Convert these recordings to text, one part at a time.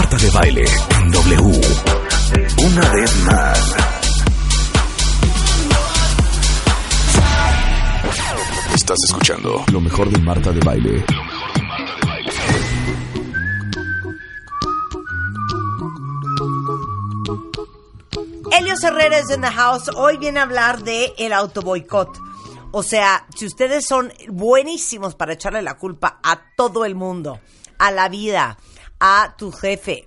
Marta de baile en W. Una vez más. Estás escuchando lo mejor de Marta de baile. Helios Herrera in the house. Hoy viene a hablar de el autoboicot. O sea, si ustedes son buenísimos para echarle la culpa a todo el mundo, a la vida, a tu jefe,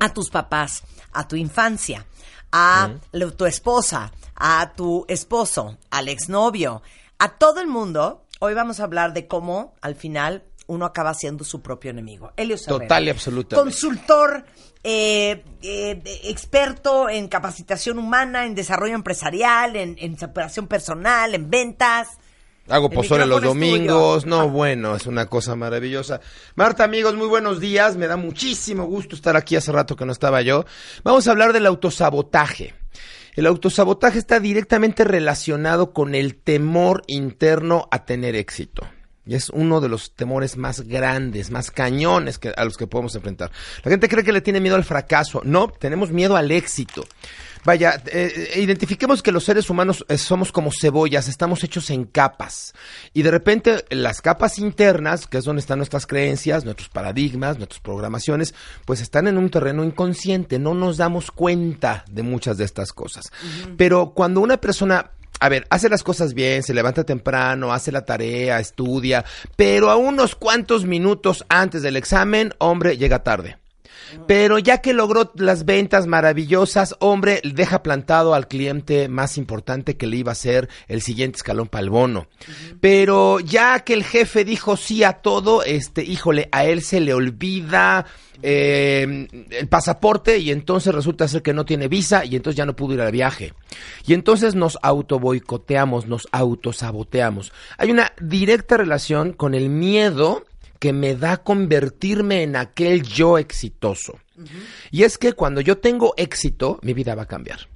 a tus papás, a tu infancia, a tu esposa, a tu esposo, al exnovio, a todo el mundo, hoy vamos a hablar de cómo al final uno acaba siendo su propio enemigo. Herrera. Total y absolutamente. Consultor, eh, eh, experto en capacitación humana, en desarrollo empresarial, en, en superación personal, en ventas. Hago pozole los domingos. No, bueno, es una cosa maravillosa. Marta, amigos, muy buenos días. Me da muchísimo gusto estar aquí hace rato que no estaba yo. Vamos a hablar del autosabotaje. El autosabotaje está directamente relacionado con el temor interno a tener éxito. Y es uno de los temores más grandes, más cañones que, a los que podemos enfrentar. La gente cree que le tiene miedo al fracaso. No, tenemos miedo al éxito. Vaya, eh, eh, identifiquemos que los seres humanos eh, somos como cebollas, estamos hechos en capas. Y de repente las capas internas, que es donde están nuestras creencias, nuestros paradigmas, nuestras programaciones, pues están en un terreno inconsciente, no nos damos cuenta de muchas de estas cosas. Pero cuando una persona a ver, hace las cosas bien, se levanta temprano, hace la tarea, estudia, pero a unos cuantos minutos antes del examen, hombre, llega tarde. Pero ya que logró las ventas maravillosas, hombre, deja plantado al cliente más importante que le iba a ser el siguiente escalón para el bono. Pero ya que el jefe dijo sí a todo, este, híjole, a él se le olvida eh, el pasaporte y entonces resulta ser que no tiene visa y entonces ya no pudo ir al viaje. Y entonces nos autoboicoteamos, nos autosaboteamos. Hay una directa relación con el miedo que me da convertirme en aquel yo exitoso. Y es que cuando yo tengo éxito, mi vida va a cambiar.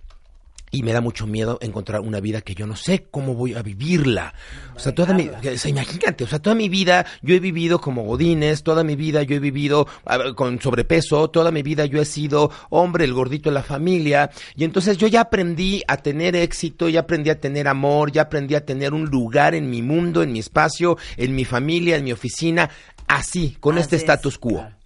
Y me da mucho miedo encontrar una vida que yo no sé cómo voy a vivirla. O sea, toda mi, o sea, imagínate, o sea, toda mi vida yo he vivido como godines, toda mi vida yo he vivido ver, con sobrepeso, toda mi vida yo he sido hombre, el gordito de la familia. Y entonces yo ya aprendí a tener éxito, ya aprendí a tener amor, ya aprendí a tener un lugar en mi mundo, en mi espacio, en mi familia, en mi oficina, así, con Así este es, status quo. claro.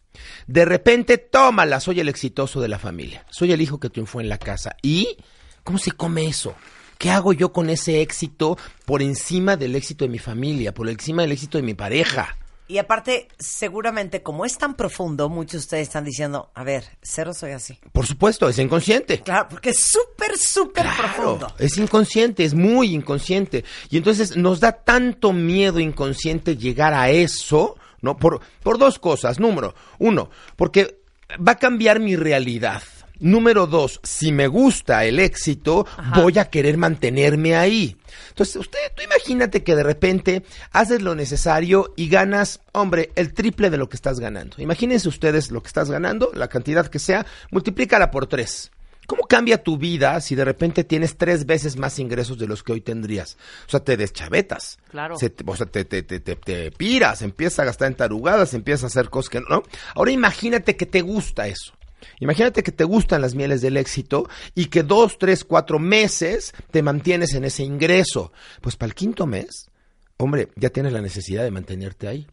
De repente, tómala, soy el exitoso de la familia. Soy el hijo que triunfó en la casa. ¿Y cómo se come eso? ¿Qué hago yo con ese éxito por encima del éxito de mi familia, por encima del éxito de mi pareja? Y aparte, seguramente, como es tan profundo, muchos de ustedes están diciendo, a ver, cero soy así. Por supuesto, es inconsciente. Claro, porque es súper, súper Claro, profundo. es inconsciente, es muy inconsciente. Y entonces nos da tanto miedo inconsciente llegar a eso, ¿no? Por, por dos cosas. Número uno, porque va a cambiar mi realidad. Número dos, si me gusta el éxito, voy a querer mantenerme ahí. Entonces, usted, tú imagínate que de repente haces lo necesario y ganas, hombre, el triple de lo que estás ganando. Imagínense ustedes lo que estás ganando, la cantidad que sea, multiplícala por tres. ¿Cómo cambia tu vida si de repente tienes tres veces más ingresos de los que hoy tendrías? O sea, te deschavetas. Claro. Se o sea, te, te, te, te, te piras, empiezas a gastar en tarugadas, empiezas a hacer cosas que no. Ahora imagínate que te gusta eso. Imagínate que te gustan las mieles del éxito y que dos, tres, cuatro meses te mantienes en ese ingreso. Pues para el quinto mes, hombre, ya tienes la necesidad de mantenerte ahí.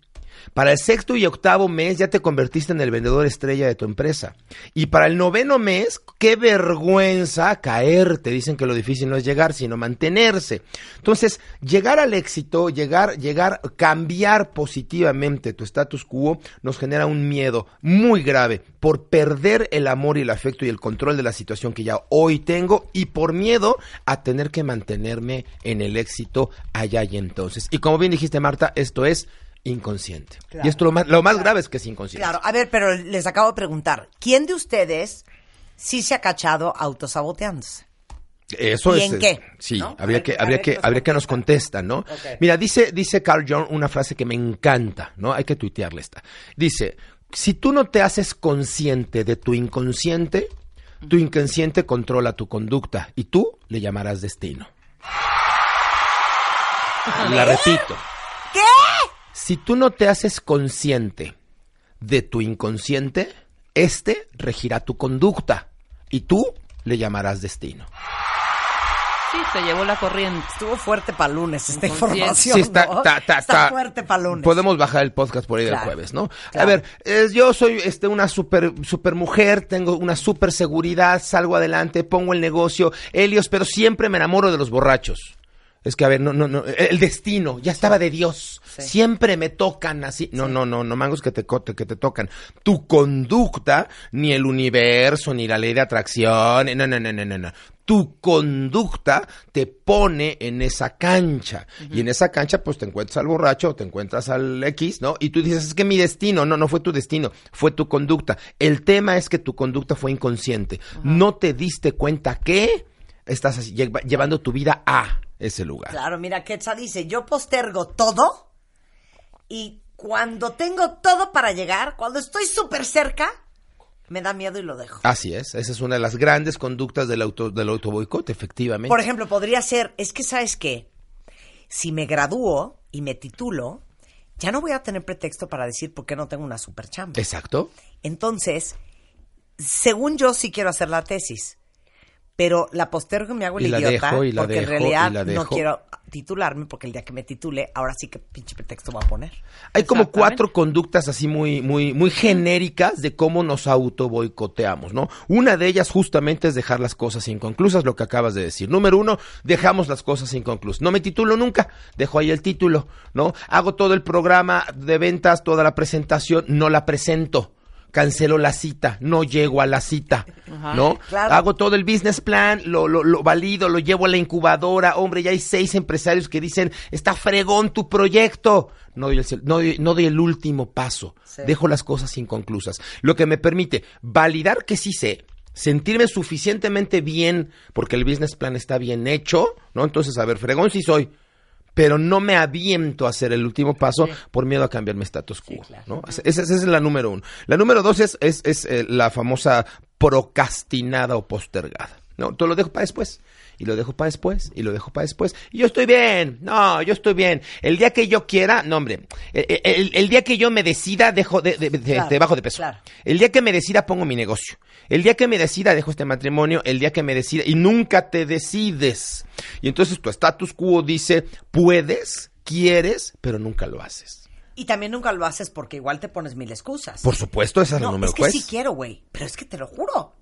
Para el sexto y octavo mes ya te convertiste en el vendedor estrella de tu empresa. Y para el noveno mes, qué vergüenza caerte. Dicen que lo difícil no es llegar, sino mantenerse. Entonces, llegar al éxito, llegar, llegar, cambiar positivamente tu status quo nos genera un miedo muy grave por perder el amor y el afecto y el control de la situación que ya hoy tengo y por miedo a tener que mantenerme en el éxito allá y entonces. Y como bien dijiste, Marta, esto es inconsciente. Claro. Y esto lo más, lo más grave es que es inconsciente. Claro, a ver, pero les acabo de preguntar, ¿quién de ustedes sí se ha cachado autosaboteándose. Eso ¿Y es. en qué? Sí, habría ver, que, habría que, habría que nos contestan, ¿no? Mira, dice, dice Carl Jung una frase que me encanta, ¿no? Hay que tuitearle esta. Dice, si tú no te haces consciente de tu inconsciente, tu inconsciente controla tu conducta y tú le llamarás destino. La repito. ¿Qué? Si tú no te haces consciente de tu inconsciente, este regirá tu conducta y tú le llamarás destino. Sí, se llevó la corriente. Estuvo fuerte para lunes esta información. Sí, está, fuerte para lunes. Podemos bajar el podcast por ahí Claro, del jueves, ¿no? A ver, eh, yo soy este, una super, super mujer, tengo una super seguridad, salgo adelante, pongo el negocio, Helios, pero siempre me enamoro de los borrachos. Es que, a ver, no, no, no, el destino, ya estaba de Dios. Sí. Siempre me tocan así. No, no, no, no mangos que te, que te tocan. Tu conducta, ni el universo, ni la ley de atracción, no, no, no, no, no, no. Tu conducta te pone en esa cancha. Y en esa cancha, pues te encuentras al borracho, te encuentras al X, ¿no? Y tú dices, es que mi destino, no, no fue tu destino, fue tu conducta. El tema es que tu conducta fue inconsciente. No te diste cuenta que estás así, lleva- llevando tu vida a ese lugar. Claro, mira, Quetzal dice, yo postergo todo y cuando tengo todo para llegar, cuando estoy súper cerca, me da miedo y lo dejo. Así es, esa es una de las grandes conductas del auto del autoboicot, efectivamente. Por ejemplo, podría ser, es que sabes qué, si me gradúo y me titulo, ya no voy a tener pretexto para decir por qué no tengo una super chamba. Exacto. Entonces, según yo sí quiero hacer la tesis, pero la postergo y me hago el Y la idiota dejo, y la porque en realidad y la no quiero titularme porque el día que me titule, ahora sí que pinche pretexto voy a poner. Hay como cuatro conductas así muy, muy, muy genéricas de cómo nos auto boicoteamos, ¿no? Una de ellas justamente es dejar las cosas inconclusas, lo que acabas de decir. Número uno, dejamos las cosas inconclusas. No me titulo nunca, dejo ahí el título, ¿no? Hago todo el programa de ventas, toda la presentación, no la presento. Cancelo la cita, no llego a la cita, Ajá. ¿no? Claro. Hago todo el business plan, lo, lo, lo valido, lo llevo a la incubadora. Hombre, ya hay seis empresarios que dicen, está fregón tu proyecto. No doy el, no doy, no doy el último paso. Sí. Dejo las cosas inconclusas. Lo que me permite validar que sí sé, sentirme suficientemente bien, porque el business plan está bien hecho, ¿no? Entonces, a ver, fregón sí soy. Pero no me aviento a hacer el último paso por miedo a cambiar mi status quo, ¿no? Esa, esa es la número uno. La número dos es, es, es, eh, la famosa procrastinada o postergada. No, todo lo dejo para después. Y lo dejo para después. Y lo dejo para después. Y yo estoy bien. No, yo estoy bien. El día que yo quiera, no, hombre. El, el- el día que yo me decida, dejo de, de- de- Claro, de bajo de peso. claro. El día que me decida, pongo mi negocio. El día que me decida, dejo este matrimonio. El día que me decida, y nunca te decides. Y entonces tu status quo dice, puedes, quieres, pero nunca lo haces. Y también nunca lo haces porque igual te pones mil excusas. Por supuesto, esa es la no, número es que pues. sí quiero, güey, pero es que te lo juro.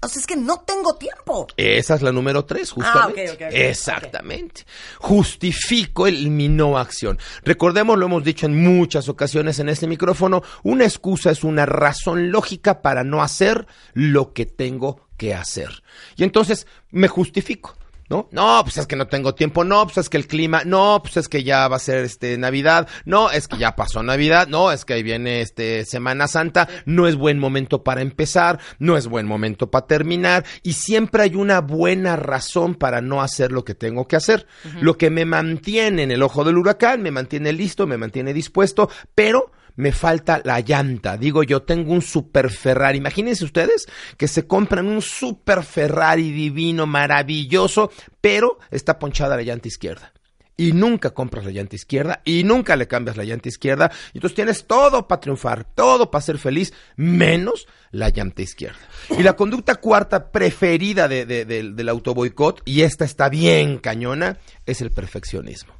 O sea, es que no tengo tiempo. Esa es la número tres, justamente. Ah, ok, ok. Exactamente. Justifico el mi no acción. Recordemos, lo hemos dicho en muchas ocasiones en este micrófono, una excusa es una razón lógica para no hacer lo que tengo que hacer. Y entonces me justifico. ¿No? No, pues es que no tengo tiempo, no, pues es que el clima, no, pues es que ya va a ser este Navidad, no, es que ya pasó Navidad, no, es que ahí viene este Semana Santa, no es buen momento para empezar, no es buen momento para terminar, y siempre hay una buena razón para no hacer lo que tengo que hacer. Lo que me mantiene en el ojo del huracán, me mantiene listo, me mantiene dispuesto, pero me falta la llanta. Digo yo, tengo un super Ferrari. Imagínense ustedes que se compran un super Ferrari divino, maravilloso, pero está ponchada la llanta izquierda. Y nunca compras la llanta izquierda y nunca le cambias la llanta izquierda. Y entonces tienes todo para triunfar, todo para ser feliz, menos la llanta izquierda. Y la conducta cuarta preferida de- de- del- del autoboicot, y esta está bien cañona, es el perfeccionismo.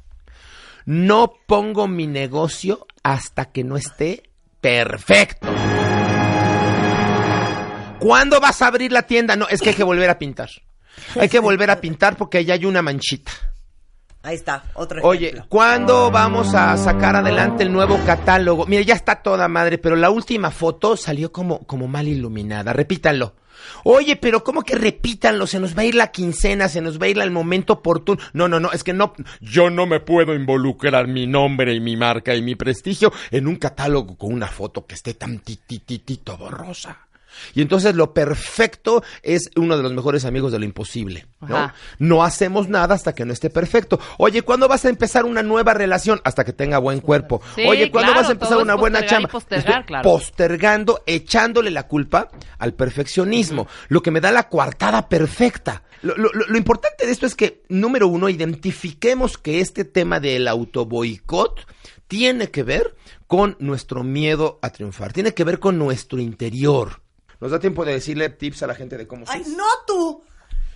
No pongo mi negocio hasta que no esté perfecto. ¿Cuándo vas a abrir la tienda? No, es que hay que volver a pintar. Hay que volver a pintar porque allá hay una manchita. Ahí está, otro Oye, ejemplo. ¿cuándo vamos a sacar adelante el nuevo catálogo? Mira, ya está toda madre, pero la última foto salió como, como mal iluminada. Repítanlo. Oye, pero ¿cómo que repítanlo? Se nos va a ir la quincena, se nos va a ir el momento oportuno. No, no, no, es que no, yo no me puedo involucrar mi nombre y mi marca y mi prestigio en un catálogo con una foto que esté tan tititito borrosa. Y entonces lo perfecto es uno de los mejores amigos de lo imposible, ¿no? No hacemos nada hasta que no esté perfecto. Oye, ¿cuándo vas a empezar una nueva relación? Hasta que tenga buen cuerpo. Sí, Oye, ¿cuándo claro, vas a empezar una buena chamba? postergar, claro. Postergando, echándole la culpa al perfeccionismo, lo que me da la coartada perfecta. Lo- lo importante de esto es que, número uno, identifiquemos que este tema del autoboicot tiene que ver con nuestro miedo a triunfar, tiene que ver con nuestro interior. ¿Nos da tiempo de decirle tips a la gente de cómo Ay, sí? no tú.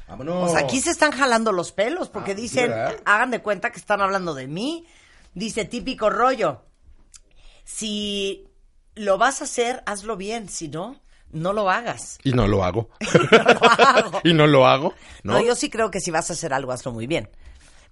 Vámonos. O sea, aquí se están jalando los pelos porque Ah, dicen, ¿verdad? hagan de cuenta que están hablando de mí. Dice típico rollo. Si lo vas a hacer, hazlo bien. Si no, no lo hagas. Y no lo hago. No lo hago. y no lo hago. ¿no? No, yo sí creo que si vas a hacer algo, hazlo muy bien.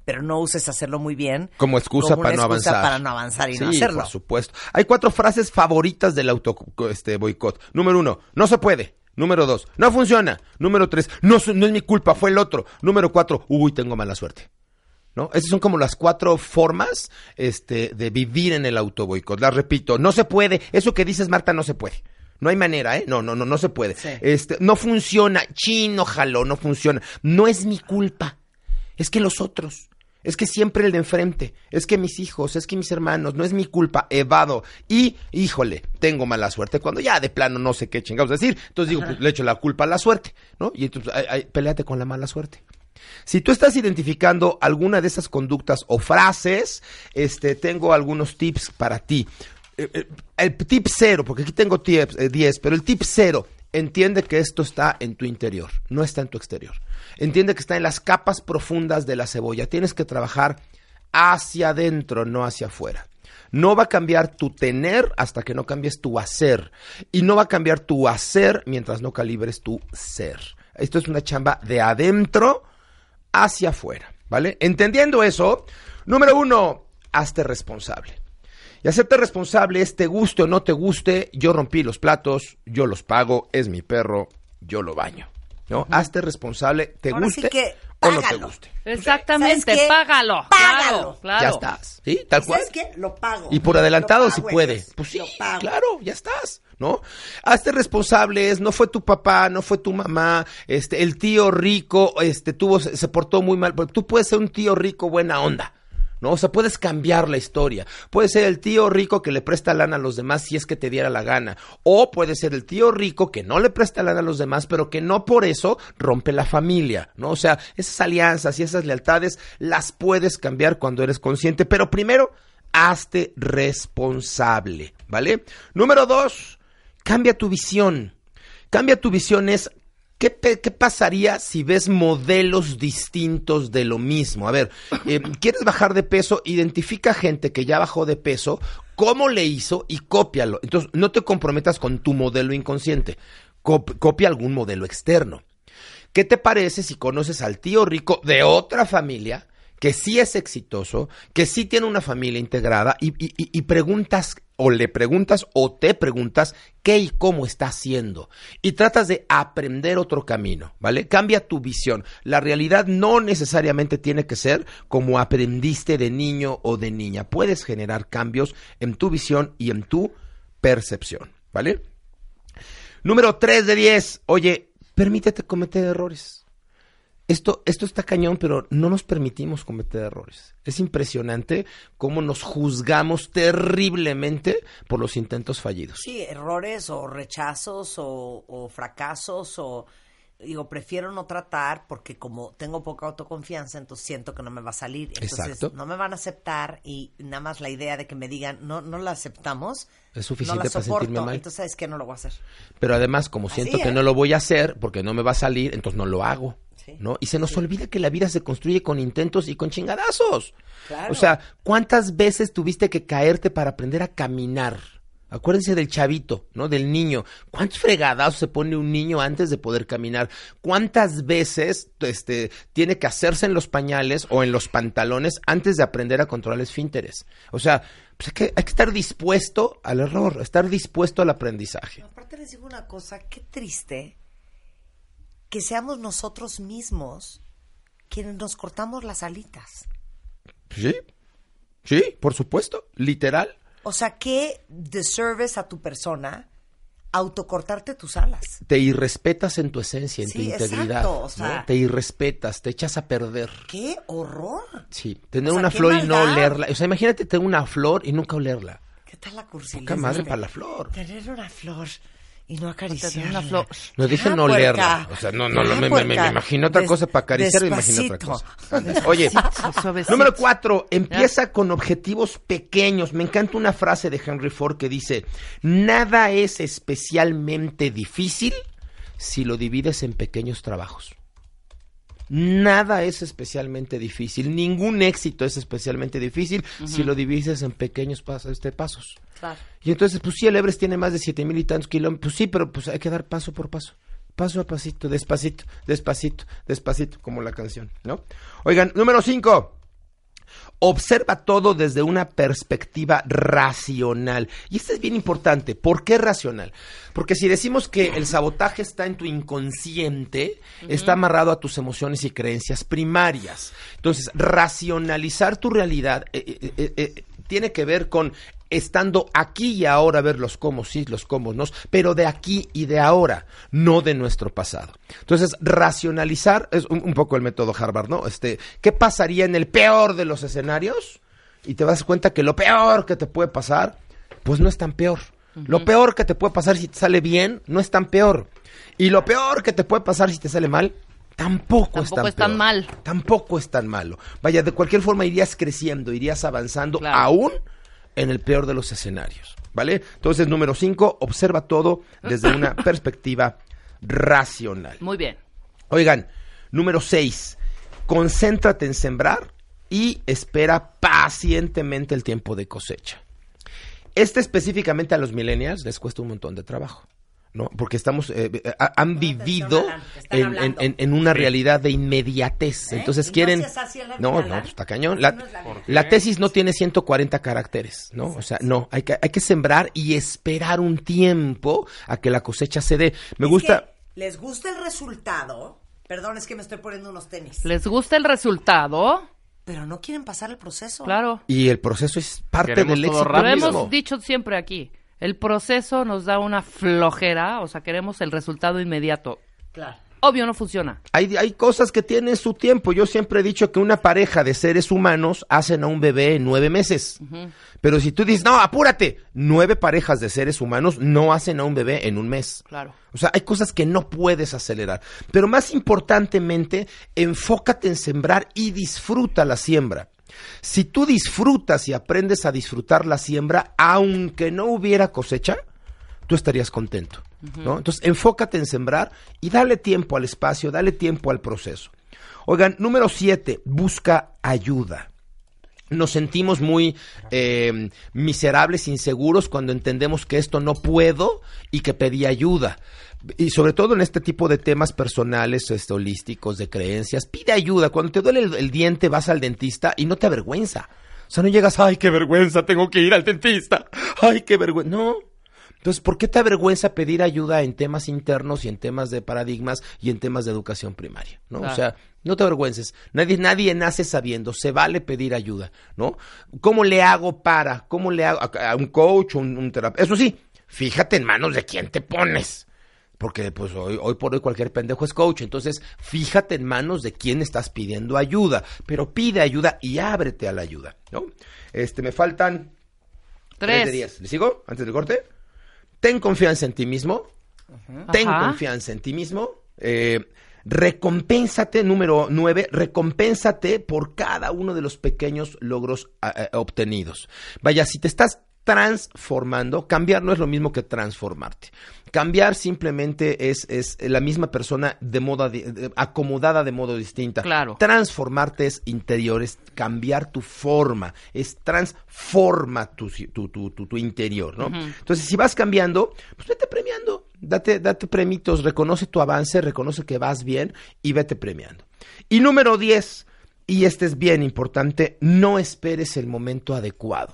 Pero no uses hacerlo muy bien Como excusa como para no excusa avanzar. para no avanzar y no hacerlo. por supuesto. Hay cuatro frases favoritas del auto este boicot. Número uno, no se puede. Número dos, no funciona. Número tres, no, es mi culpa, fue el otro. Número cuatro, uy, tengo mala suerte. ¿No? Esas son como las cuatro formas este, de vivir en el auto boicot. Las repito, no se puede. Eso que dices, Marta, no se puede. No hay manera, ¿eh? No, no, no, no se puede. Sí. Este, no funciona. Chino, jaló, no funciona. No es mi culpa. Es que los otros. Es que siempre el de enfrente. Es que mis hijos, es que mis hermanos. No es mi culpa. Evado. Y, híjole, tengo mala suerte. Cuando ya de plano no sé qué chingados decir. Entonces digo, pues le echo la culpa a la suerte, ¿no? Y entonces, ay, ay, peleate con la mala suerte. Si tú estás identificando alguna de esas conductas o frases, este, tengo algunos tips para ti. Eh, eh, El tip cero, porque aquí tengo tips, eh, 10, pero el tip cero, entiende que esto está en tu interior, no está en tu exterior. Entiende que está en las capas profundas de la cebolla. Tienes que trabajar hacia adentro, no hacia afuera. No va a cambiar tu tener hasta que no cambies tu hacer. Y no va a cambiar tu hacer mientras no calibres tu ser. Esto es una chamba de adentro hacia afuera, ¿vale? Entendiendo eso, número uno, hazte responsable. Y hacerte responsable es te guste o no te guste, yo rompí los platos, yo los pago, es mi perro, yo lo baño. ¿No? Hazte responsable, te Ahora sí guste que o no te guste. Exactamente, págalo. Págalo. Claro, claro. Ya estás, ¿sí? Tal cual. ¿Sabes qué? Lo pago. Y por adelantado si puede. Pues sí, Lo pago. claro, ya estás, ¿no? Hazte responsables, no fue tu papá, no fue tu mamá, este, el tío rico, este, tuvo, se se portó muy mal, porque tú puedes ser un tío rico buena onda. ¿No? O sea, puedes cambiar la historia. Puede ser el tío rico que le presta lana a los demás si es que te diera la gana. O puede ser el tío rico que no le presta lana a los demás, pero que no por eso rompe la familia, ¿no? O sea, esas alianzas y esas lealtades las puedes cambiar cuando eres consciente. Pero primero, hazte responsable, ¿vale? Número dos, cambia tu visión. Cambia tu visión es, ¿qué, pasaría si ves modelos distintos de lo mismo? A ver, eh, ¿quieres bajar de peso? Identifica gente que ya bajó de peso, cómo le hizo y cópialo. Entonces, no te comprometas con tu modelo inconsciente. Cop- copia algún modelo externo. ¿Qué te parece si conoces al tío rico de otra familia que sí es exitoso, que sí tiene una familia integrada y, y- y- y preguntas o le preguntas o te preguntas qué y cómo está haciendo y tratas de aprender otro camino, ¿vale? Cambia tu visión. La realidad no necesariamente tiene que ser como aprendiste de niño o de niña. Puedes generar cambios en tu visión y en tu percepción, ¿vale? Número 3 de 10. Oye, permítete cometer errores. Esto, esto está cañón, pero no nos permitimos cometer errores. Es impresionante cómo nos juzgamos terriblemente por los intentos fallidos. Sí, errores o rechazos o, o fracasos o digo, prefiero no tratar porque como tengo poca autoconfianza, entonces siento que no me va a salir. Entonces Exacto. no me van a aceptar y nada más la idea de que me digan, no, no la aceptamos. Es suficiente no la para soporto, sentirme mal. Entonces, ¿sabes qué? No lo voy a hacer. Pero además, como Así siento que no lo voy a hacer porque no me va a salir, entonces no lo hago. Sí. ¿No? Y se nos olvida que la vida se construye con intentos y con chingadazos. Claro. O sea, ¿cuántas veces tuviste que caerte para aprender a caminar? Acuérdense del chavito, ¿no? Del niño. ¿Cuántos fregadazos se pone un niño antes de poder caminar? ¿Cuántas veces este, tiene que hacerse en los pañales o en los pantalones antes de aprender a controlar esfínteres? O sea, pues hay, que, hay que estar dispuesto al error, estar dispuesto al aprendizaje. Aparte les digo una cosa, qué triste que seamos nosotros mismos quienes nos cortamos las alitas. Sí, sí, por supuesto, literal. O sea, qué deserves a tu persona autocortarte tus alas. Te irrespetas en tu esencia, en Sí, tu integridad. exacto, o sea- ¿no? Te irrespetas, te echas a perder. ¡Qué horror! Sí, tener O sea, una flor y no olerla. O sea, imagínate tener una flor y nunca olerla. ¿Qué tal la cursilés? Poca madre para la flor. Tener una flor y no acariciarla. Tener una flor. No dije Ah, no olerla. puerca. O sea, no, no, no, Ah, me, me- me- imagino otra Des- cosa para acariciar y me imagino otra cosa. Oye, Suavecito. número cuatro, empieza con objetivos pequeños. Me encanta una frase de Henry Ford que dice, nada es especialmente difícil si lo divides en pequeños trabajos. Nada es especialmente difícil, ningún éxito es especialmente difícil si lo divides en pequeños pasos, este, pasos. Claro. Y entonces, pues sí, el Everest tiene más de siete mil y tantos kilómetros. Pues sí, pero pues hay que dar paso por paso. Paso a pasito, despacito, despacito, despacito, como la canción, ¿no? Oigan, número cinco. Observa todo desde una perspectiva racional. Y esto es bien importante. ¿Por qué racional? Porque si decimos que el sabotaje está en tu inconsciente, está amarrado a tus emociones y creencias primarias. Entonces, racionalizar tu realidad eh, eh, eh, eh, tiene que ver con estando aquí y ahora ver los cómo sí, los cómo no, pero de aquí y de ahora, no de nuestro pasado. Entonces, racionalizar es un, un poco el método Harvard, ¿no? Este, ¿qué pasaría en el peor de los escenarios? Y te das cuenta que lo peor que te puede pasar, pues no es tan peor. Lo peor que te puede pasar si te sale bien, no es tan peor. Y lo peor que te puede pasar si te sale mal, tampoco, es tan es tan peor. mal. Tampoco es tan malo. Vaya, de cualquier forma irías creciendo, irías avanzando, Claro. aún en el peor de los escenarios. ¿Vale? Entonces, número cinco, observa todo desde una perspectiva racional. Muy bien. Oigan, número seis, concéntrate en sembrar y espera pacientemente el tiempo de cosecha. Este específicamente a los millennials les cuesta un montón de trabajo. ¿No? Porque estamos, eh, eh, ha- han vivido en, en- hablando. en- en una realidad de inmediatez. ¿Eh? Entonces ¿Y no quieren... No, no, Alan? pues está cañón. La, No tesis no tiene 140 caracteres, ¿no? O sea, no, hay que, hay que sembrar y esperar un tiempo a que la cosecha se dé. Me Es gusta... les gusta el resultado. Perdón, es que me estoy poniendo unos tenis. ¿Les gusta el resultado? Pero no quieren pasar el proceso. Claro. Y el proceso es parte Queremos del éxito Lo hemos dicho siempre aquí. El proceso nos da una flojera, o sea, queremos el resultado inmediato. Claro. Obvio no funciona. Hay, hay cosas que tienen su tiempo. Yo siempre he dicho que una pareja de seres humanos hacen a un bebé en nueve meses. Pero si tú dices, no, apúrate, nueve parejas de seres humanos no hacen a un bebé en un mes. Claro. O sea, hay cosas que no puedes acelerar. Pero más importantemente, enfócate en sembrar y disfruta la siembra. Si tú disfrutas y aprendes a disfrutar la siembra, aunque no hubiera cosecha, tú estarías contento. ¿no? Entonces, enfócate en sembrar y dale tiempo al espacio, dale tiempo al proceso. Oigan, número siete, busca ayuda. Nos sentimos muy eh, miserables, inseguros cuando entendemos que esto no puedo y que pedí ayuda. Y sobre todo en este tipo de temas personales, este, holísticos, de creencias, pide ayuda. Cuando te duele el, el diente, vas al dentista y no te avergüenza. O sea, no llegas, ay, qué vergüenza, tengo que ir al dentista. Ay, qué vergüenza. No. Entonces, ¿por qué te avergüenza pedir ayuda en temas internos y en temas de paradigmas y en temas de educación primaria? ¿no? Claro. O sea, no te avergüences. Nadie, nadie nace sabiendo. Se vale pedir ayuda, ¿no? ¿Cómo le hago para? ¿Cómo le hago? A, a un coach, un, un terapeuta. Eso sí, fíjate en manos de quién te pones. Porque pues hoy, hoy por hoy cualquier pendejo es coach. Entonces, fíjate en manos de quién estás pidiendo ayuda. Pero pide ayuda y ábrete a la ayuda, ¿no? Este, me faltan tres de Tres. diez. ¿Le sigo? Antes del corte. Ten confianza en ti mismo. Ten Ajá. confianza en ti mismo. Eh, recompénsate, número nueve, recompénsate por cada uno de los pequeños logros ah, ah, obtenidos. Vaya, si te estás transformando, cambiar no es lo mismo que transformarte. Cambiar simplemente es, es la misma persona de de- acomodada de modo distinta. Claro. Transformarte es interior, es cambiar tu forma, es transforma tu, tu, tu, tu interior, ¿no? Entonces, si vas cambiando, pues vete premiando, date, date premitos, reconoce tu avance, reconoce que vas bien y vete premiando. Y número 10, y este es bien importante, no esperes el momento adecuado.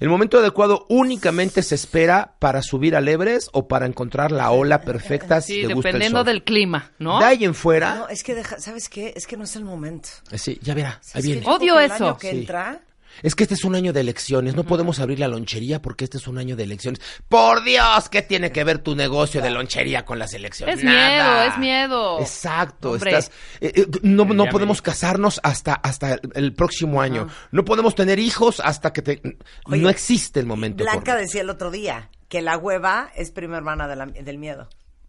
El momento adecuado únicamente se espera para subir al Everest o para encontrar la ola perfecta si Sí, te gusta el dependiendo del clima, ¿no? De ahí en fuera, No, es que deja, ¿sabes qué? Es que no es el momento. sí, ya verá, ahí ¿Sabes viene. Odio que el eso. año que Sí. entra, Es que este es un año de elecciones, no podemos abrir la lonchería porque este es un año de elecciones. Por Dios, ¿qué tiene que ver tu negocio de lonchería con las elecciones? Es Nada. miedo, es miedo. Exacto, Hombre. estás, eh, eh, no, no podemos casarnos hasta, hasta el, próximo año. No podemos tener hijos hasta que te... Oye, no existe el momento. Blanca correcto. decía el otro día que la hueva es prima hermana de la- del miedo.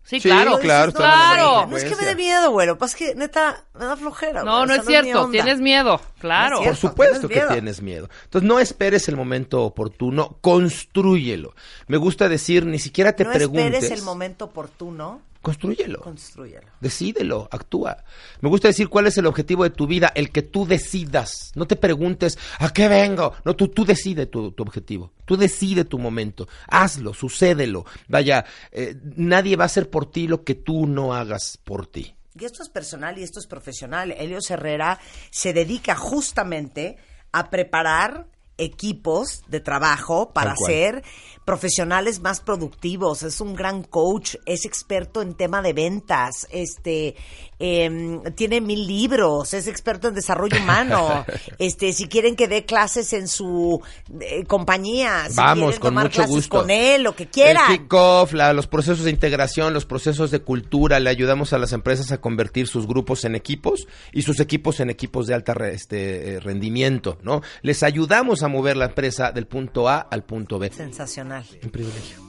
Sí, Sí, claro. claro, Dices, no, claro. güey, No es que me dé miedo, güero. Pues es que, neta, me da flojera. No, güey, no o es cierto. Tienes miedo, claro. No Por supuesto tienes que miedo. tienes miedo. Entonces no esperes el momento oportuno, construyelo. Me gusta decir, ni siquiera te no preguntes. esperes el momento oportuno, Construyelo. construyelo. Decídelo, actúa. Me gusta decir cuál es el objetivo de tu vida, el que tú decidas. No te preguntes, ¿a qué vengo? No, tú, tú decide tu, tu objetivo. Tú decide tu momento. Hazlo, sucédelo. Vaya, eh, nadie va a hacer por ti lo que tú no hagas por ti. Y esto es personal y esto es profesional. Helios Herrera se dedica justamente a preparar equipos de trabajo para ser profesionales más productivos. Es un gran coach, es experto en tema de ventas, este em, tiene mil libros, es experto en desarrollo humano. este, si quieren que dé clases en su eh, compañía, si Vamos, quieren con tomar mucho clases gusto. con él, lo que quieran. El kickoff, la- los procesos de integración, los procesos de cultura, le ayudamos a las empresas a convertir sus grupos en equipos y sus equipos en equipos de alta re- este, eh, rendimiento, ¿no? Les ayudamos a mover la empresa del punto A al punto B. Sensacional. Un privilegio.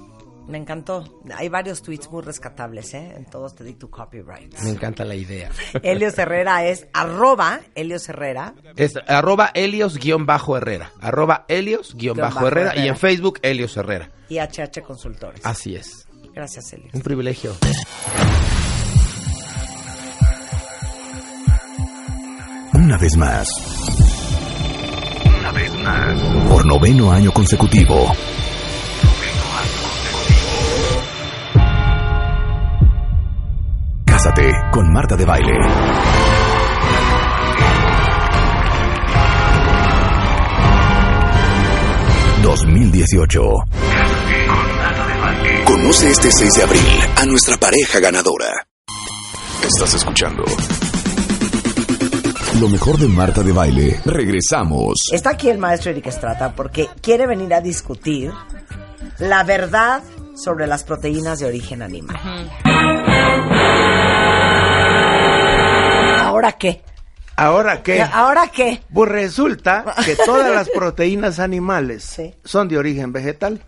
Me encantó. Hay varios tweets muy rescatables, ¿eh? En todos te di tu copyright. Me encanta la idea. Helios Herrera es arroba Helios Herrera. Es arroba Helios-Herrera. Arroba Helios-Herrera y en Facebook Helios Herrera. y HH Consultores. Así es. Gracias, Helios. Un privilegio. Una vez más. Una vez más. Por noveno año consecutivo. Cásate con Marta de Baile. ...2018. Conoce este 6 de abril a nuestra pareja ganadora. Estás escuchando... Lo mejor de Marta de Baile. Regresamos. Está aquí el maestro Eric Estrata porque quiere venir a discutir la verdad sobre las proteínas de origen animal. ¿Ahora qué? ¿Ahora qué? ¿Ahora qué? Pues resulta que todas las proteínas animales Sí. son de origen vegetal.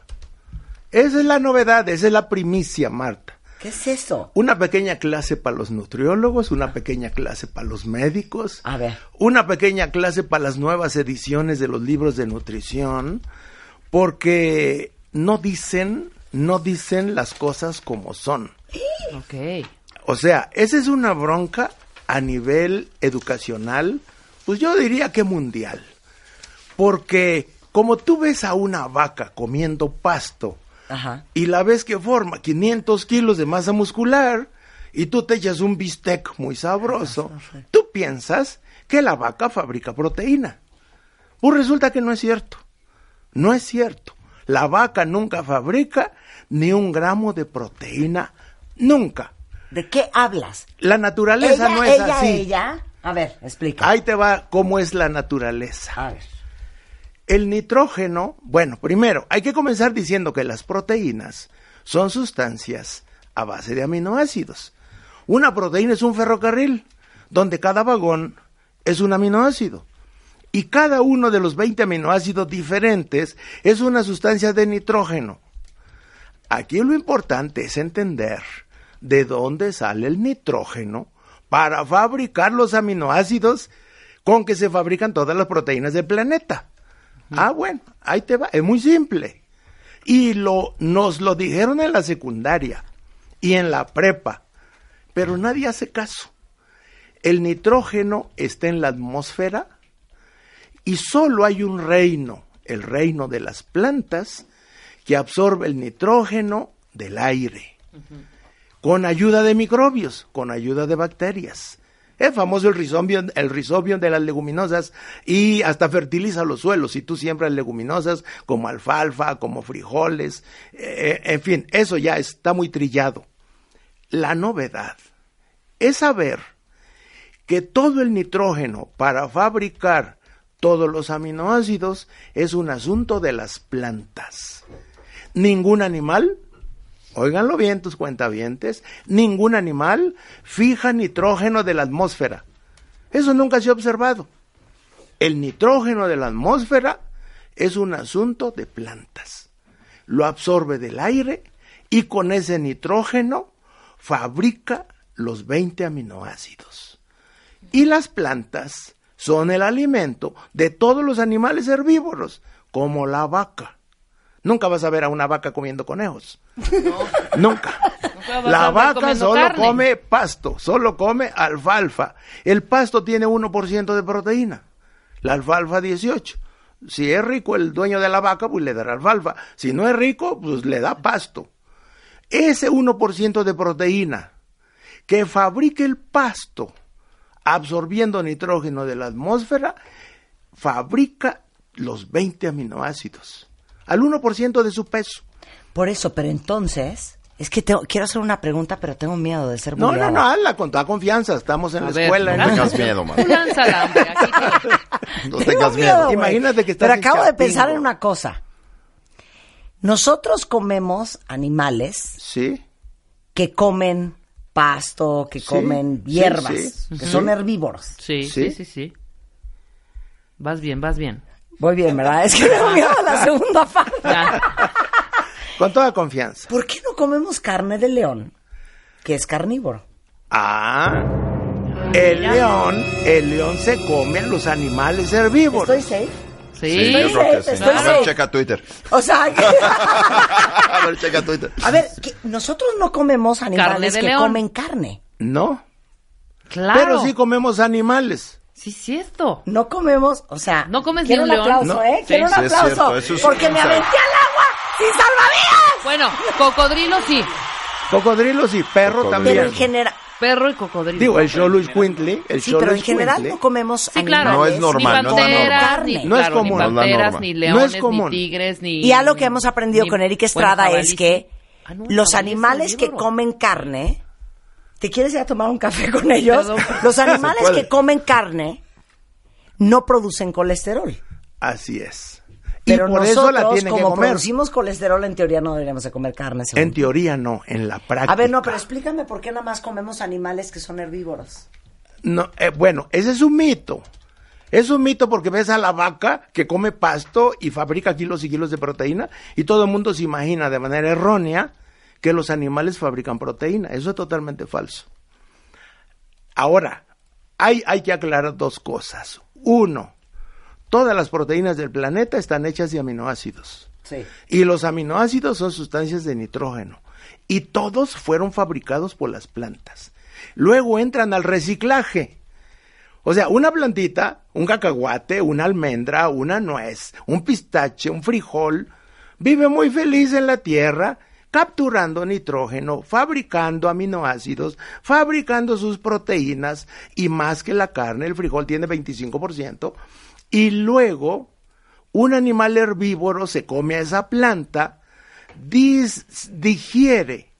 Esa es la novedad, esa es la primicia, Marta. ¿Qué es eso? Una pequeña clase para los nutriólogos, una pequeña clase para los médicos, A ver. una pequeña clase para las nuevas ediciones de los libros de nutrición, porque no dicen, no dicen las cosas como son. Ok. O sea, esa es una bronca a nivel educacional, pues yo diría que mundial. Porque como tú ves a una vaca comiendo pasto Ajá. y la ves que forma 500 kilos de masa muscular y tú te echas un bistec muy sabroso, tú piensas que la vaca fabrica proteína. Pues resulta que no es cierto. No es cierto. La vaca nunca fabrica ni un gramo de proteína. Nunca. ¿De qué hablas? La naturaleza no es ella, así. ella. A ver, explica. Ahí te va cómo es la naturaleza. A ver. El nitrógeno, bueno, primero, hay que comenzar diciendo que las proteínas son sustancias a base de aminoácidos. Una proteína es un ferrocarril, donde cada vagón es un aminoácido. Y cada uno de los 20 aminoácidos diferentes es una sustancia de nitrógeno. Aquí lo importante es entender de dónde sale el nitrógeno para fabricar los aminoácidos con que se fabrican todas las proteínas del planeta. Ah, bueno, ahí te va, es muy simple. Y lo, nos lo dijeron en la secundaria y en la prepa, pero nadie hace caso. El nitrógeno está en la atmósfera y solo hay un reino, el reino de las plantas, que absorbe el nitrógeno del aire, con ayuda de microbios, con ayuda de bacterias. Es famoso el rizobio, el rizobio de las leguminosas y hasta fertiliza los suelos. Si tú siembras leguminosas como alfalfa, como frijoles, eh, en fin, eso ya está muy trillado. La novedad es saber que todo el nitrógeno para fabricar todos los aminoácidos es un asunto de las plantas. Ningún animal, óiganlo bien tus cuentavientes, ningún animal fija nitrógeno de la atmósfera. Eso nunca se ha observado. El nitrógeno de la atmósfera es un asunto de plantas. Lo absorbe del aire y con ese nitrógeno fabrica los 20 aminoácidos. Y las plantas son el alimento de todos los animales herbívoros, como la vaca. Nunca vas a ver a una vaca comiendo conejos. Nunca. La vaca solo carne. come pasto, solo come alfalfa. El pasto tiene 1% de proteína, la alfalfa 18. Si es rico el dueño de la vaca, pues le dará alfalfa. Si no es rico, pues le da pasto. Ese 1% de proteína que fabrica el pasto absorbiendo nitrógeno de la atmósfera, fabrica los 20 aminoácidos al 1% de su peso. Por eso, pero entonces, es que tengo- quiero hacer una pregunta, pero tengo miedo de ser No, no, no, hazla con toda confianza, estamos en A la ver, escuela. no en- tengas miedo, man. Tú lánzala, hombre, aquí te- No tengas miedo. Imagínate que estás Pero acabo de pensar en una cosa. Nosotros comemos animales Sí, que comen pasto, que Sí, comen hierbas, sí, que son herbívoros. Sí, ¿Sí? sí, sí, sí. Vas bien, vas bien. Voy bien, ¿verdad? Es que me da miedo la segunda parte. Con toda confianza. ¿Por qué no comemos carne de león, que es carnívoro? Ah, el león, el león se come a los animales herbívoros. ¿Estoy safe? Sí. Sí, yo creo que sí. Estoy A ver, safe. checa Twitter. O sea, A ver, checa Twitter. a ver, que nosotros no comemos animales de que león. comen carne. No, Claro. pero sí comemos animales. Sí, cierto. No comemos, o sea, No comes quiero ni un un aplauso, No. ¿eh? Sí, quiero un sí, es aplauso, cierto, eso es porque un me aventé al agua sin salvavidas. Bueno, cocodrilo sí. Cocodrilos y perro Cocodrilo. también. Pero en general, Perro y cocodrilo. Digo, el Xolus Quintly, el sí, pero en Xolus general Quintly, no comemos Sí, claro. No es normal, ni es panteras, carne. ni, No es claro, común. ni es panteras, ni No es leones, ni común. tigres, ni... Y algo que hemos aprendido ni- con Eric bueno, Estrada jabalí es sí. que Ah, no, los es animales que comen carne, ¿te quieres ir a tomar un café con ellos? Perdón. Los animales que comen carne no producen colesterol. Así es. Pero y por nosotros, eso la tienen que como comer. producimos colesterol, en teoría no deberíamos de comer carne. según En teoría no, en la práctica. A ver, no, pero explícame por qué nada más comemos animales que son herbívoros. No, eh, bueno, ese es un mito. Es un mito porque ves a la vaca que come pasto y fabrica kilos y kilos de proteína y todo el mundo se imagina de manera errónea que los animales fabrican proteína. Eso es totalmente falso. Ahora, hay, hay que aclarar dos cosas. Uno, todas las proteínas del planeta están hechas de aminoácidos. Sí. Y los aminoácidos son sustancias de nitrógeno. Y todos fueron fabricados por las plantas. Luego entran al reciclaje. O sea, una plantita, un cacahuate, una almendra, una nuez, un pistache, un frijol, vive muy feliz en la tierra, capturando nitrógeno, fabricando aminoácidos, fabricando sus proteínas y más que la carne, el frijol tiene 25%, y luego un animal herbívoro se come a esa planta, digiere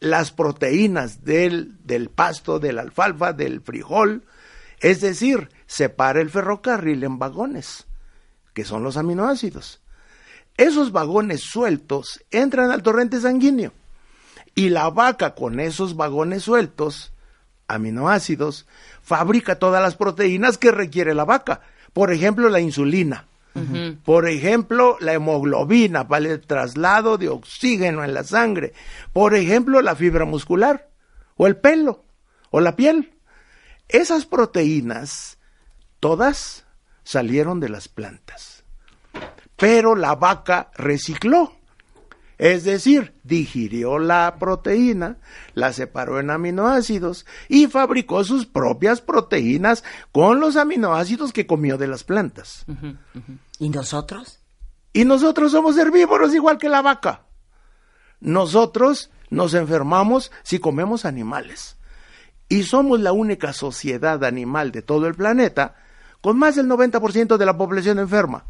las proteínas del, del pasto, de la alfalfa, del frijol, es decir, separa el ferrocarril en vagones, que son los aminoácidos. Esos vagones sueltos entran al torrente sanguíneo y la vaca con esos vagones sueltos, aminoácidos, fabrica todas las proteínas que requiere la vaca. Por ejemplo, la insulina. Por ejemplo, la hemoglobina para el traslado de oxígeno en la sangre. Por ejemplo, la fibra muscular o el pelo o la piel. Esas proteínas, todas salieron de las plantas. Pero la vaca recicló. Es decir, digirió la proteína, la separó en aminoácidos y fabricó sus propias proteínas con los aminoácidos que comió de las plantas. ¿Y nosotros? Y nosotros somos herbívoros igual que la vaca. Nosotros nos enfermamos si comemos animales. Y somos la única sociedad animal de todo el planeta con más del 90% de la población enferma,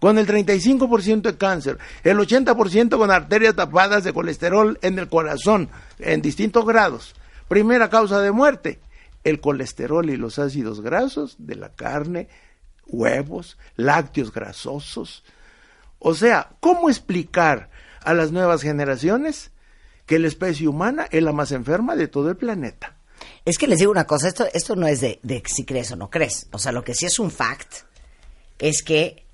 con el 35% de cáncer, el 80% con arterias tapadas de colesterol en el corazón en distintos grados. Primera causa de muerte, el colesterol y los ácidos grasos de la carne huevos, lácteos grasosos. O sea, ¿cómo explicar a las nuevas generaciones que la especie humana es la más enferma de todo el planeta? Es que les digo una cosa, esto, esto no es de, de si crees o no crees. O sea, lo que sí es un fact es que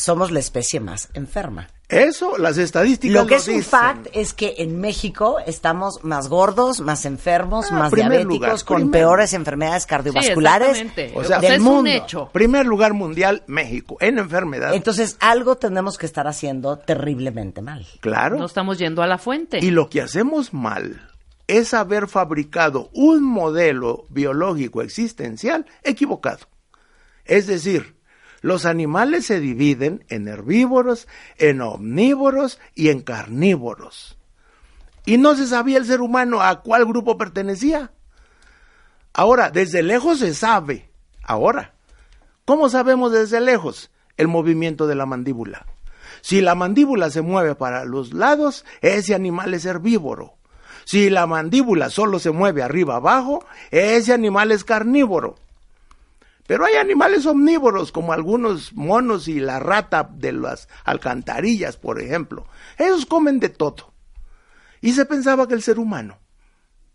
somos la especie más enferma. Eso, las estadísticas Lo que es un fact es que en México estamos más gordos, más enfermos, Ah, más primer diabéticos, lugar, con primer. peores enfermedades cardiovasculares exactamente. O sea, del es un mundo. hecho. Primer lugar mundial, México, en enfermedad. Entonces, algo tenemos que estar haciendo terriblemente mal. claro. No estamos yendo a la fuente. Y lo que hacemos mal es haber fabricado un modelo biológico existencial equivocado. Es decir, los animales se dividen en herbívoros, en omnívoros y en carnívoros. Y no se sabía el ser humano a cuál grupo pertenecía. Ahora, desde lejos se sabe. Ahora, ¿cómo sabemos desde lejos? El movimiento de la mandíbula. Si la mandíbula se mueve para los lados, ese animal es herbívoro. Si la mandíbula solo se mueve arriba abajo, ese animal es carnívoro. Pero hay animales omnívoros, como algunos monos y la rata de las alcantarillas, por ejemplo. Ellos comen de todo. Y se pensaba que el ser humano,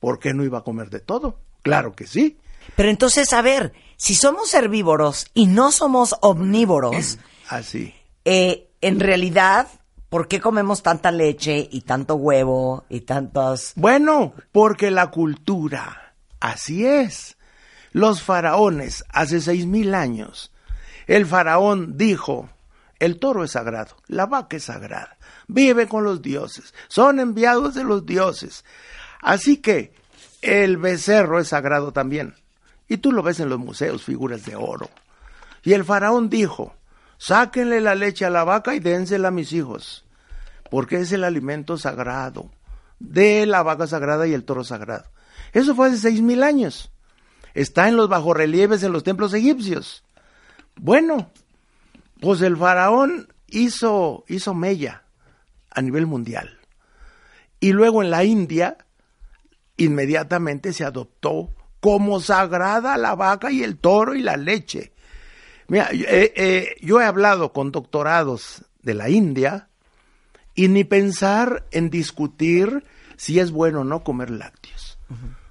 ¿por qué no iba a comer de todo? Claro que sí. Pero entonces, a ver, si somos herbívoros y no somos omnívoros, Así. eh, en realidad, ¿por qué comemos tanta leche y tanto huevo y tantos... Bueno, porque la cultura, así es. Los faraones, hace seis mil años, el faraón dijo, el toro es sagrado, la vaca es sagrada, vive con los dioses, son enviados de los dioses. Así que el becerro es sagrado también. Y tú lo ves en los museos, figuras de oro. Y el faraón dijo, sáquenle la leche a la vaca y dénsela a mis hijos, porque es el alimento sagrado de la vaca sagrada y el toro sagrado. Eso fue hace seis mil años. Está en los bajorrelieves en los templos egipcios. Bueno, pues el faraón hizo, hizo mella a nivel mundial. Y luego en la India, inmediatamente se adoptó como sagrada la vaca y el toro y la leche. Mira, eh, eh, yo he hablado con doctorados de la India y ni pensar en discutir si es bueno o no comer lácteos.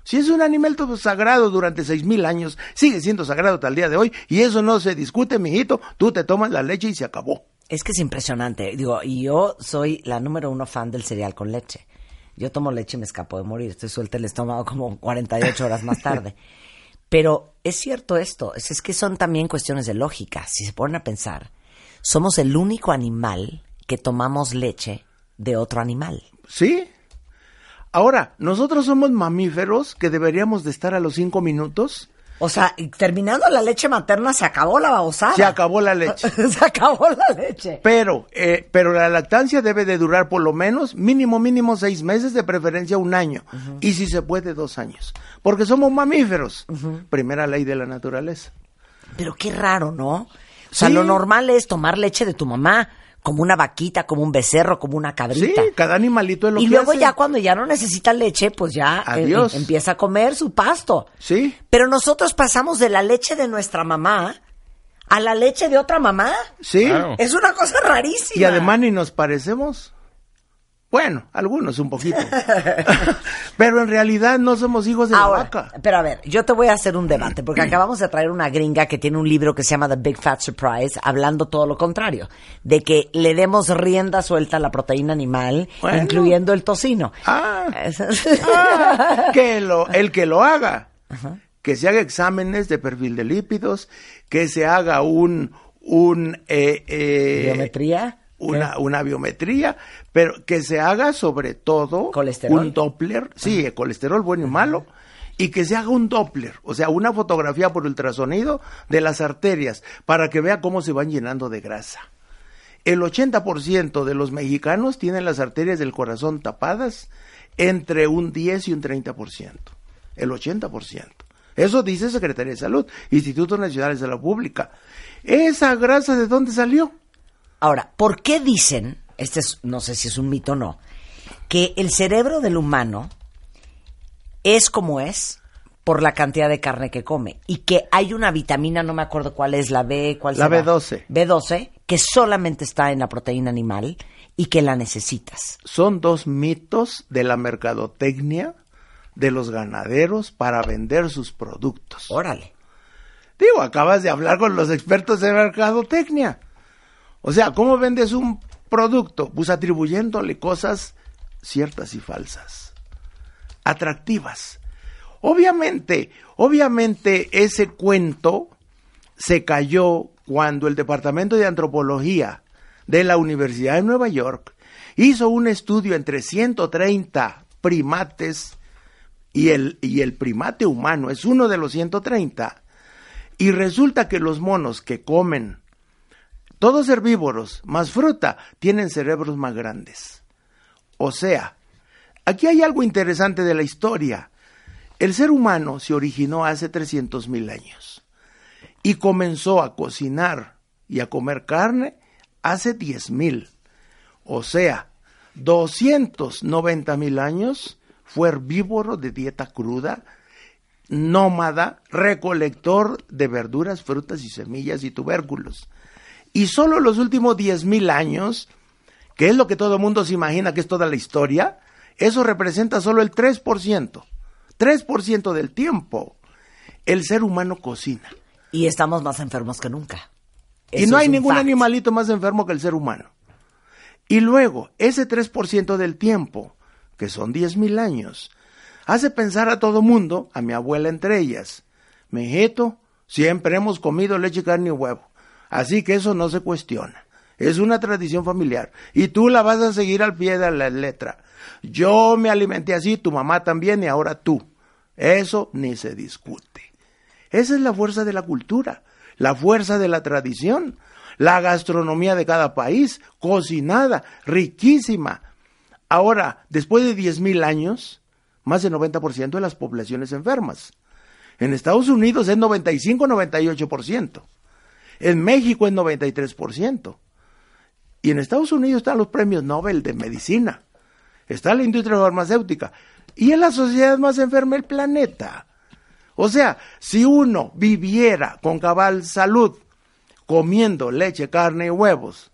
Si es un alimento sagrado durante seis mil años, sigue siendo sagrado hasta el día de hoy y eso no se discute, mijito. Tú te tomas la leche y se acabó. Es que es impresionante. Digo, y yo soy la número uno fan del cereal con leche. Yo tomo leche y me escapo de morir. Estoy suelta el estómago como 48 horas más tarde. Pero es cierto esto. Es, es que son también cuestiones de lógica. Si se ponen a pensar, somos el único animal que tomamos leche de otro animal. ¿Sí? Ahora, nosotros somos mamíferos que deberíamos de estar a los cinco minutos. O sea, y terminando la leche materna se acabó la babosada. Se acabó la leche. se acabó la leche. Pero, eh, pero la lactancia debe de durar por lo menos mínimo, mínimo seis meses, de preferencia un año. Y si se puede, dos años. Porque somos mamíferos. Primera ley de la naturaleza. Pero qué raro, ¿no? O sea, Sí. lo normal es tomar leche de tu mamá, como una vaquita, como un becerro, como una Sí, cabrita. cada animalito es lo y que luego hace. ya cuando ya no necesita leche, pues ya eh, Adiós. em- empieza a comer su pasto. Sí, Pero nosotros pasamos de la leche de nuestra mamá a la leche de otra mamá. sí. Claro. Es una cosa rarísima. Y además ni nos parecemos. Bueno, algunos un poquito. Pero en realidad no somos hijos de Ahora, la vaca. pero a ver, yo te voy a hacer un debate, porque acabamos de traer una gringa que tiene un libro que se llama The Big Fat Surprise, hablando todo lo contrario, de que le demos rienda suelta a la proteína animal, Bueno. incluyendo el tocino. Ah. Ah, que lo, el que lo haga, que se haga exámenes de perfil de lípidos, que se haga un, un eh, eh, ¿Biometría? Una, una biometría, pero que se haga sobre todo ¿Colesterol? un Doppler, sí, el colesterol bueno y malo, y que se haga un Doppler, o sea, una fotografía por ultrasonido de las arterias, para que vea cómo se van llenando de grasa. El 80% de los mexicanos tienen las arterias del corazón tapadas entre un 10 y un 30%. El 80%. Eso dice Secretaría de Salud, Instituto Nacional de Salud Pública. ¿Esa grasa de dónde salió? Ahora, ¿por qué dicen, este es, no sé si es un mito o no, que el cerebro del humano es como es por la cantidad de carne que come y que hay una vitamina, no me acuerdo cuál es, la B, cuál La será? B12. B12, que solamente está en la proteína animal y que la necesitas. Son dos mitos de la mercadotecnia de los ganaderos para vender sus productos. Órale. Digo, acabas de hablar con los expertos de mercadotecnia. O sea, ¿cómo vendes un producto? Pues atribuyéndole cosas ciertas y falsas, atractivas. Obviamente, obviamente ese cuento se cayó cuando el Departamento de Antropología de la Universidad de Nueva York hizo un estudio entre 130 primates y el, y el primate humano es uno de los 130 y resulta que los monos que comen todos herbívoros más fruta tienen cerebros más grandes. O sea, aquí hay algo interesante de la historia. El ser humano se originó hace 300 mil años y comenzó a cocinar y a comer carne hace 10 mil. O sea, 290 mil años fue herbívoro de dieta cruda, nómada, recolector de verduras, frutas y semillas y tubérculos. Y solo los últimos 10 mil años, que es lo que todo el mundo se imagina que es toda la historia, eso representa solo el 3%. 3% del tiempo el ser humano cocina. Y estamos más enfermos que nunca. y no hay ningún fact. animalito más enfermo que el ser humano. Y luego, ese 3% del tiempo, que son 10 mil años, hace pensar a todo mundo, a mi abuela entre ellas, mijito, siempre hemos comido leche, carne y huevo. Así que eso no se cuestiona. Es una tradición familiar. Y tú la vas a seguir al pie de la letra. Yo me alimenté así, tu mamá también y ahora tú. Eso ni se discute. Esa es la fuerza de la cultura, la fuerza de la tradición, la gastronomía de cada país, cocinada, riquísima. Ahora, después de 10.000 años, más del 90% de las poblaciones enfermas. En Estados Unidos es 95-98%. En México es 93%. Y en Estados Unidos están los premios Nobel de medicina. Está la industria farmacéutica. Y es la sociedad más enferma del planeta. O sea, si uno viviera con cabal salud, comiendo leche, carne y huevos,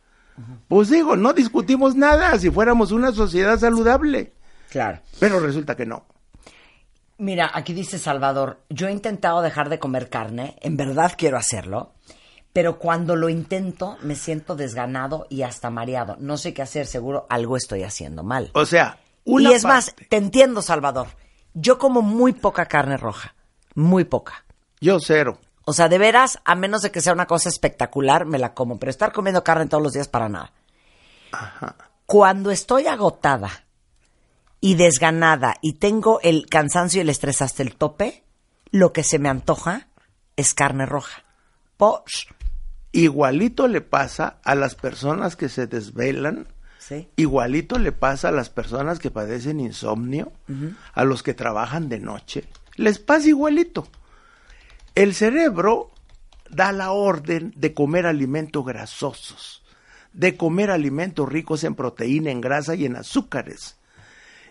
pues digo, no discutimos nada si fuéramos una sociedad saludable. Claro. Pero resulta que no. Mira, aquí dice Salvador, yo he intentado dejar de comer carne, en verdad quiero hacerlo, pero cuando lo intento me siento desganado y hasta mareado. No sé qué hacer, seguro algo estoy haciendo mal. O sea, una y es más, te entiendo, Salvador. Yo como muy poca carne roja, muy poca. yo cero. O sea, de veras, a menos de que sea una cosa espectacular, me la como, pero estar comiendo carne todos los días para nada. Cuando estoy agotada y desganada y tengo el cansancio y el estrés hasta el tope, lo que se me antoja es carne roja. Posh. Igualito le pasa a las personas que se desvelan, Sí. igualito le pasa a las personas que padecen insomnio, a los que trabajan de noche. Les pasa igualito. El cerebro da la orden de comer alimentos grasosos, de comer alimentos ricos en proteína, en grasa y en azúcares.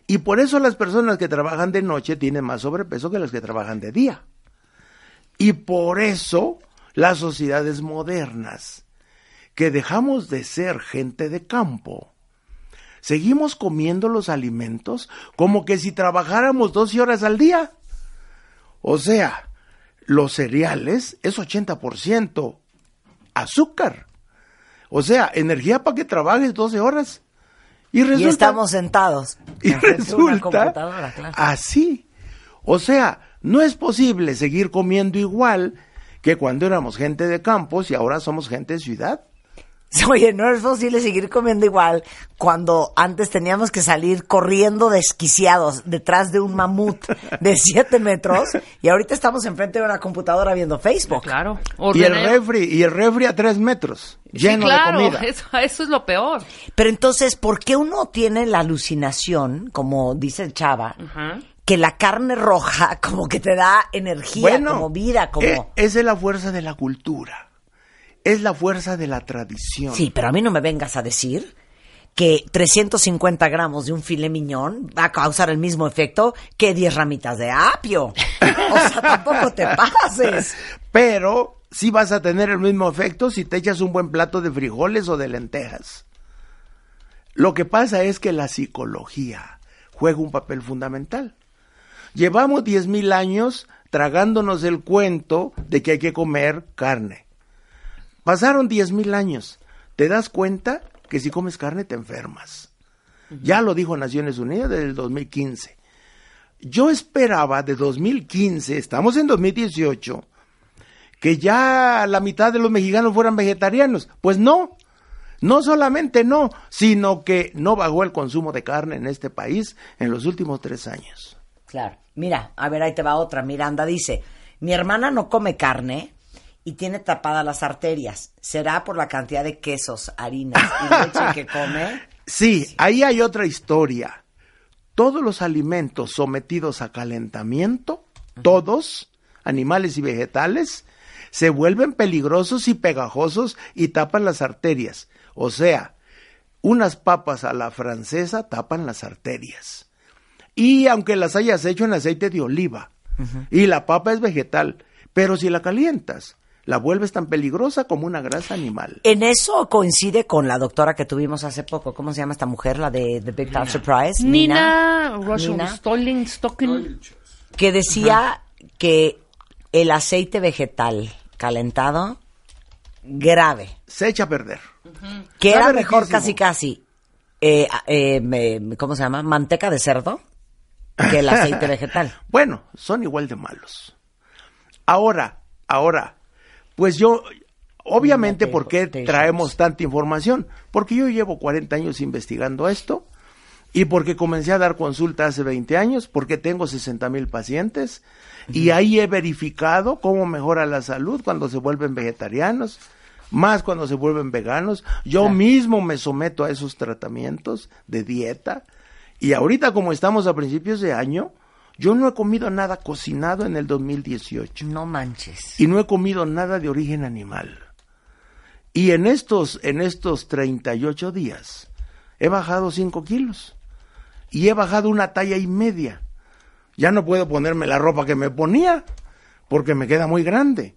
Y por eso las personas que trabajan de noche tienen más sobrepeso que las que trabajan de día. Y por eso las sociedades modernas, que dejamos de ser gente de campo, seguimos comiendo los alimentos como que si trabajáramos 12 horas al día. O sea, los cereales es 80% azúcar. O sea, energía para que trabajes 12 horas. Y, Y resulta, estamos sentados. y resulta claro. así. O sea, no es posible seguir comiendo igual que cuando éramos gente de campos y ahora somos gente de ciudad. Oye, no es posible seguir comiendo igual cuando antes teníamos que salir corriendo desquiciados detrás de un mamut de 7 metros y ahorita estamos enfrente de una computadora viendo Facebook. Claro. Y el Ordené- refri, y el refri a tres metros, Sí, lleno claro, de comida. Eso, eso es lo peor. Pero entonces, ¿por qué uno tiene la alucinación, como dice Chava, Ajá. Que la carne roja como que te da energía, como vida, como... eh, esa es la fuerza de la cultura. Es la fuerza de la tradición. Sí, pero a mí no me vengas a decir que 350 gramos de un filet miñón va a causar el mismo efecto que 10 ramitas de apio. O sea, tampoco te pases. Pero sí vas a tener el mismo efecto si te echas un buen plato de frijoles o de lentejas. Lo que pasa es que la psicología juega un papel fundamental. Llevamos 10.000 años tragándonos el cuento de que hay que comer carne. Pasaron 10.000 años. ¿Te das cuenta que si comes carne te enfermas? Ya lo dijo Naciones Unidas desde el 2015. Yo esperaba de 2015, estamos en 2018, que ya la mitad de los mexicanos fueran vegetarianos. Pues no, no solamente no, sino que no bajó el consumo de carne en este país en los últimos tres años. Claro. Mira, a ver, ahí te va otra. Miranda dice, mi hermana no come carne y tiene tapadas las arterias. ¿Será por la cantidad de quesos, harinas y leche que come? Sí, ahí hay otra historia. Todos los alimentos sometidos a calentamiento, todos, animales y vegetales, se vuelven peligrosos y pegajosos y tapan las arterias. O sea, unas papas a la francesa tapan las arterias. Y aunque las hayas hecho en aceite de oliva, y la papa es vegetal, pero si la calientas, la vuelves tan peligrosa como una grasa animal. En eso coincide con la doctora que tuvimos hace poco. ¿Cómo se llama esta mujer? La de The Big Fat Surprise. Nina, Nina. Stolling, Stocking. Que decía que el aceite vegetal calentado, grave. Se echa a perder. Que Sabe era mejor riquísimo. casi casi, eh, eh, me- ¿cómo se llama? Manteca de cerdo que el aceite vegetal. Bueno, son igual de malos. Ahora, ahora, pues yo, obviamente, ¿por qué traemos tanta información? Porque yo llevo 40 años investigando esto y porque comencé a dar consulta hace 20 años, porque tengo 60 mil pacientes y ahí he verificado cómo mejora la salud cuando se vuelven vegetarianos, más cuando se vuelven veganos. Yo mismo me someto a esos tratamientos de dieta y ahorita como estamos a principios de año, yo no he comido nada cocinado en el 2018 No manches. y no he comido nada de origen animal. Y en estos, en estos 38 días he bajado 5 kilos y he bajado una talla y media. Ya no puedo ponerme la ropa que me ponía porque me queda muy grande.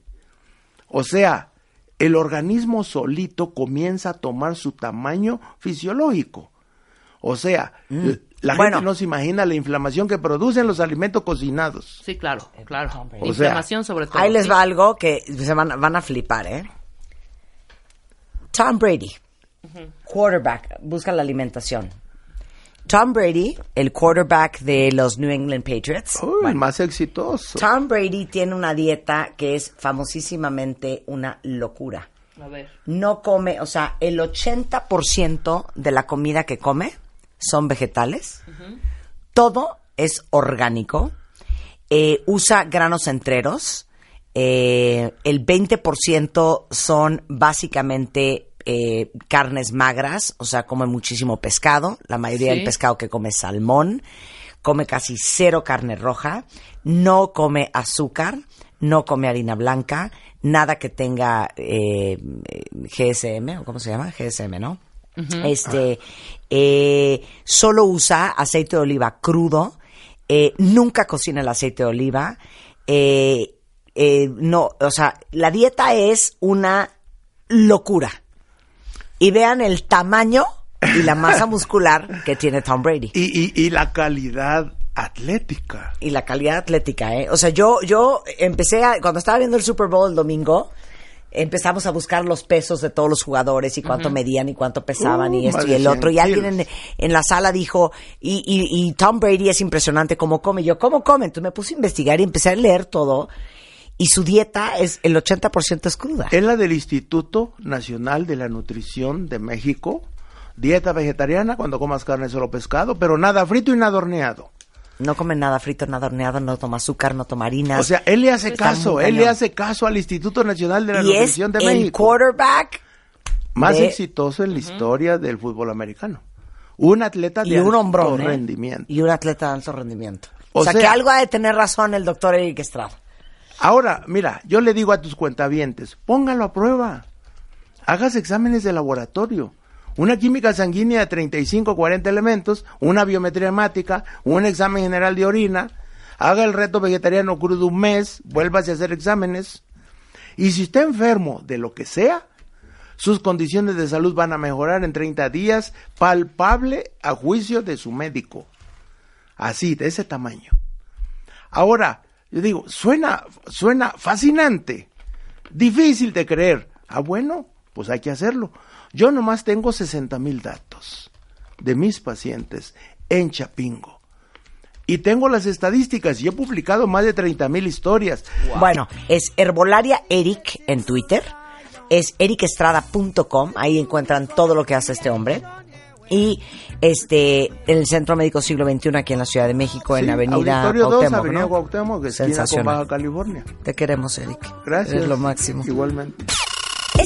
O sea, el organismo solito comienza a tomar su tamaño fisiológico. O sea, l- la. Bueno. gente no se imagina la inflamación que producen los alimentos cocinados. Sí, claro, claro. O Inflamación sobre todo. Ahí les va algo que se van, van a flipar, ¿eh? Tom Brady, quarterback, busca la alimentación. Tom Brady, el quarterback de los New England Patriots. Uy, Bueno, más exitoso. Tom Brady tiene una dieta que es famosísimamente una locura. A ver. No come, o sea, el 80% de la comida que come son vegetales. Todo es orgánico. Eh, usa granos enteros. Eh, el 20% son básicamente eh, carnes magras, o sea, come muchísimo pescado. La mayoría Sí. del pescado que come es salmón. Come casi cero carne roja. No come azúcar. No come harina blanca. Nada que tenga GSM, o cómo se llama? GSM, ¿no? Este, eh, solo usa aceite de oliva crudo, eh, nunca cocina el aceite de oliva, eh, eh, no, o sea, la dieta es una locura. Y vean el tamaño y la masa muscular que tiene Tom Brady. Y, y, y la calidad atlética. Y la calidad atlética, ¿eh? O sea, yo, yo empecé a, cuando estaba viendo el Super Bowl el domingo, empezamos a buscar los pesos de todos los jugadores y cuánto medían y cuánto pesaban Uh, y esto más y el 100 otro. Y alguien en, en la sala dijo, y, y, y Tom Brady es impresionante cómo come. Yo, ¿cómo come? Entonces me puse a investigar y empecé a leer todo. Y su dieta es, el 80% es cruda. Es la del Instituto Nacional de la Nutrición de México. Dieta vegetariana cuando comas carne solo pescado, pero nada frito y nada horneado. No come nada frito, nada horneado, no toma azúcar, no toma harinas. O sea, él le hace Está caso, él le hace caso al Instituto Nacional de la y es Nutrición de el México. quarterback Más de- exitoso en la historia del fútbol americano. Un atleta y de un alto hombrón, ¿eh? rendimiento. Y un atleta de alto rendimiento. O, O sea, sea- que algo ha de tener razón el doctor Eric Estrada. Ahora, mira, yo le digo a tus cuentavientes, póngalo a prueba. Hagas exámenes de laboratorio. Una química sanguínea de 35 40 elementos, una biometría hemática, un examen general de orina, haga el reto vegetariano crudo un mes, vuélvase a hacer exámenes. Y si está enfermo de lo que sea, sus condiciones de salud van a mejorar en 30 días, palpable a juicio de su médico. Así, de ese tamaño. Ahora, yo digo, suena, suena fascinante, difícil de creer. Ah, bueno, pues hay que hacerlo. Yo nomás tengo 60 mil datos de mis pacientes en Chapingo. Y tengo las estadísticas y he publicado más de 30 mil historias. Bueno, es Herbolaria Eric en Twitter. Es ericestrada.com. Ahí encuentran todo lo que hace este hombre. Y este en el Centro Médico Siglo XXI aquí en la Ciudad de México, en Sí, la Avenida Auditorio 2, Cuauhtémoc, Avenida ¿no? Cuauhtémoc, esquina con Sensacional. Baja California. Te queremos, Eric. Gracias. Eres lo máximo. Igualmente.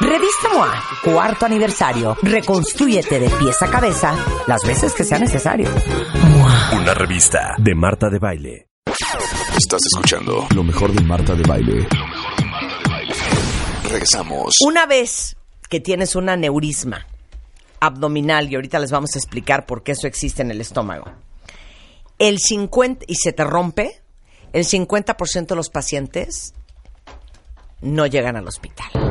Revista MOA, cuarto aniversario. Reconstrúyete de pies a cabeza las veces que sea necesario. Una revista de Marta de Baile. Estás escuchando lo mejor de Marta de Baile. Regresamos. Una vez que tienes un aneurisma abdominal, y ahorita les vamos a explicar por qué eso existe en el estómago, el 50, y se te rompe, el 50% de los pacientes no llegan al hospital.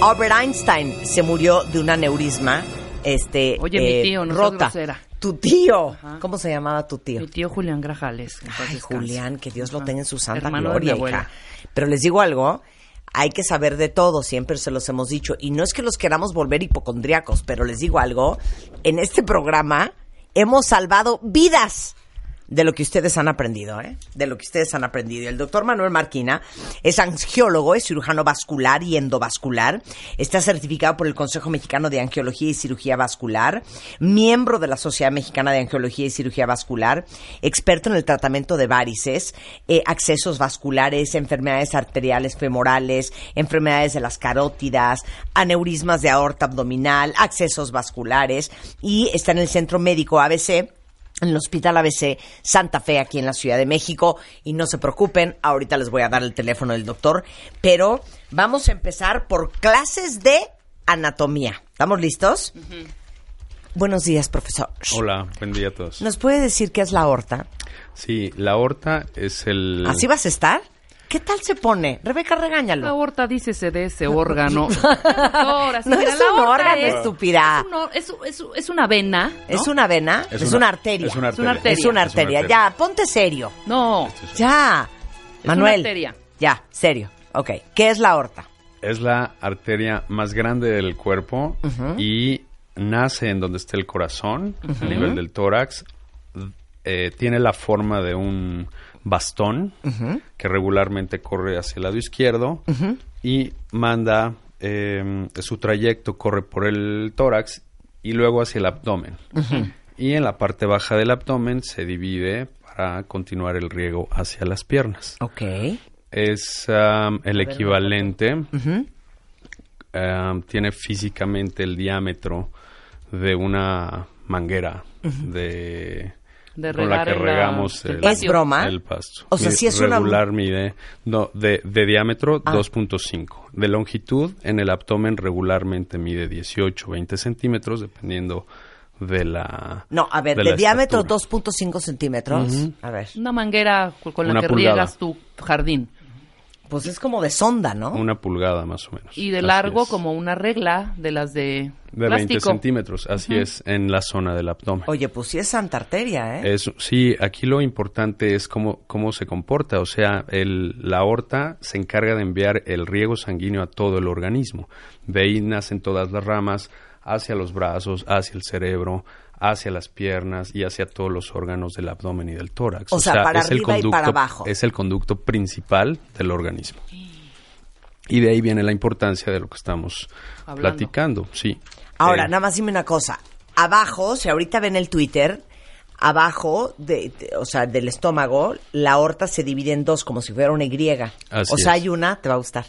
Albert Einstein se murió de un aneurisma este, Oye, mi tío, no seas rota. Tu tío. Ajá. ¿Cómo se llamaba tu tío? Mi tío Julián Grajales. que Ay. Julián, que Dios lo tenga en su santa Hermano gloria, de mi abuela. hija. Pero les digo algo, hay que saber de todo, siempre se los hemos dicho. Y no es que los queramos volver hipocondriacos, pero les digo algo, en este programa hemos salvado vidas de lo que ustedes han aprendido, ¿eh? De lo que ustedes han aprendido. El doctor Manuel Marquina es angiólogo, es cirujano vascular y endovascular. Está certificado por el Consejo Mexicano de Angiología y Cirugía Vascular, miembro de la Sociedad Mexicana de Angiología y Cirugía Vascular, experto en el tratamiento de varices, eh, accesos vasculares, enfermedades arteriales femorales, enfermedades de las carótidas, aneurismas de aorta abdominal, accesos vasculares y está en el Centro Médico ABC en el Hospital ABC Santa Fe aquí en la Ciudad de México. Y no se preocupen, ahorita les voy a dar el teléfono del doctor, pero vamos a empezar por clases de anatomía. ¿Estamos listos? Buenos días, profesor. Hola, buen día a todos. ¿Nos puede decir qué es la aorta? Sí, la aorta es el... ¿Así vas a estar? ¿Qué tal se pone? Rebeca, La regáñalo. aorta, dícese de ese órgano. Ahora, No es la un aorta órgano, es- estúpida. Es, un or- es- es- es una vena. ¿no? ¿Es una vena? Es, Es una, una- arteria. es una Es una arteria. Es una arteria. Ya, ponte serio. No, Ya. Es Manuel. una arteria. Ya, serio. Ok. ¿Qué es la aorta? Es la arteria más grande del cuerpo y nace en donde está el corazón, a nivel del tórax. Eh, tiene la forma de un bastón que regularmente corre hacia el lado izquierdo y manda eh, su trayecto, corre por el tórax y luego hacia el abdomen. Y en la parte baja del abdomen se divide para continuar el riego hacia las piernas. Ok. Es um, el equivalente, um, tiene físicamente el diámetro de una manguera de, De con la regar que en la- regamos el el, ¿Es broma? el pasto. O sea, Mide- sí es una- regular mide no, de, de diámetro Ah. 2.5. De longitud en el abdomen regularmente mide 18 20 centímetros dependiendo de la No, a ver, de de, diámetro estatura. 2.5 centímetros. A ver. una manguera con la Una que pulgada. riegas tu jardín. Pues es como de sonda, ¿no? Una pulgada más o menos. Y de largo como una regla de las de, De 20 plástico. centímetros, así es, en la zona del abdomen. Oye, pues sí es santa arteria, ¿eh? Es- sí, aquí lo importante es cómo, cómo se comporta. O sea, el, la aorta se encarga de enviar el riego sanguíneo a todo el organismo. De ahí nacen todas las ramas hacia los brazos, hacia el cerebro, hacia las piernas y hacia todos los órganos del abdomen y del tórax. O sea, para es el arriba y para conducto- abajo. Es el conducto principal del organismo. Y de ahí viene la importancia de lo que estamos Hablando. platicando, sí. Ahora, Eh, nada más dime una cosa. Abajo, si ahorita ven el Twitter, abajo, de, de- o sea, del estómago, la aorta se divide en dos, como si fuera una Y. Así o sea, es. hay una, te va a gustar,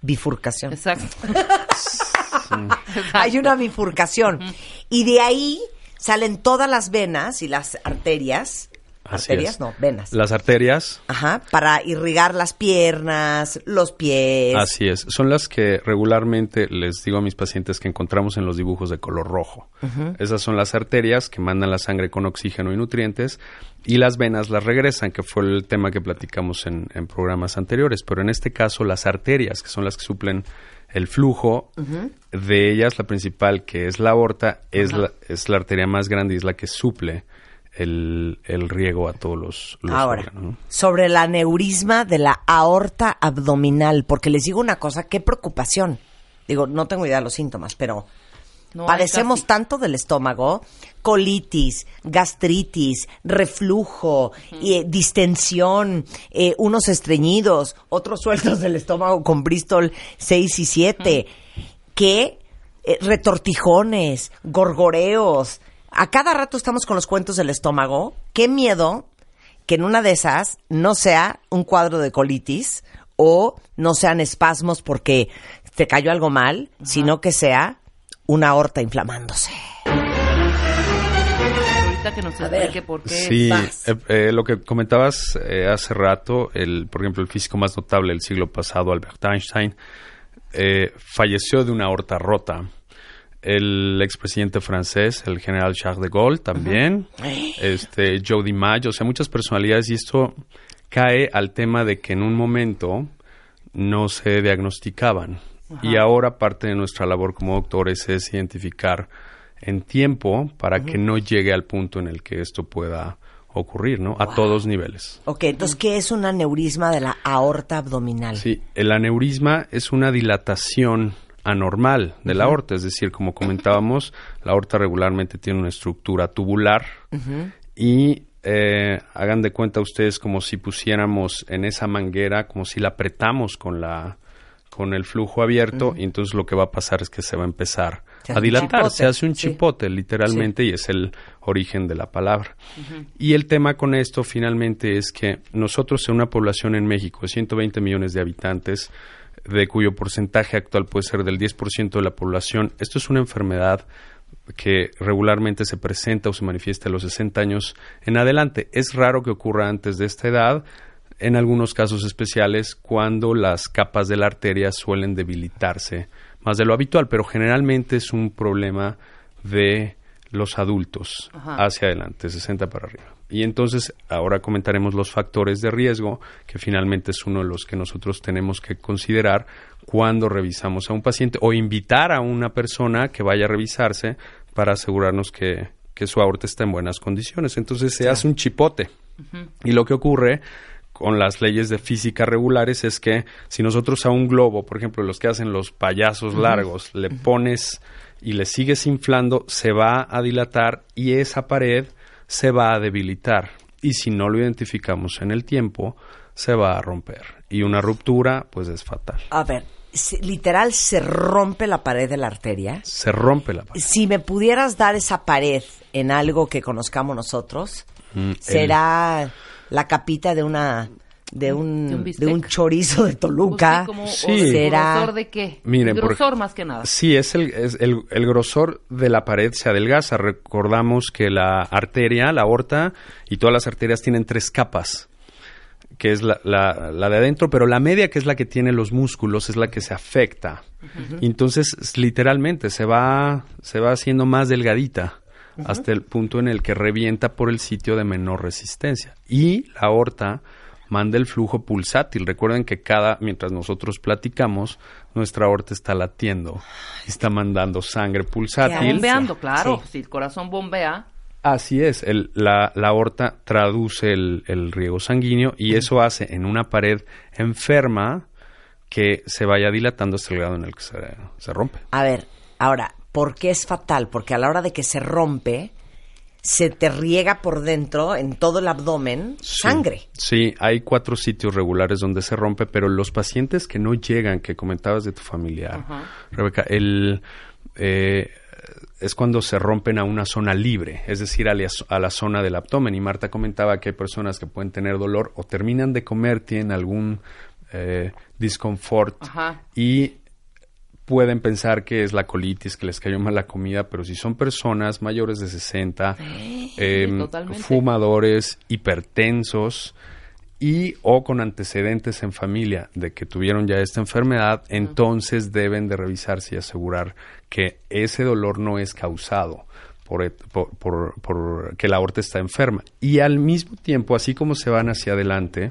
bifurcación. Exacto. Hay una bifurcación. Y de ahí salen todas las venas y las arterias. Así arterias, es. no, venas. Las arterias, Ajá, para irrigar las piernas, los pies. así es, son las que regularmente les digo a mis pacientes que encontramos en los dibujos de color rojo. Esas son las arterias que mandan la sangre con oxígeno y nutrientes y las venas las regresan, que fue el tema que platicamos en, en programas anteriores. Pero en este caso las arterias, que son las que suplen el flujo, de ellas la principal, que es la aorta, es la, es la arteria más grande y es la que suple el, el riego a todos los, los Ahora, órganos, ¿no? sobre el aneurisma de la aorta abdominal, porque les digo una cosa, qué preocupación. Digo, no tengo idea de los síntomas, pero No padecemos tanto del estómago, colitis, gastritis, reflujo, eh, distensión, eh, unos estreñidos, otros sueltos del estómago con Bristol 6 y 7, que eh, retortijones, gorgoreos. A cada rato estamos con los cuentos del estómago. Qué miedo que en una de esas no sea un cuadro de colitis o no sean espasmos porque te cayó algo mal, sino que sea una aorta inflamándose. Ahorita que nos explique por qué. Sí, eh, eh, lo que comentabas eh, hace rato, el, por ejemplo, el físico más notable del siglo pasado, Albert Einstein, eh, falleció de una aorta rota. El expresidente francés, el general Charles de Gaulle, también. Este, Joe DiMaggio, o sea, muchas personalidades. Y esto cae al tema de que en un momento no se diagnosticaban. Y ahora parte de nuestra labor como doctores es identificar en tiempo para que no llegue al punto en el que esto pueda ocurrir, ¿no? A todos niveles. Ok, entonces, ¿qué es un aneurisma de la aorta abdominal? Sí, el aneurisma es una dilatación anormal de la aorta, es decir, como comentábamos, la aorta regularmente tiene una estructura tubular y eh, hagan de cuenta ustedes como si pusiéramos en esa manguera, como si la apretamos con la con el flujo abierto y entonces lo que va a pasar es que se va a empezar Se a dilatar, chipote, se hace un sí. chipote literalmente y es el origen de la palabra. Y el tema con esto finalmente es que nosotros en una población en México de 120 millones de habitantes, de cuyo porcentaje actual puede ser del 10% de la población, esto es una enfermedad que regularmente se presenta o se manifiesta a los 60 años en adelante. Es raro que ocurra antes de esta edad, en algunos casos especiales, cuando las capas de la arteria suelen debilitarse más de lo habitual, pero generalmente es un problema de los adultos Ajá. hacia adelante, 60 para arriba. Y entonces ahora comentaremos los factores de riesgo, que finalmente es uno de los que nosotros tenemos que considerar cuando revisamos a un paciente o invitar a una persona que vaya a revisarse para asegurarnos que, que su aorta está en buenas condiciones. Entonces se hace un chipote. Y lo que ocurre con las leyes de física regulares es que si nosotros a un globo, por ejemplo, los que hacen los payasos largos, le pones y le sigues inflando, se va a dilatar y esa pared se va a debilitar. Y si no lo identificamos en el tiempo, se va a romper. Y una ruptura, pues es fatal. A ver, literal se rompe la pared de la arteria. Se rompe la pared. Si me pudieras dar esa pared en algo que conozcamos nosotros, Mm, será la capita de una de un, De un de bistec. un chorizo de Pues Toluca. sí, como, Sí. Será- grosor de qué? Miren, por- grosor más que nada. Sí, es el, es el, el grosor de la pared se adelgaza. Recordamos que la arteria, la aorta y todas las arterias tienen tres capas, que es la, la, la de adentro, pero la media, que es la que tiene los músculos, es la que se afecta. Entonces, literalmente, se va, se va haciendo más delgadita hasta el punto en el que revienta por el sitio de menor resistencia. Y la aorta manda el flujo pulsátil. Recuerden que cada, mientras nosotros platicamos, nuestra aorta está latiendo, está mandando sangre pulsátil. Bombeando, claro. Sí. Si el corazón bombea, Así es, el- la, la aorta traduce el, el riego sanguíneo y eso hace en una pared enferma que se vaya dilatando hasta el grado en el que se, se rompe. A ver, ahora, ¿por qué es fatal? Porque a la hora de que se rompe, se te riega por dentro, en todo el abdomen, Sí. sangre. Sí, hay cuatro sitios regulares donde se rompe, pero los pacientes que no llegan, que comentabas de tu familiar, Rebeca, el, eh, es cuando se rompen a una zona libre, es decir, a la, a la zona del abdomen. Y Marta comentaba que hay personas que pueden tener dolor o terminan de comer, tienen algún eh, disconfort Ajá. y pueden pensar que es la colitis, que les cayó mal la comida, pero si son personas mayores de 60, em, totalmente. fumadores, hipertensos y o con antecedentes en familia de que tuvieron ya esta enfermedad, entonces deben de revisarse y asegurar que ese dolor no es causado por, por, por- por que la aorta está enferma. Y al mismo tiempo, así como se van hacia adelante,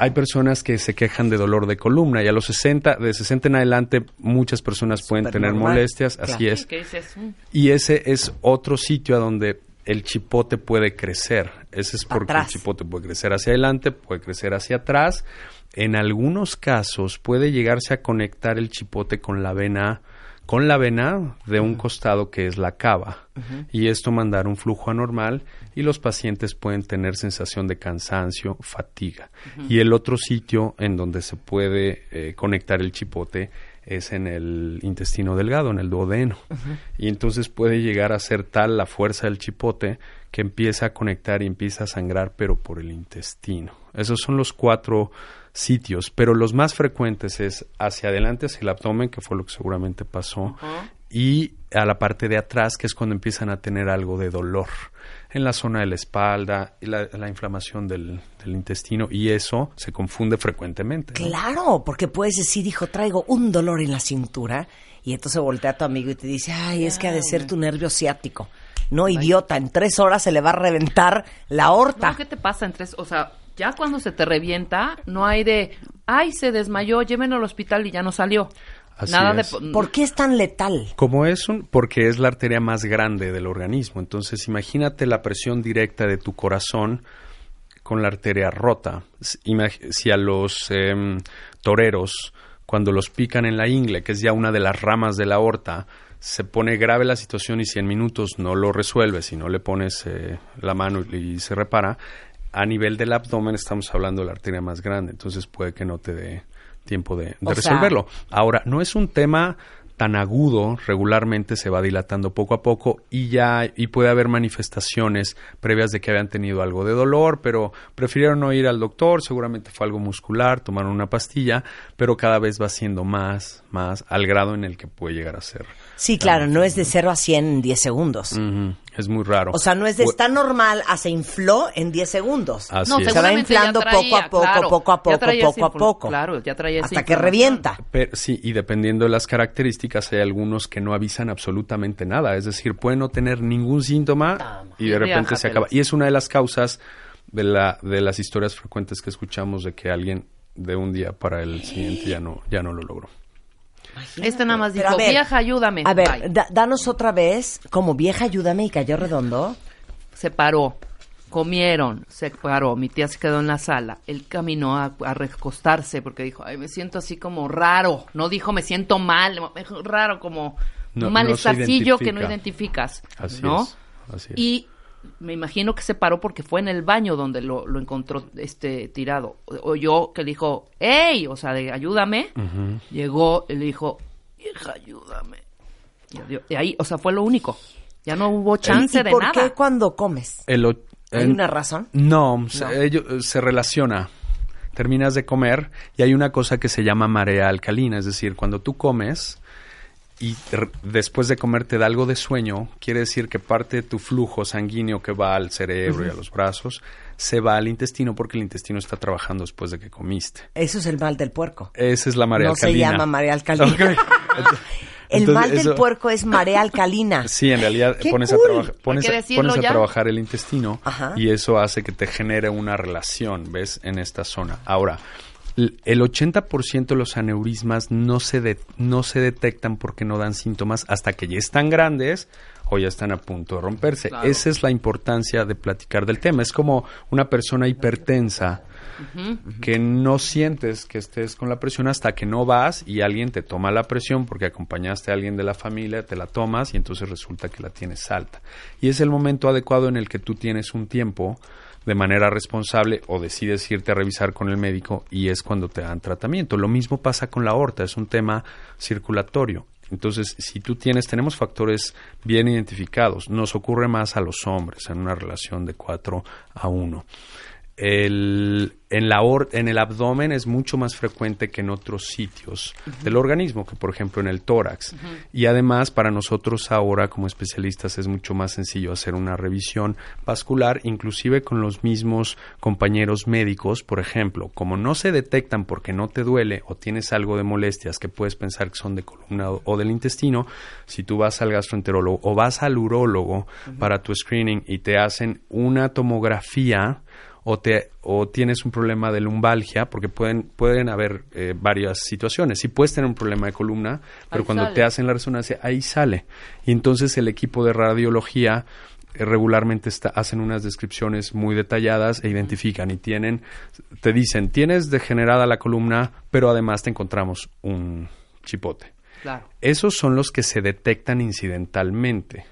hay personas que se quejan de dolor de columna y a los 60, de 60 en adelante, muchas personas pueden tener molestias, así es. ¿Qué dices? Y ese es otro sitio a donde el chipote puede crecer. Ese es porque Atrás. el chipote puede crecer hacia adelante, puede crecer hacia atrás. En algunos casos puede llegarse a conectar el chipote con la vena con la vena de un costado que es la cava y esto mandar un flujo anormal y los pacientes pueden tener sensación de cansancio, fatiga. Y el otro sitio en donde se puede eh, conectar el chipote es en el intestino delgado, en el duodeno. Y entonces puede llegar a ser tal la fuerza del chipote que empieza a conectar y empieza a sangrar, pero por el intestino. Esos son los cuatro sitios, pero los más frecuentes es hacia adelante, hacia el abdomen, que fue lo que seguramente pasó, y a la parte de atrás, que es cuando empiezan a tener algo de dolor en la zona de la espalda, y la, la inflamación del, del intestino, y eso se confunde frecuentemente. ¿no? Claro, porque puedes decir, hijo, traigo un dolor en la cintura, y entonces voltea a tu amigo y te dice, ay, es que ha de ser tu nervio ciático. No, idiota, en tres horas se le va a reventar la aorta. No, ¿qué te pasa en tres? O sea, ya cuando se te revienta, no hay de, ay, se desmayó, llévenlo al hospital y ya no salió. Así Nada es. de... ¿Por qué es tan letal? Como es un, porque es la arteria más grande del organismo. Entonces, imagínate la presión directa de tu corazón con la arteria rota. Si a los em, toreros, cuando los pican en la ingle, que es ya una de las ramas de la aorta, se pone grave la situación y si en minutos no lo resuelves y no le pones eh, la mano y, y se repara, a nivel del abdomen estamos hablando de la arteria más grande. Entonces puede que no te dé tiempo de, de O sea, resolverlo. Ahora, no es un tema tan agudo, regularmente se va dilatando poco a poco y ya y puede haber manifestaciones previas de que habían tenido algo de dolor, pero prefirieron no ir al doctor, seguramente fue algo muscular, tomaron una pastilla, pero cada vez va siendo más, más al grado en el que puede llegar a ser. Sí, claro, no es de 0 a 100 en 10 segundos. Es muy raro. O sea, no es de está normal a se infló en 10 segundos. Así No, es. Se va inflando traía, poco a poco, claro, poco a ya poco, traía poco a poco. Claro, ya traía Hasta que revienta. Pero, sí, y dependiendo de las características, hay algunos que no avisan absolutamente nada. Es decir, pueden no tener ningún síntoma y de repente se acaba. Y es una de las causas de, la, de las historias frecuentes que escuchamos de que alguien de un día para el siguiente ya no, ya no lo logró. Este nada más dijo, ver, vieja, ayúdame. A ver, da- danos otra vez, como vieja, ayúdame y cayó redondo. se paró, comieron, se paró, mi tía se quedó en la sala, él caminó a, a recostarse porque dijo, ay, me siento así como raro, no dijo me siento mal, raro como No- un no malestarcillo que no identifica. identificas, Así ¿no? es. Así es. Y me imagino que se paró porque fue en el baño donde lo, lo encontró este tirado. O, yo que le dijo, ¡Ey! O sea, de ayúdame. Llegó y le dijo, vieja, ayúdame. Y. Y ahí, o sea, fue lo único. Ya no hubo chance ¿Y de por nada. qué cuando comes? El ¿Hay en- una razón? No, Se, ello- se relaciona. Terminas de comer y hay una cosa que se llama marea alcalina, es decir, cuando tú comes y después de comer te da algo de sueño, quiere decir que parte de tu flujo sanguíneo que va al cerebro y a los brazos se va al intestino porque el intestino está trabajando después de que comiste. Eso es el mal del puerco. Esa es la marea no alcalina. se llama marea alcalina. El Entonces, mal del eso- puerco es marea alcalina. Sí, en realidad ¡Qué pones, cool! a, trabajar- pones, Hay que a- decirlo pones a ya. trabajar el intestino Ajá. y eso hace que te genere una relación, ¿ves? En esta zona. Ahora, el 80% de los aneurismas no se, de- no se detectan porque no dan síntomas hasta que ya están grandes o ya están a punto de romperse. Claro. Esa es la importancia de platicar del tema. Es como una persona hipertensa que no sientes que estés con la presión hasta que no vas y alguien te toma la presión porque acompañaste a alguien de la familia, te la tomas y entonces resulta que la tienes alta. Y es el momento adecuado en el que tú tienes un tiempo de manera responsable o decides irte a revisar con el médico y es cuando te dan tratamiento. Lo mismo pasa con la aorta, es un tema circulatorio. Entonces, si tú tienes, tenemos factores bien identificados, nos ocurre más a los hombres en una relación de 4 a 1 el, en, la or- en el abdomen es mucho más frecuente que en otros sitios del organismo, que por ejemplo en el tórax. Y además para nosotros ahora como especialistas es mucho más sencillo hacer una revisión vascular, inclusive con los mismos compañeros médicos, por ejemplo, como no se detectan porque no te duele o tienes algo de molestias que puedes pensar que son de columna o, o del intestino, si tú vas al gastroenterólogo o vas al urólogo para tu screening y te hacen una tomografía, o, te, o tienes un problema de lumbalgia, porque pueden, pueden haber eh, varias situaciones. Si puedes tener un problema de columna, pero Ahí cuando sale. te hacen la resonancia, ahí sale. Y entonces el equipo de radiología eh, regularmente está- hacen unas descripciones muy detalladas e identifican y tienen, te dicen, tienes degenerada la columna, pero además te encontramos un chipote. Claro. Esos son los que se detectan incidentalmente.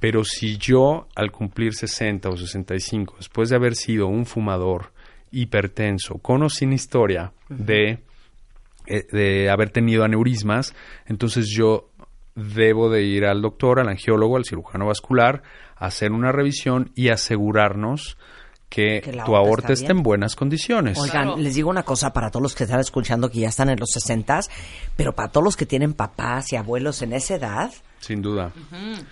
Pero si yo, al cumplir 60 o 65, después de haber sido un fumador hipertenso, con o sin historia de, eh, de haber tenido aneurismas, entonces yo debo de ir al doctor, al angiólogo, al cirujano vascular, a hacer una revisión y asegurarnos que, tu aorta esté en buenas condiciones. Oigan, Claro. les digo una cosa para todos los que están escuchando que ya están en los 60, pero para todos los que tienen papás y abuelos en esa edad, Sin duda.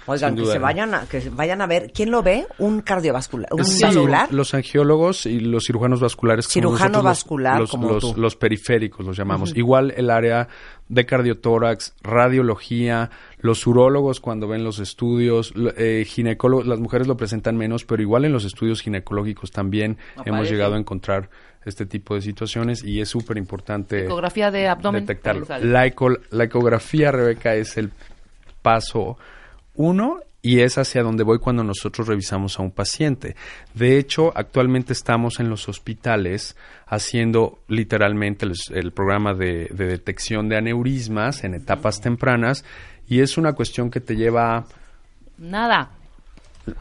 oigan, Sin que se vayan a, que se vayan a ver, ¿quién lo ve? Un cardiovascular, un Sí, vascular. los angiólogos y los cirujanos vasculares. Cirujano vascular, los, como los- tú. los periféricos los llamamos. Igual el área de cardiotórax, radiología, los urólogos cuando ven los estudios, eh, ginecólogos, las mujeres lo presentan menos, pero igual en los estudios ginecológicos también hemos llegado a encontrar este tipo de situaciones y es súper importante Ecografía de abdomen. detectarlo. La, eco- la ecografía, Rebeca, es el paso uno y es hacia donde voy cuando nosotros revisamos a un paciente. De hecho, actualmente estamos en los hospitales haciendo literalmente el, el programa de, de detección de aneurismas en etapas tempranas y es una cuestión que te lleva... Nada.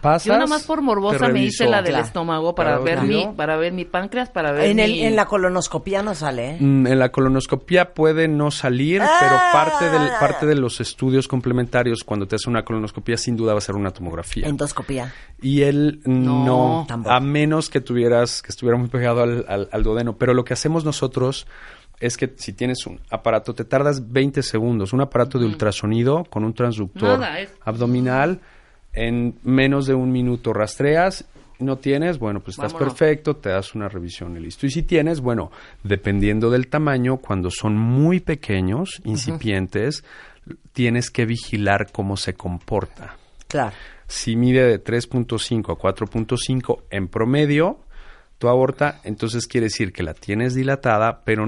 Pasas, Yo nada más por morbosa me hice la del Claro. estómago para ver mi para ver mi páncreas, para ver En, el, en la colonoscopía no sale, ¿eh? Mm, En la colonoscopía puede no salir, pero parte, del, Ah. parte de los estudios complementarios cuando te hace una colonoscopía sin duda va a ser una tomografía. Endoscopía. Y él no, No, tampoco. a menos que tuvieras, que estuviera muy pegado al, al, al duodeno. Pero lo que hacemos nosotros es que si tienes un aparato, te tardas 20 segundos, un aparato de ultrasonido con un transductor Nada, es- abdominal, en menos de un minuto rastreas. No tienes, bueno, pues estás Vámonos. perfecto, te das una revisión y listo. Y si tienes, bueno, dependiendo del tamaño, cuando son muy pequeños, incipientes, tienes que vigilar cómo se comporta. Claro. Si mide de 3.5 a 4.5 en promedio, tu aorta, entonces quiere decir que la tienes dilatada, pero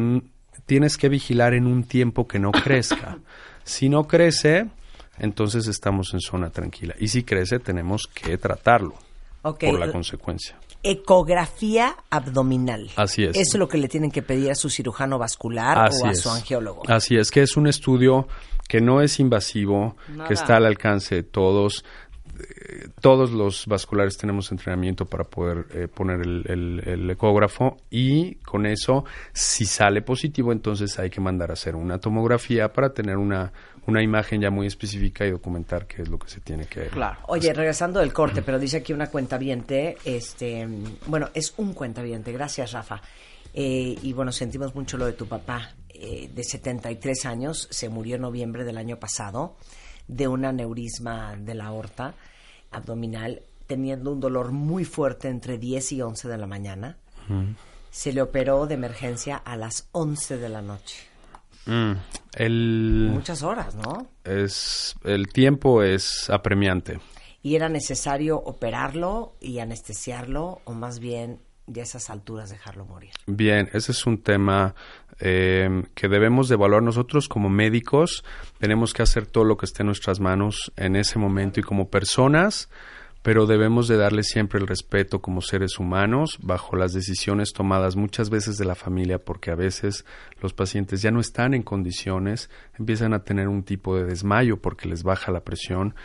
tienes que vigilar en un tiempo que no crezca. si no crece, entonces estamos en zona tranquila. Y si crece, tenemos que tratarlo Ok. por la consecuencia. Ecografía abdominal. Así es. Eso es lo que le tienen que pedir a su cirujano vascular Así o a es. su angiólogo. Así es, que es un estudio que no es invasivo, Nada. que está al alcance de todos. Todos los vasculares tenemos entrenamiento para poder eh, poner el, el- el ecógrafo y con eso, si sale positivo, entonces hay que mandar a hacer una tomografía para tener una, una imagen ya muy específica y documentar qué es lo que se tiene que Claro. Oye, regresando del corte, pero dice aquí una cuentaviente, este, bueno, es un cuentaviente, gracias Rafa. Eh, y bueno, sentimos mucho lo de tu papá, eh, de 73 años, se murió en noviembre del año pasado de un aneurisma de la aorta abdominal, teniendo un dolor muy fuerte entre 10 y 11 de la mañana. Se le operó de emergencia a las 11 de la noche. Mm, el, Muchas horas, ¿no? es, el tiempo es apremiante. ¿Y era necesario operarlo y anestesiarlo o más bien de esas alturas dejarlo morir? Bien, ese es un tema eh, que debemos de evaluar nosotros como médicos. Tenemos que hacer todo lo que esté en nuestras manos en ese momento y como personas pero debemos de darle siempre el respeto como seres humanos bajo las decisiones tomadas muchas veces de la familia, porque a veces los pacientes ya no están en condiciones, empiezan a tener un tipo de desmayo porque les baja la presión.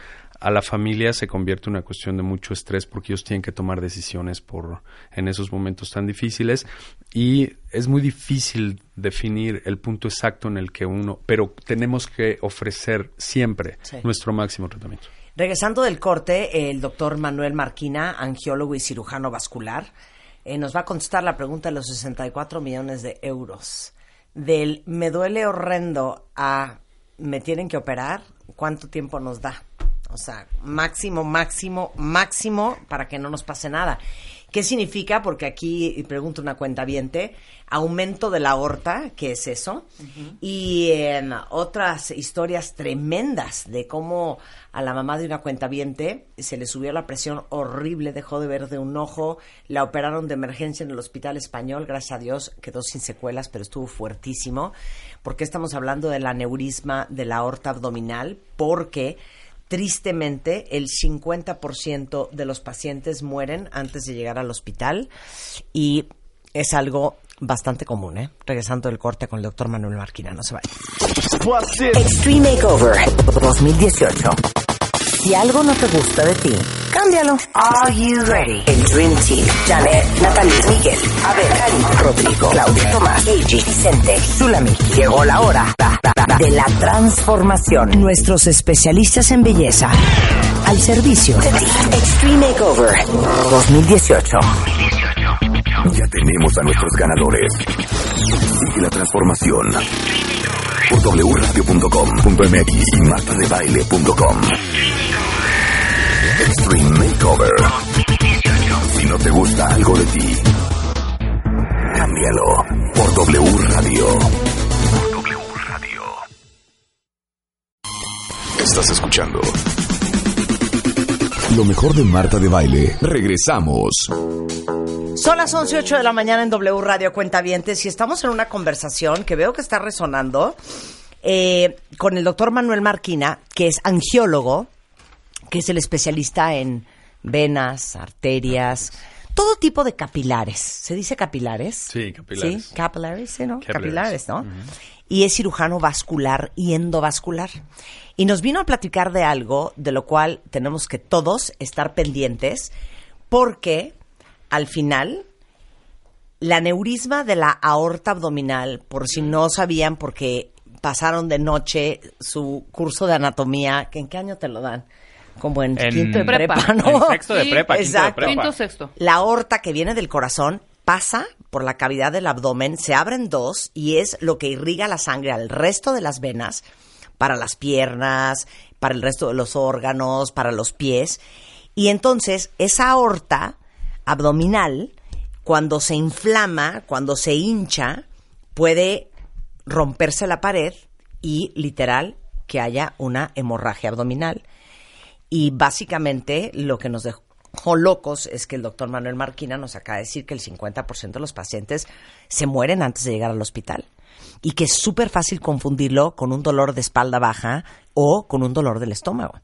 A la familia se convierte en una cuestión de mucho estrés porque ellos tienen que tomar decisiones por en esos momentos tan difíciles y es muy difícil definir el punto exacto en el que uno, pero tenemos que ofrecer siempre Sí. nuestro máximo tratamiento. Regresando del corte, el doctor Manuel Marquina, angiólogo y cirujano vascular, eh, nos va a contestar la pregunta de los 64 millones de euros. Del me duele horrendo a me tienen que operar, ¿cuánto tiempo nos da? O sea, máximo, máximo, máximo para que no nos pase nada. ¿Qué significa? Porque aquí, pregunto una cuenta aumento de la aorta, ¿qué es eso? Y em, otras historias tremendas de cómo a la mamá de una cuenta se le subió la presión horrible, dejó de ver de un ojo, la operaron de emergencia en el hospital español, gracias a Dios quedó sin secuelas, pero estuvo fuertísimo. porque estamos hablando del aneurisma de la aorta abdominal? Porque tristemente el 50% de los pacientes mueren antes de llegar al hospital y es algo bastante común, ¿eh? Regresando del corte con el doctor Manuel Marquina, no se vaya. Extreme Makeover 2018. Si algo no te gusta de ti, cámbialo. Are you ready? El Dream Team. Janet, Natalie, Miguel, Abel, Karim, Rodrigo, Claudia, Tomás, Gigi, Vicente, Zulami. Llegó la hora de la transformación. Nuestros especialistas en belleza al servicio de ti. Extreme Makeover 2018. Ya tenemos a nuestros ganadores. Sigue la transformación por wradio.com.mx y martadebaile.com. Extreme Makeover. Si no te gusta algo de ti, cámbialo por W Radio. Por W Radio. Estás escuchando lo mejor de Marta de Baile. Regresamos. Son las 11.08 de la mañana en W Radio Cuentavientes y estamos en una conversación que veo que está resonando eh, con el doctor Manuel Marquina, que es angiólogo, que es el especialista en venas, arterias, todo tipo de capilares. ¿Se dice capilares? Sí, capilares. Sí, capilares, sí, ¿no? Capilares. Capilares, ¿no? Y es cirujano vascular y endovascular. Y nos vino a platicar de algo de lo cual tenemos que todos estar pendientes porque al final la aneurisma de la aorta abdominal, por si no sabían porque pasaron de noche su curso de anatomía, ¿que ¿en qué año te lo dan? Como en, En quinto de prepa. prepa, ¿no? En sexto de prepa, quinto de Exacto. prepa. Quinto, sexto. La aorta que viene del corazón pasa por la cavidad del abdomen, se abren dos y es lo que irriga la sangre al resto de las venas para las piernas, para el resto de los órganos, para los pies. Y entonces esa aorta abdominal, cuando se inflama, cuando se hincha, puede romperse la pared y literal que haya una hemorragia abdominal. Y básicamente lo que nos dejó locos es que el doctor Manuel Marquina nos acaba de decir que el 50% de los pacientes se mueren antes de llegar al hospital. Y que es súper fácil confundirlo con un dolor de espalda baja o con un dolor del estómago.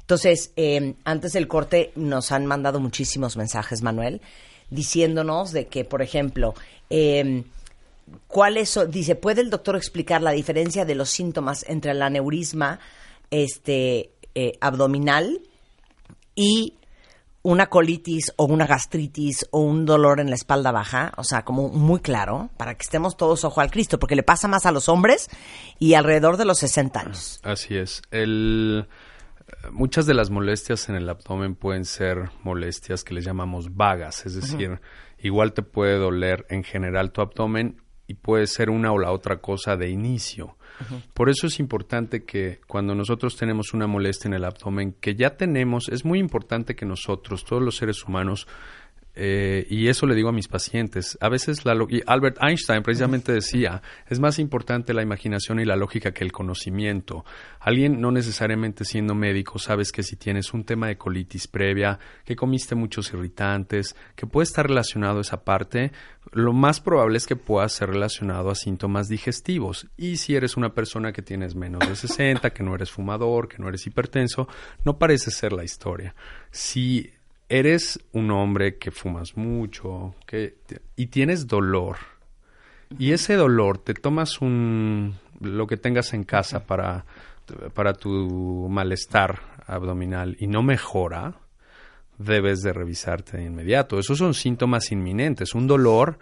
Entonces, eh, antes del corte nos han mandado muchísimos mensajes, Manuel, diciéndonos de que, por ejemplo, eh, ¿Cuál es, dice, ¿puede el doctor explicar la diferencia de los síntomas entre el aneurisma este, eh, abdominal y una colitis o una gastritis o un dolor en la espalda baja? O sea, como muy claro, para que estemos todos ojo al Cristo, porque le pasa más a los hombres y alrededor de los 60 años. Así es. El, muchas de las molestias en el abdomen pueden ser molestias que les llamamos vagas, es decir, igual te puede doler en general tu abdomen y puede ser una o la otra cosa de inicio. Por eso es importante que cuando nosotros tenemos una molestia en el abdomen, que ya tenemos, es muy importante que nosotros, todos los seres humanos, eh, y eso le digo a mis pacientes. A veces la y Albert Einstein precisamente decía, es más importante la imaginación y la lógica que el conocimiento. Alguien no necesariamente siendo médico sabes que si tienes un tema de colitis previa, que comiste muchos irritantes, que puede estar relacionado a esa parte, lo más probable es que pueda ser relacionado a síntomas digestivos. Y si eres una persona que tienes menos de 60, que no eres fumador, que no eres hipertenso, no parece ser la historia. Si eres un hombre que fumas mucho que, y tienes dolor, y ese dolor te tomas un lo que tengas en casa para, para tu malestar abdominal y no mejora, debes de revisarte de inmediato. Esos son síntomas inminentes. Un dolor,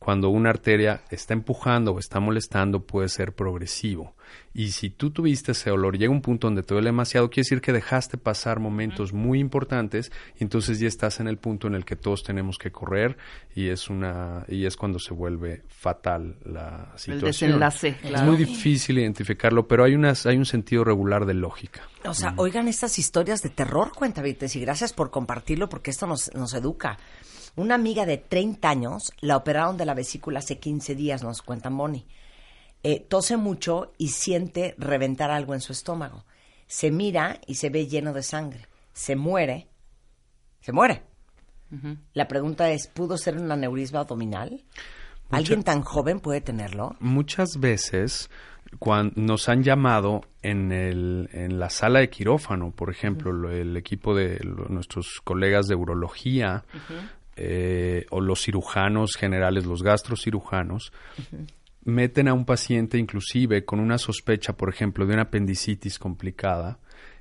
cuando una arteria está empujando o está molestando, puede ser progresivo. Y si tú tuviste ese dolor, llega un punto donde te duele demasiado, quiere decir que dejaste pasar momentos muy importantes y entonces ya estás en el punto en el que todos tenemos que correr y es una y es cuando se vuelve fatal la situación. desenlace, Es muy difícil identificarlo, pero hay unas hay un sentido regular de lógica. O sea, oigan estas historias de terror, cuentavites, y gracias por compartirlo porque esto nos, nos educa. Una amiga de 30 años la operaron de la vesícula hace 15 días, nos cuenta Moni. Eh, tose mucho y siente reventar algo en su estómago. Se mira y se ve lleno de sangre. Se muere. Se muere. La pregunta es, ¿pudo ser un aneurisma abdominal? ¿Alguien tan joven puede tenerlo? muchas veces cuando nos han llamado en, el, en la sala de quirófano, por ejemplo, lo- el equipo de lo- nuestros colegas de urología eh, o los cirujanos generales, los gastrocirujanos, meten a un paciente inclusive con una sospecha, por ejemplo, de una apendicitis complicada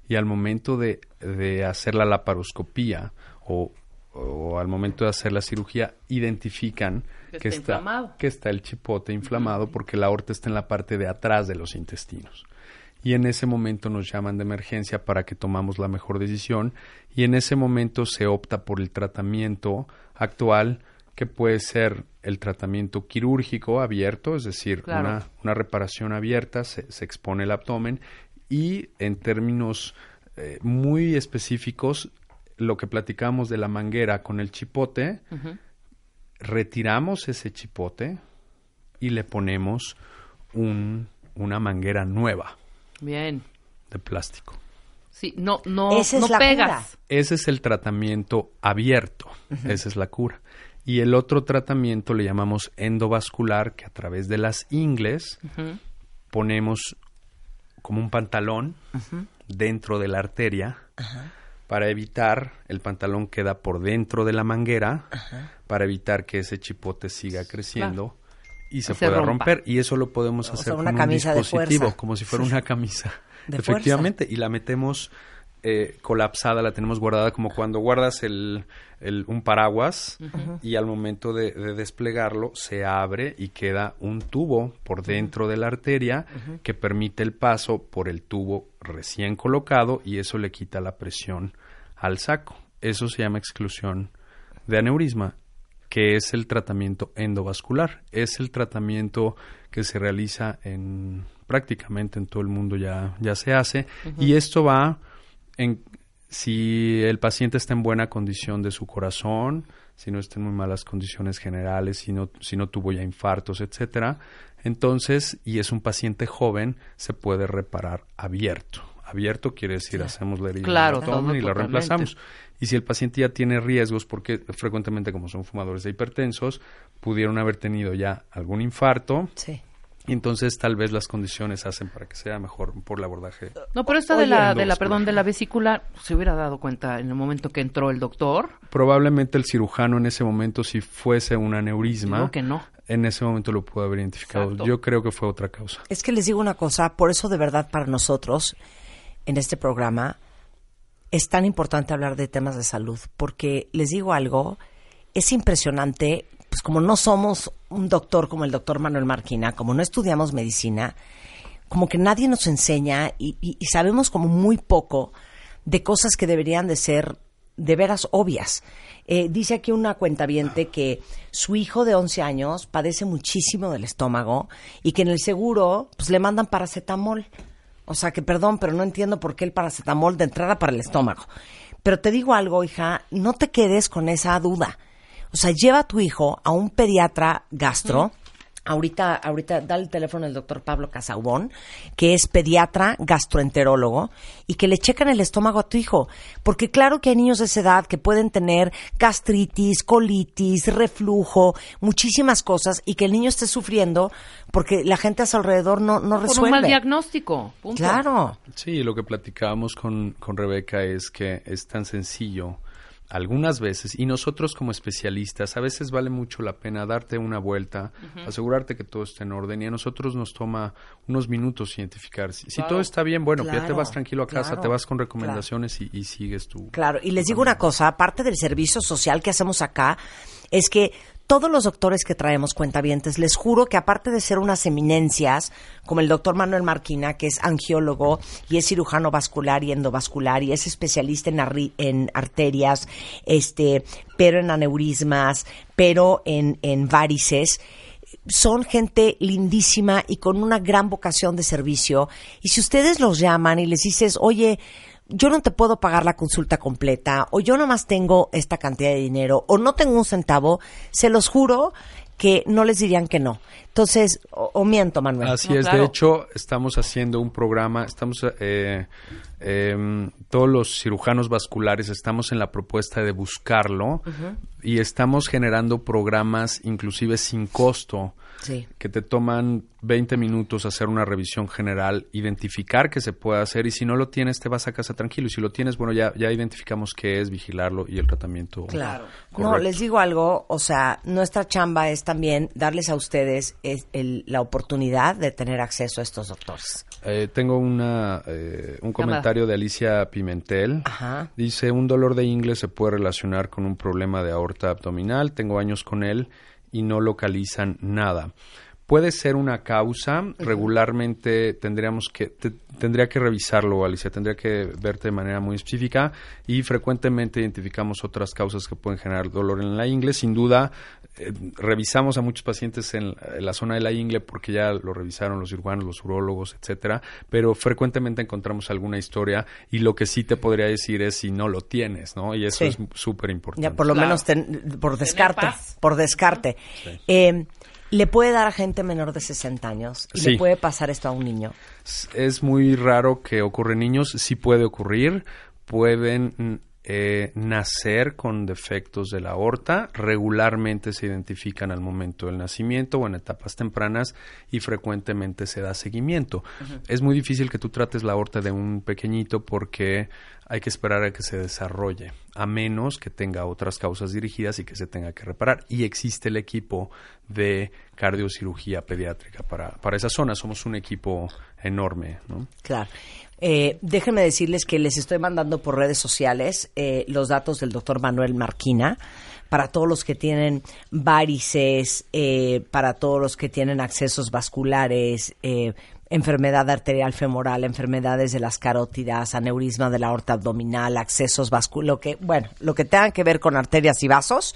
y al momento de, de hacer la laparoscopía o, o al momento de hacer la cirugía identifican Que que, está que está el chipote inflamado porque la aorta está en la parte de atrás de los intestinos. Y en ese momento nos llaman de emergencia para que tomamos la mejor decisión y en ese momento se opta por el tratamiento actual que puede ser el tratamiento quirúrgico abierto, es decir, Claro. una, una reparación abierta, se, se expone el abdomen y en términos eh, muy específicos, lo que platicamos de la manguera con el chipote, retiramos ese chipote y le ponemos un- una manguera nueva Bien. de plástico. Sí, no, no, Esa es no la pegas. Ese es el tratamiento abierto, esa es la cura. Y el otro tratamiento le llamamos endovascular, que a través de las ingles ponemos como un pantalón dentro de la arteria para evitar, el pantalón queda por dentro de la manguera, para evitar que ese chipote siga creciendo y se, Y pueda rompa. romper. Y eso lo podemos O hacer sea, con una un camisa dispositivo, como si fuera una camisa. De Efectivamente, y la metemos eh, colapsada, la tenemos guardada como cuando guardas el, el- un paraguas y al momento de, de desplegarlo se abre y queda un tubo por dentro de la arteria que permite el paso por el tubo recién colocado y eso le quita la presión al saco. Eso se llama exclusión de aneurisma que es el tratamiento endovascular. Es el tratamiento que se realiza en prácticamente en todo el mundo ya, ya se hace. Y esto va en si el paciente está en buena condición de su corazón, si no está en muy malas condiciones generales, si no, si no tuvo ya infartos, etcétera, entonces, y es un paciente joven, se puede reparar abierto. Abierto quiere decir hacemos la herida Claro, todo y la reemplazamos. Y si el paciente ya tiene riesgos, porque frecuentemente como son fumadores de hipertensos, pudieron haber tenido ya algún infarto, Sí. Y entonces tal vez las condiciones hacen para que sea mejor por el abordaje. No, pero esta de la, de la, perdón, de la vesícula, se hubiera dado cuenta en el momento que entró el doctor. Probablemente el cirujano en ese momento, si fuese un aneurisma, Digo que no. en ese momento lo pudo haber identificado. Exacto. Yo creo que fue otra causa. Es que les digo una cosa, por eso de verdad para nosotros en este programa es tan importante hablar de temas de salud, porque les digo algo, es impresionante, pues como no somos un doctor como el doctor Manuel Marquina, como no estudiamos medicina, como que nadie nos enseña y, y- y sabemos como muy poco de cosas que deberían de ser de veras obvias. Eh, dice aquí una cuentaviente que su hijo de 11 años padece muchísimo del estómago y que en el seguro pues le mandan paracetamol. O sea que perdón, pero no entiendo por qué el paracetamol de entrada para el estómago. Pero te digo algo, hija, no te quedes con esa duda. O sea, lleva a tu hijo a un pediatra gastro. Ahorita, ahorita, dale el teléfono al doctor Pablo Casaubón, que es pediatra gastroenterólogo, y que le checan el estómago a tu hijo. Porque claro que hay niños de esa edad que pueden tener gastritis, colitis, reflujo, muchísimas cosas, y que el niño esté sufriendo porque la gente a su alrededor no, no Por resuelve. un mal diagnóstico. punto. Claro. Sí, lo que platicábamos con, con Rebeca es que es tan sencillo algunas veces, y nosotros como especialistas, a veces vale mucho la pena darte una vuelta, asegurarte que todo está en orden, y a nosotros nos toma unos minutos identificar. Si, todo está bien, bueno, ya te vas tranquilo a casa, claro, te vas con recomendaciones y, y sigues tu... Claro, y les digo una cosa, aparte del servicio social que hacemos acá, es que todos los doctores que traemos cuentavientes, les juro que aparte de ser unas eminencias, como el doctor Manuel Marquina, que es angiólogo y es cirujano vascular y endovascular y es especialista en, en arterias, este, pero en aneurismas, pero en, en varices, son gente lindísima y con una gran vocación de servicio. Y si ustedes los llaman y les dices, oye, yo no te puedo pagar la consulta completa, o yo nomás tengo esta cantidad de dinero, o no tengo un centavo, se los juro que no les dirían que no. Entonces, o, o miento, Manuel. Así No, es, claro. de hecho, estamos haciendo un programa, estamos, eh, em, todos los cirujanos vasculares estamos en la propuesta de buscarlo y estamos generando programas inclusive sin costo Sí. que te toman 20 minutos hacer una revisión general, identificar que se puede hacer y si no lo tienes te vas a casa tranquilo y si lo tienes, bueno, ya, ya identificamos qué es, vigilarlo y el tratamiento. Claro. No, les digo algo, o sea, nuestra chamba es también darles a ustedes el- la oportunidad de tener acceso a estos doctores. Eh, tengo una, eh, un comentario de Alicia Pimentel. Ajá. Dice, un dolor de ingle se puede relacionar con un problema de aorta abdominal. Tengo años con él y no localizan nada. Puede ser una causa. Regularmente tendríamos que te- tendría que revisarlo, Alicia. Tendría que verte de manera muy específica y frecuentemente identificamos otras causas que pueden generar dolor en la ingle. Sin duda, eh, revisamos a muchos pacientes en, en la zona de la ingle porque ya lo revisaron los cirujanos, los urólogos, etcétera, pero frecuentemente encontramos alguna historia y lo que sí te podría decir es si no lo tienes, ¿no? Y eso Sí. es súper importante. Ya por lo Claro. menos ten- por descarte, por descarte. Eh, le puede dar a gente menor de 60 años y Sí. le puede pasar esto a un niño. Es- Es muy raro que ocurra en niños, sí puede ocurrir, pueden mm, eh, nacer con defectos de la aorta, regularmente se identifican al momento del nacimiento o en etapas tempranas y frecuentemente se da seguimiento. Es muy difícil que tú trates la aorta de un pequeñito porque hay que esperar a que se desarrolle, a menos que tenga otras causas dirigidas y que se tenga que reparar. Y existe el equipo de cardiocirugía pediátrica para, para esa zona. Somos un equipo enorme, ¿no? Claro. Eh, déjenme decirles que les estoy mandando por redes sociales eh, los datos del doctor Manuel Marquina para todos los que tienen varices, eh, para todos los que tienen accesos vasculares, eh, enfermedad arterial femoral, enfermedades de las carótidas, aneurisma de la aorta abdominal, accesos vasculares, lo que, bueno, lo que tenga que ver con arterias y vasos.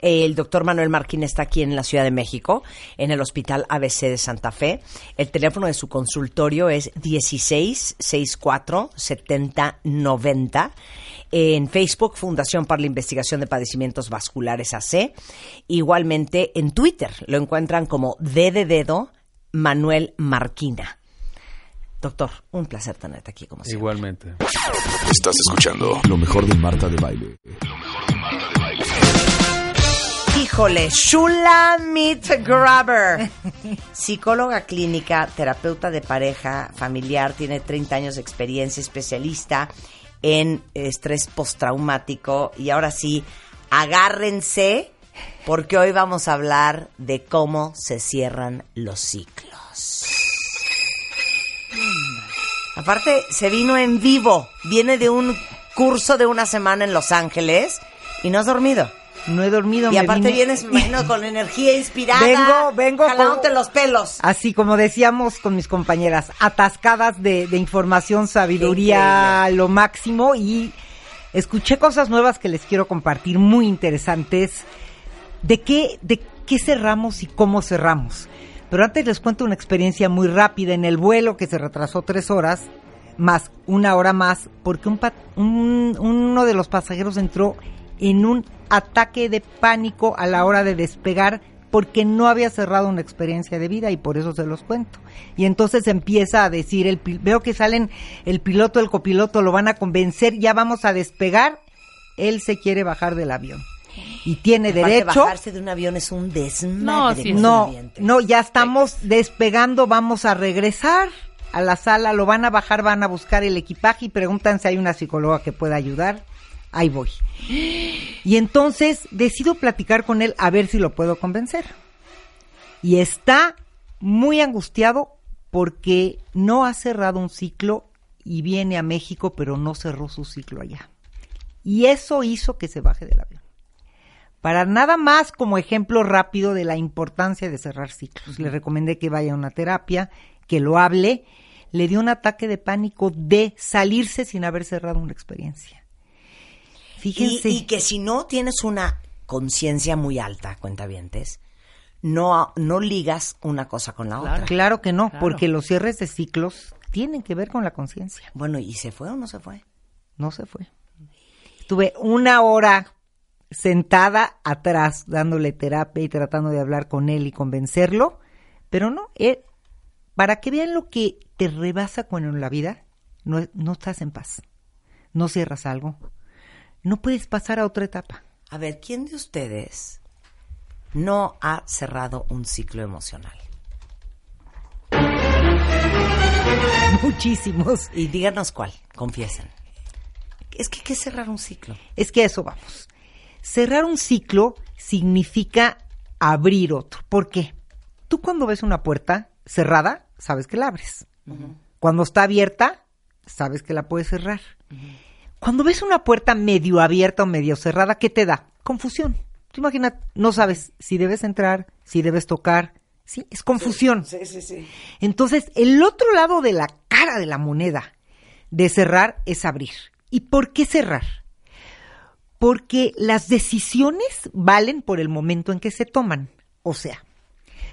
El doctor Manuel Marquín está aquí en la Ciudad de México, en el Hospital ABC de Santa Fe. El teléfono de su consultorio es 1664 7090. En Facebook, Fundación para la Investigación de Padecimientos Vasculares AC. Igualmente en Twitter lo encuentran como D de Dedo Manuel Marquina. Doctor, un placer tenerte aquí como siempre. Igualmente. Estás escuchando lo mejor de Marta de Baile. Híjole, Shula Meat Grabber. Psicóloga clínica, terapeuta de pareja, familiar, tiene 30 años de experiencia, especialista en estrés postraumático. Y ahora sí, agárrense, porque hoy vamos a hablar de cómo se cierran los ciclos. Aparte, se vino en vivo. Viene de un curso de una semana en Los Ángeles y no has dormido. No he dormido. Y me aparte vine- vienes, me imagino, con energía inspirada. Vengo, vengo jalándote con- los pelos. Así como decíamos con mis compañeras, atascadas de, de información, sabiduría, lo máximo y escuché cosas nuevas que les quiero compartir, muy interesantes. ¿De qué, de qué cerramos y cómo cerramos? Pero antes les cuento una experiencia muy rápida en el vuelo que se retrasó tres horas, más una hora más, porque un un- uno de los pasajeros entró en un ataque de pánico a la hora de despegar porque no había cerrado una experiencia de vida y por eso se los cuento. Y entonces empieza a decir, el, veo que salen el piloto, el copiloto, lo van a convencer, ya vamos a despegar, él se quiere bajar del avión. Y tiene derecho. bajarse de un avión es un desmadre. No, sí, No, cuentavientes. no, ya estamos despegando, vamos a regresar a la sala, lo van a bajar, van a buscar el equipaje y preguntan si hay una psicóloga que pueda ayudar. Ahí voy. Y entonces decido platicar con él a ver si lo puedo convencer. Y está muy angustiado porque no ha cerrado un ciclo y viene a México, pero no cerró su ciclo allá. Y eso hizo que se baje del avión. Para nada más como ejemplo rápido de la importancia de cerrar ciclos. Le recomendé que vaya a una terapia, que lo hable. Le dio un ataque de pánico de salirse sin haber cerrado una experiencia. Y, Fíjense. y que si no tienes una conciencia muy alta, cuentavientes, no, no ligas una cosa con la otra. Claro que no, Claro. porque los cierres de ciclos tienen que ver con la conciencia. Bueno, ¿y se fue o no se fue? No se fue. Estuve una hora sentada atrás dándole terapia y tratando de hablar con él y convencerlo, pero no, eh, para que vean lo que te rebasa cuando en la vida no, no estás en paz, no cierras algo, no puedes pasar a otra etapa. A ver, ¿quién de ustedes no ha cerrado un ciclo emocional? Muchísimos. Y díganos cuál, confiesen. Es que, ¿qué es cerrar un ciclo? Es que a eso vamos. Cerrar un ciclo significa abrir otro. ¿Por qué? Tú cuando ves una puerta cerrada, sabes que la abres. Cuando está abierta, sabes que la puedes cerrar. Cuando ves una puerta medio abierta o medio cerrada, ¿qué te da? Confusión. Tú imaginas, no sabes si debes entrar, si debes tocar. Sí, es confusión. Sí, sí, sí. Entonces, el otro lado de la cara de la moneda de cerrar es abrir. ¿Y por qué cerrar? Porque las decisiones valen por el momento en que se toman. O sea,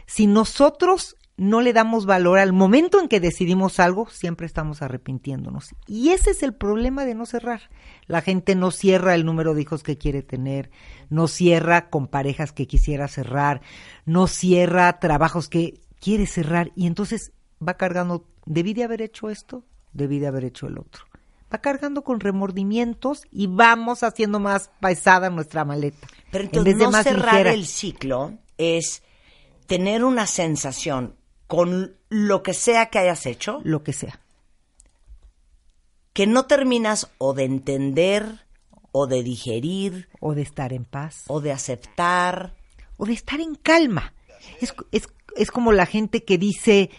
si nosotros no le damos valor al momento en que decidimos algo, siempre estamos arrepintiéndonos. Y ese es el problema de no cerrar. La gente no cierra el número de hijos que quiere tener, no cierra con parejas que quisiera cerrar, no cierra trabajos que quiere cerrar y entonces va cargando, debí de haber hecho esto, debí de haber hecho el otro. Va cargando con remordimientos y vamos haciendo más pesada nuestra maleta. Pero en entonces vez de no más cerrar ligera. el ciclo es tener una sensación con lo que sea que hayas hecho, lo que sea. que no terminas o de entender, o de digerir, o de estar en paz, o de aceptar. o de estar en calma. Es, es, es como la gente que dice,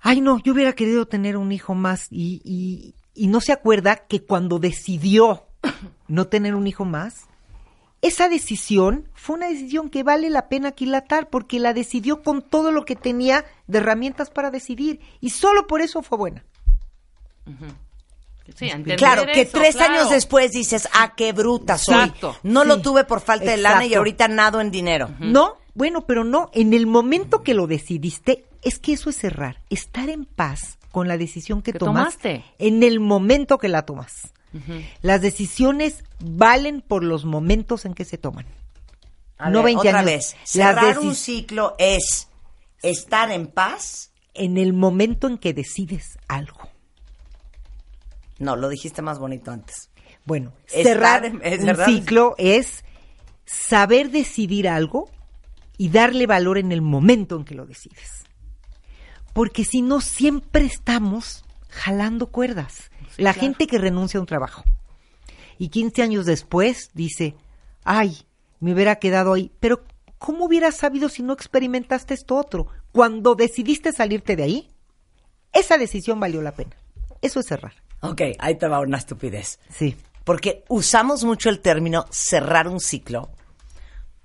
ay no, yo hubiera querido tener un hijo más y, y, y no se acuerda que cuando decidió no tener un hijo más, esa decisión fue una decisión que vale la pena aquilatar porque la decidió con todo lo que tenía de herramientas para decidir y solo por eso fue buena. Sí, Claro, que eso, tres claro. años después dices, ah, qué bruta soy. Exacto. No lo tuve por falta de lana y ahorita nado en dinero. No, bueno, pero no, en el momento que lo decidiste, es que eso es cerrar, estar en paz con la decisión que, Que tomas tomaste. en el momento que la tomas. Las decisiones valen por los momentos en que se toman. A no ver, 20 otra años. vez, cerrar un ciclo es estar en paz. En el momento en que decides algo. No, lo dijiste más bonito antes. Bueno, cerrar en- es un ciclo es saber decidir algo y darle valor en el momento en que lo decides. Porque si no, siempre estamos jalando cuerdas. La gente que renuncia a un trabajo y 15 años después dice, ay, me hubiera quedado ahí. Pero, ¿cómo hubieras sabido si no experimentaste esto otro? Cuando decidiste salirte de ahí, esa decisión valió la pena. Eso es cerrar. Ok, ahí te va una estupidez. Sí. Porque usamos mucho el término cerrar un ciclo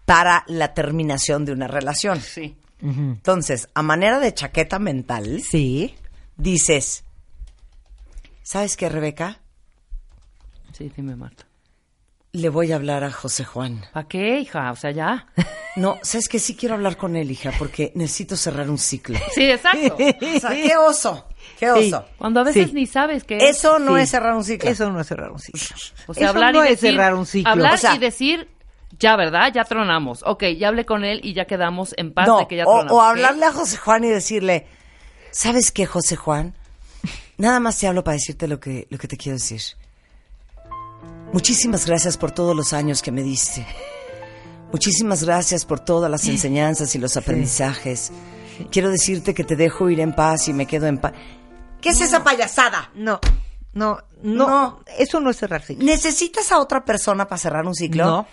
para la terminación de una relación. Sí. Entonces, a manera de chaqueta mental, Sí. dices, ¿sabes qué, Rebeca? Sí, dime, Marta. Le voy a hablar a José Juan. ¿Para qué, hija? O sea, ya. No, sabes que sí quiero hablar con él, hija, porque necesito cerrar un ciclo. Sí, exacto. O sea, qué oso, qué oso. Cuando a veces Sí. ni sabes que Eso no Sí. es cerrar un ciclo. Eso no es cerrar un ciclo. O sea, Eso hablar no y es decir, cerrar un ciclo. Hablar O sea- y decir, ya, ¿verdad? Ya tronamos. Ok, ya hablé con él y ya quedamos en paz no, de que ya o, tronamos. o hablarle a José Juan y decirle, ¿sabes qué, José Juan? Nada más te hablo para decirte lo que, lo que te quiero decir. Muchísimas gracias por todos los años que me diste. Muchísimas gracias por todas las enseñanzas y los aprendizajes. Quiero decirte que te dejo ir en paz y me quedo en paz. ¿Qué es esa payasada? No, no, no, No. Eso no es cerrar ciclo. ¿Necesitas a otra persona para cerrar un ciclo? No.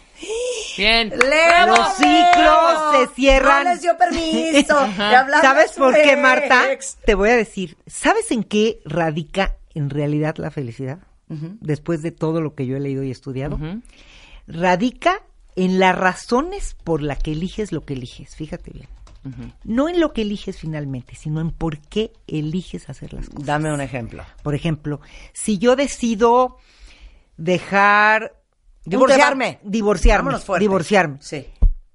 Bien. ¡Leo! Los ciclos se cierran. No les dio permiso ¿Sabes por qué, Marta? ex. Te voy a decir. ¿Sabes en qué radica en realidad la felicidad? Después de todo lo que yo he leído y estudiado. Radica en las razones por las que eliges lo que eliges. Fíjate bien. No en lo que eliges finalmente, sino en por qué eliges hacer las cosas. Dame un ejemplo. Por ejemplo, si yo decido dejar... Divorciarme. Divorciarme. Divorciarme. Sí.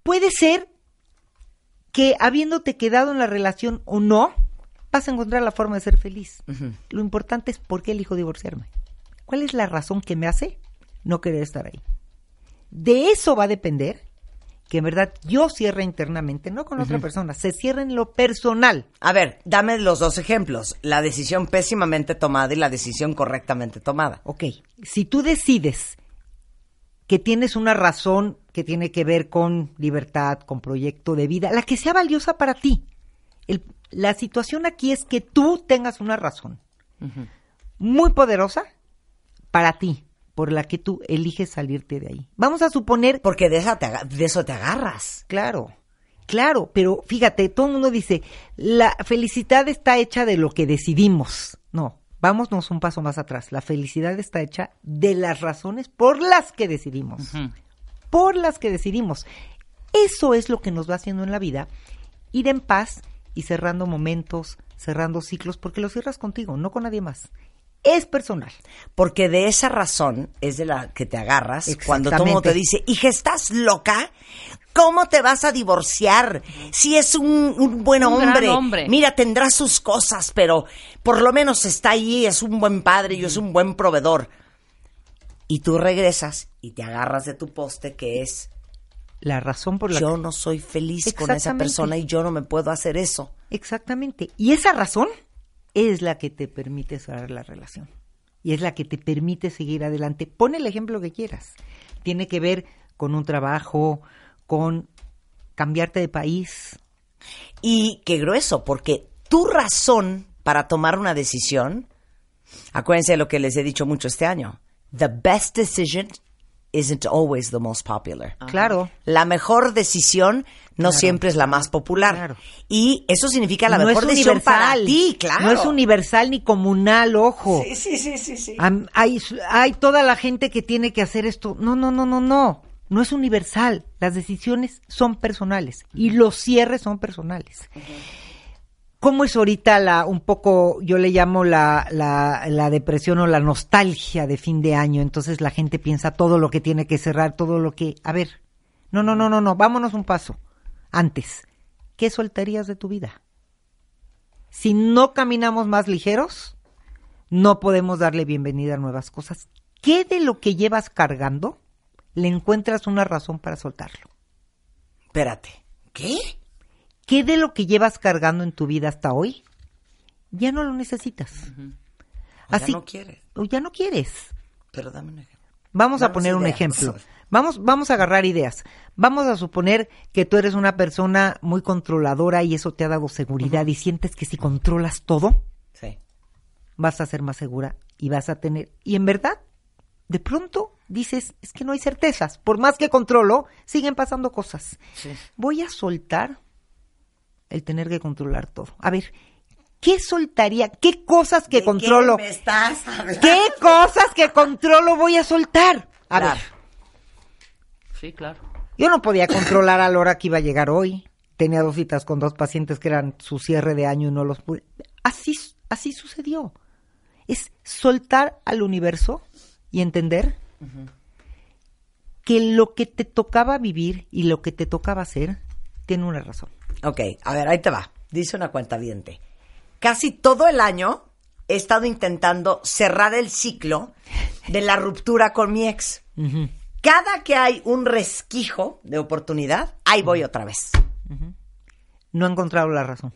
Puede ser que habiéndote quedado en la relación o no, vas a encontrar la forma de ser feliz. Lo importante es por qué elijo divorciarme. ¿Cuál es la razón que me hace no querer estar ahí? De eso va a depender que en verdad yo cierre internamente, no con otra persona, se cierre en lo personal. A ver, dame los dos ejemplos. La decisión pésimamente tomada y la decisión correctamente tomada. Ok, si tú decides que tienes una razón que tiene que ver con libertad, con proyecto de vida, la que sea valiosa para ti. El- la situación aquí es que tú tengas una razón muy poderosa para ti, por la que tú eliges salirte de ahí. Vamos a suponer, Porque de, esa te aga- de eso te agarras. claro, claro, pero fíjate, todo el mundo dice, la felicidad está hecha de lo que decidimos. No, vámonos un paso más atrás. La felicidad está hecha de las razones por las que decidimos. Por las que decidimos. Eso es lo que nos va haciendo en la vida ir en paz y cerrando momentos, cerrando ciclos, porque lo cierras contigo, no con nadie más. Es personal. Porque de esa razón es de la que te agarras cuando todo mundo te dice, hija, ¿estás loca? ¿Cómo te vas a divorciar? Si es un, un buen Un hombre. hombre. Mira, tendrá sus cosas, pero por lo menos está ahí, es un buen padre y es un buen proveedor. Y tú regresas y te agarras de tu poste que es, La razón por la yo no soy feliz con esa persona y yo no me puedo hacer eso. Exactamente. Y esa razón es la que te permite cerrar la relación. Y es la que te permite seguir adelante. Pon el ejemplo que quieras. Tiene que ver con un trabajo, con cambiarte de país. Y qué grueso, porque tu razón para tomar una decisión, acuérdense de lo que les he dicho mucho este año, the best decision isn't always the most popular. Claro. La mejor decisión no Claro. siempre es la más popular. Claro. Y eso significa la no mejor decisión para universal. ti, claro. No es universal ni comunal, ojo. Sí, sí, sí, sí, sí. Hay toda la gente que tiene que hacer esto. No, no, no, no, no. No es universal. Las decisiones son personales y los cierres son personales. ¿Cómo es ahorita la, un poco, yo le llamo la, la, depresión o la nostalgia de fin de año? Entonces la gente piensa todo lo que tiene que cerrar, todo lo que... A ver, no, no, no, no, no, vámonos un paso. Antes, ¿qué soltarías de tu vida? Si no caminamos más ligeros, no podemos darle bienvenida a nuevas cosas. ¿Qué de lo que llevas cargando le encuentras una razón para soltarlo? Espérate. ¿Qué? ¿Qué de lo que llevas cargando en tu vida hasta hoy ya no lo necesitas? O ya no quieres. O ya no quieres. Pero dame un ejemplo. Vamos a poner un ejemplo. Vamos, vamos a agarrar ideas. Vamos a suponer que tú eres una persona muy controladora y eso te ha dado seguridad y sientes que si controlas todo, Sí. vas a ser más segura y vas a tener... Y en verdad, de pronto dices, es que no hay certezas. Por más que controlo, siguen pasando cosas. Voy a soltar el tener que controlar todo. A ver, ¿qué soltaría? ¿Qué cosas que ¿De controlo? qué me estás hablando? ¿Qué cosas que controlo voy a soltar? A Claro. ver, Sí, claro. yo no podía controlar a la hora que iba a llegar hoy. Tenía dos citas con dos pacientes que eran su cierre de año y no los pude. Así, así sucedió. Es soltar al universo y entender que lo que te tocaba vivir y lo que te tocaba hacer tiene una razón. Ok, a ver, ahí te va. Dice una cuenta viente. Casi todo el año he estado intentando cerrar el ciclo de la ruptura con mi ex. Cada que hay un resquijo de oportunidad, ahí voy otra vez. No he encontrado la razón.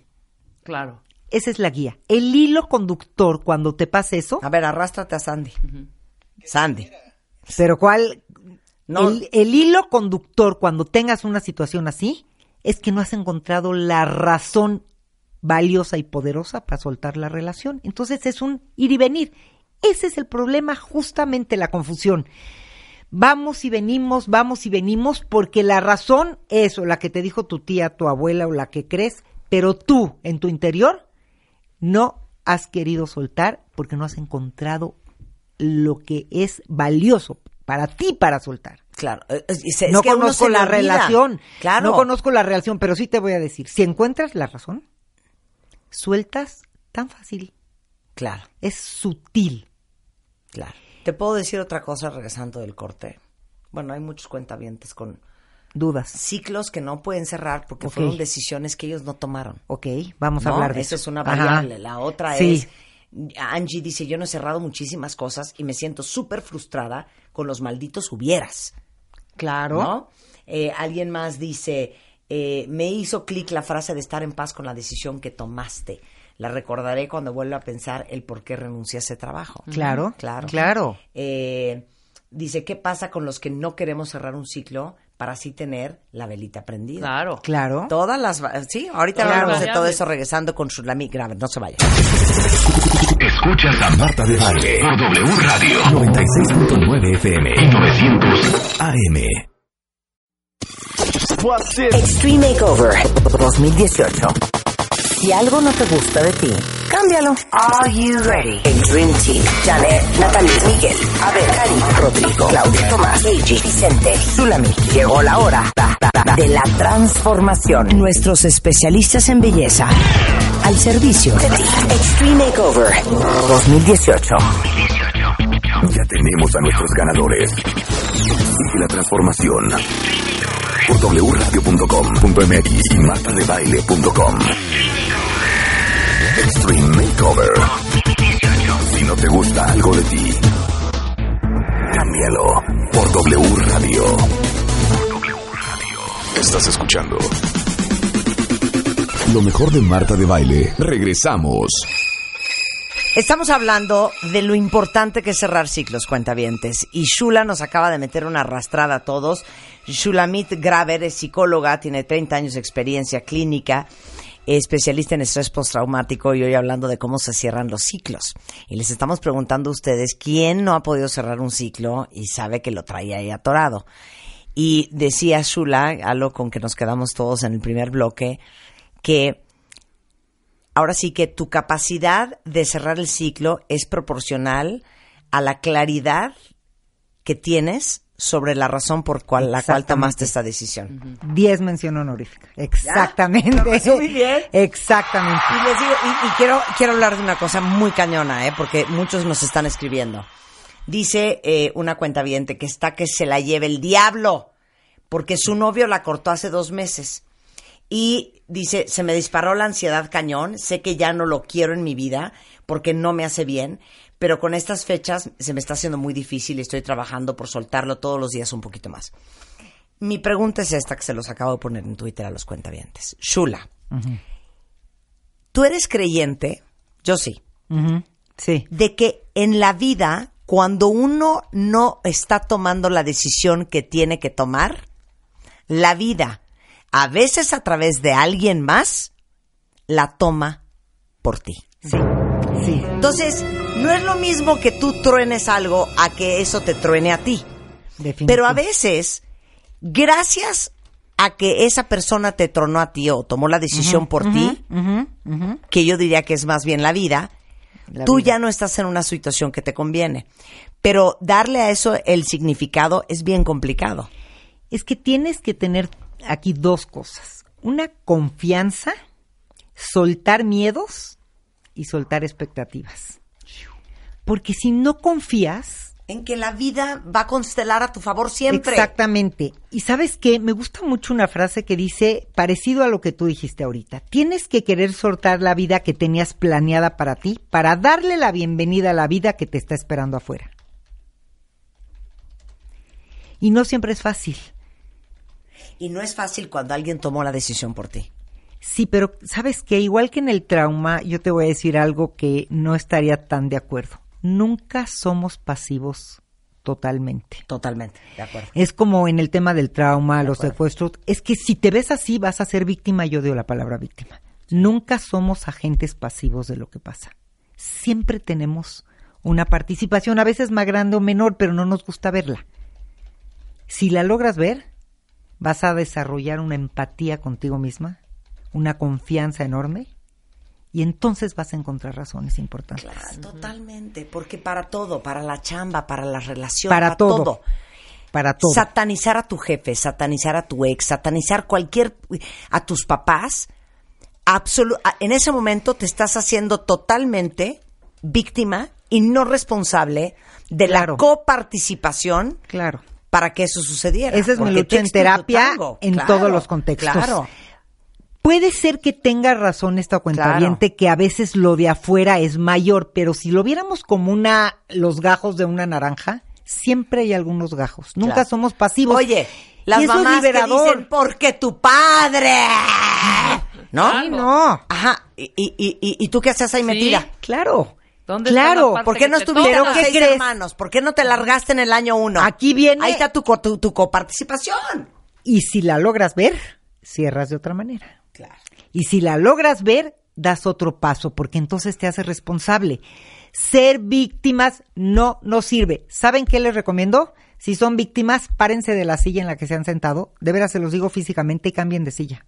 Claro. Esa es la guía. El hilo conductor cuando te pasa eso, A ver, arrástrate a Sandy. Sandy. pero cuál No. el, el hilo conductor cuando tengas una situación así es que no has encontrado la razón valiosa y poderosa para soltar la relación. Entonces es un ir y venir. Ese es el problema, justamente la confusión. Vamos y venimos, vamos y venimos, porque la razón es o la que te dijo tu tía, tu abuela o la que crees, pero tú en tu interior no has querido soltar porque no has encontrado lo que es valioso para ti para soltar. Claro. eh, es- no que a uno conozco la olvida. relación. Claro. No conozco la relación, pero sí te voy a decir, si encuentras la razón, sueltas tan fácil. Claro, Es sutil. claro. ¿Te puedo decir otra cosa regresando del corte? Bueno, hay muchos cuentavientes con Dudas. ciclos que no pueden cerrar porque fueron decisiones que ellos no tomaron. Ok, vamos a ¿no? hablar de Eso eso. es una Ajá. variable. La otra Sí. es, Angie dice, yo no he cerrado muchísimas cosas y me siento súper frustrada con los malditos hubieras. Claro. ¿no? Eh, alguien más dice, eh, me hizo clic la frase de estar en paz con la decisión que tomaste. La recordaré cuando vuelva a pensar el por qué renuncié a ese trabajo. Claro, Claro. claro. Eh, dice, ¿qué pasa con los que no queremos cerrar un ciclo para así tener la velita prendida? Claro. Claro. Todas las... Sí, ahorita Claro. hablamos de todo eso regresando con Shulami Grave. No se vaya. Escuchas a Marta de Baile por W Radio 96.9 FM y 900 AM. Extreme Makeover 2018. Si algo no te gusta de ti, cámbialo. Are you ready? El Dream Team. Janet, Natalie, Miguel, Abel, Cari, Rodrigo, Claudia, Tomás, Gigi, Vicente, Zulami. Llegó la hora da, da, da, de la transformación. Nuestros especialistas en belleza al servicio de ti. Extreme Makeover 2018. Ya tenemos a nuestros ganadores. Sigue la transformación por wradio.com.mx y martadebaile.com. Extreme Makeover. Si no te gusta algo de ti, cámbialo por W Radio. Estás escuchando lo mejor de Marta de Baile. Regresamos. Estamos hablando de lo importante que es cerrar ciclos, cuentavientes. Y Shula nos acaba de meter una arrastrada a todos. Shulamit Graver es psicóloga, tiene 30 años de experiencia clínica, especialista en estrés postraumático y hoy hablando de cómo se cierran los ciclos. Y les estamos preguntando a ustedes quién no ha podido cerrar un ciclo y sabe que lo traía ahí atorado. Y decía Shula, algo con que nos quedamos todos en el primer bloque, que ahora sí que tu capacidad de cerrar el ciclo es proporcional a la claridad que tienes sobre la razón por cual, la cual tomaste esta decisión. 10 mención honorífica. Exactamente. ¿Lo resumí bien? Exactamente. Y les digo, y, y quiero, quiero hablar de una cosa muy cañona, ¿eh? porque muchos nos están escribiendo. Dice eh, una cuenta que está que se la lleve el diablo, porque su novio la cortó hace dos meses. Y dice, se me disparó la ansiedad cañón, sé que ya no lo quiero en mi vida porque no me hace bien, pero con estas fechas se me está haciendo muy difícil y estoy trabajando por soltarlo todos los días un poquito más. Mi pregunta es esta que se los acabo de poner en Twitter a los cuentavientes. Shula, ¿tú eres creyente? Yo sí. Sí. De que en la vida, cuando uno no está tomando la decisión que tiene que tomar, la vida, a veces a través de alguien más, la toma por ti. Sí. Sí. Entonces, no es lo mismo que tú truenes algo a que eso te truene a ti. Definitivo. Pero a veces, gracias a que esa persona te tronó a ti o tomó la decisión por ti, que yo diría que es más bien la vida, La tú vida. ya no estás en una situación que te conviene. Pero darle a eso el significado es bien complicado. Es que tienes que tener aquí dos cosas. Una confianza, soltar miedos y soltar expectativas. Porque si no confías, en que la vida va a constelar a tu favor siempre. Exactamente. Y sabes qué, me gusta mucho una frase que dice, parecido a lo que tú dijiste ahorita, tienes que querer soltar la vida que tenías planeada para ti para darle la bienvenida a la vida que te está esperando afuera. Y no siempre es fácil. Y no es fácil cuando alguien tomó la decisión por ti. Sí, pero sabes que igual que en el trauma, yo te voy a decir algo que no estaría tan de acuerdo. Nunca somos pasivos totalmente. Totalmente, de acuerdo. Es como en el tema del trauma, los secuestros. Es que si te ves así, vas a ser víctima. Yo odio la palabra víctima. Nunca somos agentes pasivos de lo que pasa. Siempre tenemos una participación, a veces más grande o menor, pero no nos gusta verla. Si la logras ver, vas a desarrollar una empatía contigo misma, una confianza enorme, y entonces vas a encontrar razones importantes. Claro, totalmente. Porque para todo, para la chamba, para la relación, Para para, todo. todo. Para todo. Satanizar a tu jefe, satanizar a tu ex, satanizar cualquier a tus papás, absolu- en ese momento te estás haciendo totalmente víctima y no responsable de Claro. la coparticipación Claro. para que eso sucediera. Esa es mi lucha en terapia tango. en Claro, todos los contextos. Claro. Puede ser que tenga razón esta cuentaviente que a veces lo de afuera es mayor, pero si lo viéramos como una los gajos de una naranja, siempre hay algunos gajos. Nunca Claro. somos pasivos. Oye, Y las es mamás que dicen, porque tu padre. ¿No? Ay, no. Ajá. ¿Y, y, y, y tú qué haces ahí metida? Claro. ¿Dónde claro. ¿Por qué no ¿qué seis crees? hermanos? ¿Por qué no te largaste en el año uno? Aquí viene- Ahí está tu, co- tu, tu coparticipación. Y si la logras ver, cierras de otra manera. Claro. Y si la logras ver, das otro paso, porque entonces te haces responsable. Ser víctimas no nos sirve. ¿Saben qué les recomiendo? Si son víctimas, párense de la silla en la que se han sentado. De veras se los digo físicamente y cambien de silla.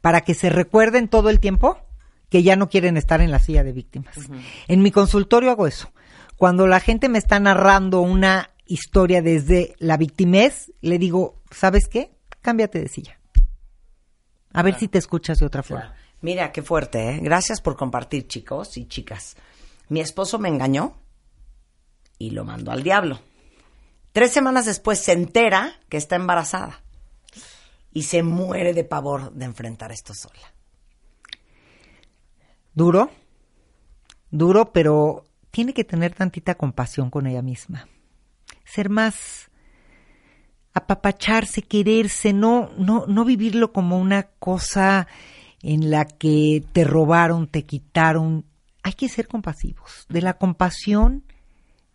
Para que se recuerden todo el tiempo que ya no quieren estar en la silla de víctimas. En mi consultorio hago eso. Cuando la gente me está narrando una historia desde la victimez, le digo, ¿sabes qué? Cámbiate de silla. A ver si te escuchas de otra forma. Mira, qué fuerte, ¿eh? Gracias por compartir, chicos y chicas. Mi esposo me engañó y lo mandó al diablo. Tres semanas después se entera que está embarazada y se muere de pavor de enfrentar esto sola. Duro, duro, pero tiene que tener tantita compasión con ella misma. Ser más apapacharse, quererse, no, no, no vivirlo como una cosa en la que te robaron, te quitaron. Hay que ser compasivos. De la compasión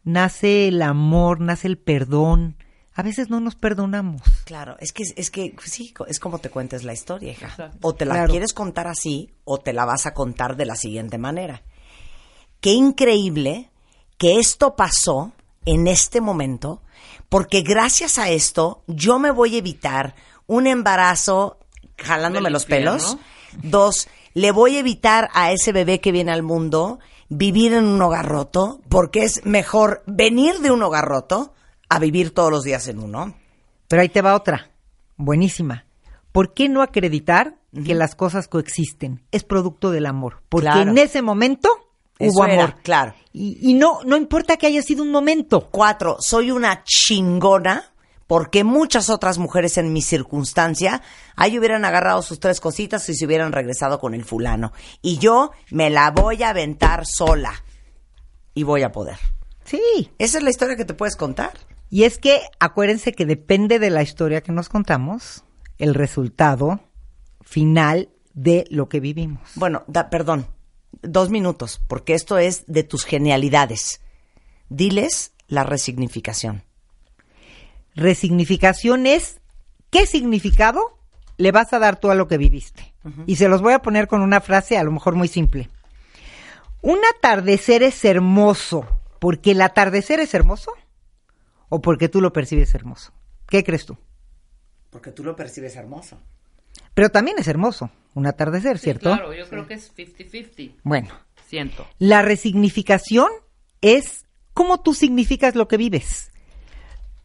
nace el amor, nace el perdón. A veces no nos perdonamos. Claro, es que es que sí, es como te cuentes la historia, hija. Exacto. O te la Claro. quieres contar así o te la vas a contar de la siguiente manera. Qué increíble que esto pasó en este momento, porque gracias a esto yo me voy a evitar un embarazo jalándome los pelos. Dos, le voy a evitar a ese bebé que viene al mundo vivir en un hogar roto, porque es mejor venir de un hogar roto a vivir todos los días en uno. Pero ahí te va otra, buenísima. ¿Por qué no acreditar que las cosas coexisten? Es producto del amor. Porque Claro. en ese momento Eso hubo era, amor. claro. Y, y no, no importa que haya sido un momento. Cuatro, soy una chingona porque muchas otras mujeres en mi circunstancia ahí hubieran agarrado sus tres cositas y se hubieran regresado con el fulano. Y yo me la voy a aventar sola. Y voy a poder. Sí. Esa es la historia que te puedes contar. Y es que acuérdense que depende de la historia que nos contamos, el resultado final de lo que vivimos. Bueno, da- perdón, dos minutos, porque esto es de tus genialidades. Diles la resignificación. Resignificación es qué significado le vas a dar tú a lo que viviste. Y se los voy a poner con una frase a lo mejor muy simple. Un atardecer es hermoso porque el atardecer es hermoso o porque tú lo percibes hermoso. ¿Qué crees tú? Porque tú lo percibes hermoso. Pero también es hermoso un atardecer, ¿cierto? Claro, yo creo que es 50-50. Bueno, Siento. La resignificación es cómo tú significas lo que vives.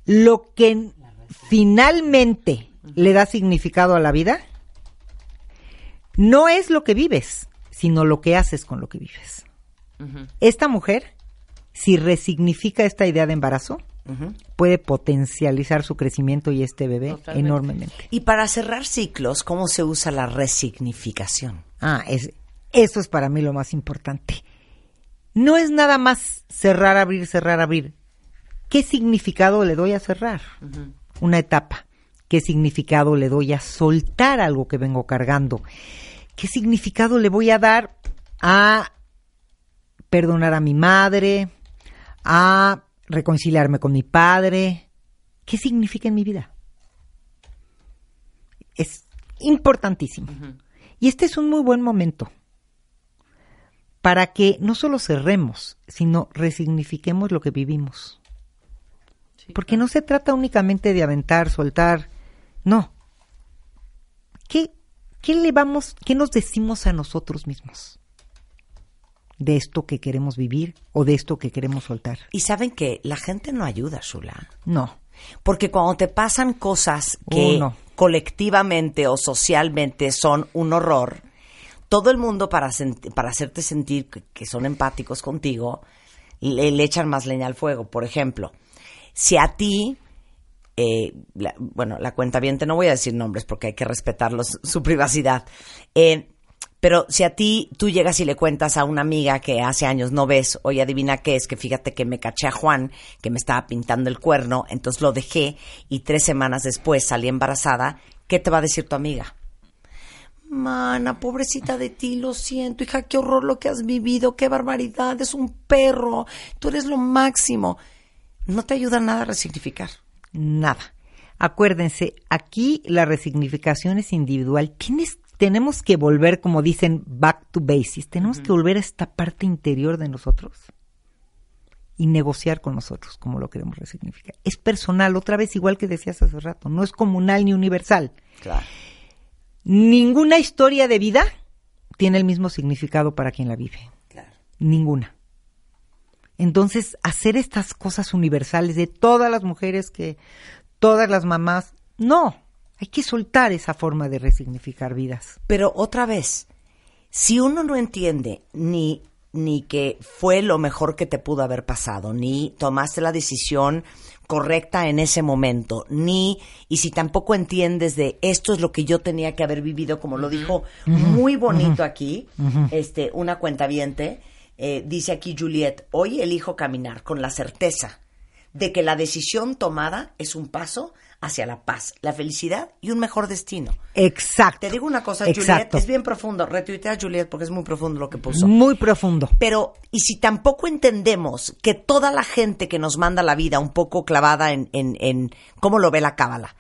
Lo que finalmente le da significado a la vida no es lo que vives, sino lo que haces con lo que vives. Esta mujer si resignifica esta idea de embarazo, puede potencializar su crecimiento y este bebé Totalmente. enormemente. Y para cerrar ciclos, ¿cómo se usa la resignificación? Ah, es, eso es para mí lo más importante. No es nada más cerrar, abrir, cerrar, abrir. ¿Qué significado le doy a cerrar? Una etapa. ¿Qué significado le doy a soltar algo que vengo cargando? ¿Qué significado le voy a dar a perdonar a mi madre? A reconciliarme con mi padre. ¿Qué significa en mi vida? Es importantísimo. Y este es un muy buen momento para que no solo cerremos, sino resignifiquemos lo que vivimos. Porque no se trata únicamente de aventar, soltar, no. ¿Qué, qué le vamos, qué nos decimos a nosotros mismos? De esto que queremos vivir o de esto que queremos soltar. Y saben que la gente no ayuda, Shula. No. Porque cuando te pasan cosas que Oh, no. colectivamente o socialmente son un horror, todo el mundo para, para hacerte sentir que, que son empáticos contigo, le, le echan más leña al fuego. Por ejemplo, si a ti, eh, la- bueno, la cuenta no voy a decir nombres porque hay que respetar su privacidad, eh, pero si a ti tú llegas y le cuentas a una amiga que hace años no ves, oye, adivina qué es, que fíjate que me caché a Juan, que me estaba pintando el cuerno, entonces lo dejé y tres semanas después salí embarazada, ¿qué te va a decir tu amiga? Mana, pobrecita de ti, lo siento, hija, qué horror lo que has vivido, qué barbaridad, es un perro, tú eres lo máximo. No te ayuda nada a resignificar. Nada. Acuérdense, aquí la resignificación es individual. Tienes, tenemos que volver, como dicen, back to basics. Tenemos que volver a esta parte interior de nosotros y negociar con nosotros como lo queremos resignificar. Es personal, otra vez igual que decías hace rato, no es comunal ni universal. Claro. Ninguna historia de vida tiene el mismo significado para quien la vive. Claro. Ninguna. Entonces, hacer estas cosas universales de todas las mujeres que, todas las mamás, no, hay que soltar esa forma de resignificar vidas. Pero otra vez, si uno no entiende ni, ni que fue lo mejor que te pudo haber pasado, ni tomaste la decisión correcta en ese momento, ni, y si tampoco entiendes de esto es lo que yo tenía que haber vivido, como lo dijo muy bonito aquí, este, una cuentaviente, eh, dice aquí Juliet, hoy elijo caminar con la certeza de que la decisión tomada es un paso hacia la paz, la felicidad y un mejor destino. Exacto. Te digo una cosa, Juliet, Exacto. es bien profundo. Retuitea a Juliet porque es muy profundo lo que puso. Muy profundo. Pero, y si tampoco entendemos que toda la gente que nos manda la vida un poco clavada en, en, en cómo lo ve la cábala,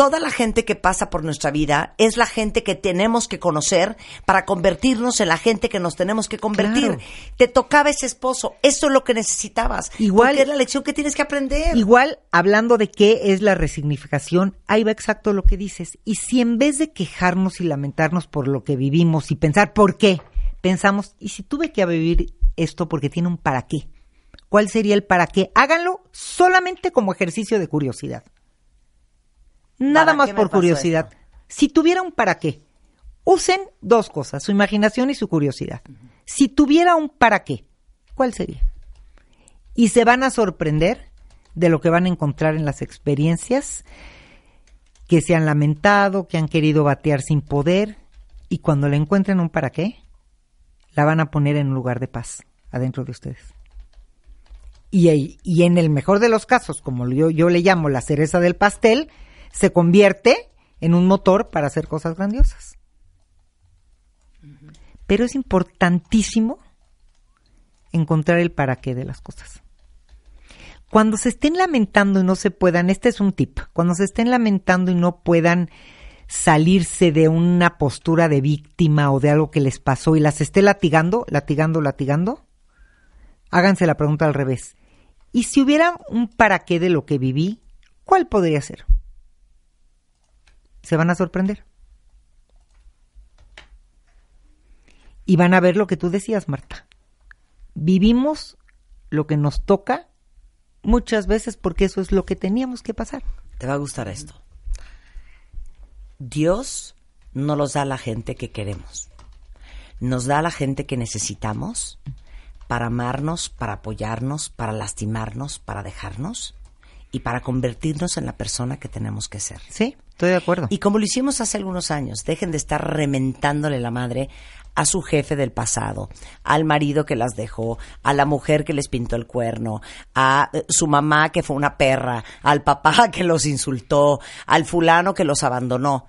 toda la gente que pasa por nuestra vida es la gente que tenemos que conocer para convertirnos en la gente que nos tenemos que convertir. Claro. Te tocaba ese esposo, eso es lo que necesitabas. Igual- es la lección que tienes que aprender. Igual, hablando de qué es la resignificación, ahí va exacto lo que dices. Y si en vez de quejarnos y lamentarnos por lo que vivimos y pensar por qué, pensamos, ¿y si tuve que vivir esto porque tiene un para qué? ¿Cuál sería el para qué? Háganlo solamente como ejercicio de curiosidad. Nada ¿Para más por curiosidad. esto? Si tuviera un para qué, usen dos cosas, su imaginación y su curiosidad. Si tuviera un para qué, ¿cuál sería? y se van a sorprender de lo que van a encontrar en las experiencias que se han lamentado, que han querido batear sin poder, y cuando le encuentren un para qué, la van a poner en un lugar de paz adentro de ustedes. Y, en el mejor de los casos, como yo, yo le llamo la cereza del pastel, se convierte en un motor para hacer cosas grandiosas. Pero es importantísimo encontrar el para qué de las cosas. Cuando se estén lamentando y no se puedan, este es un tip, cuando se estén lamentando y no puedan salirse de una postura de víctima o de algo que les pasó y las esté latigando, latigando, latigando, háganse la pregunta al revés. ¿Y si hubiera un para qué de lo que viví, cuál podría ser? Se van a sorprender. Y van a ver lo que tú decías, Marta. Vivimos lo que nos toca muchas veces porque eso es lo que teníamos que pasar. Te va a gustar esto. Dios no los da a la gente que queremos. Nos da a la gente que necesitamos para amarnos, para apoyarnos, para lastimarnos, para dejarnos y para convertirnos en la persona que tenemos que ser. Sí, estoy de acuerdo. Y como lo hicimos hace algunos años, dejen de estar rementándole la madre a su jefe del pasado, al marido que las dejó, a la mujer que les pintó el cuerno, a eh, su mamá que fue una perra, al papá que los insultó, al fulano que los abandonó.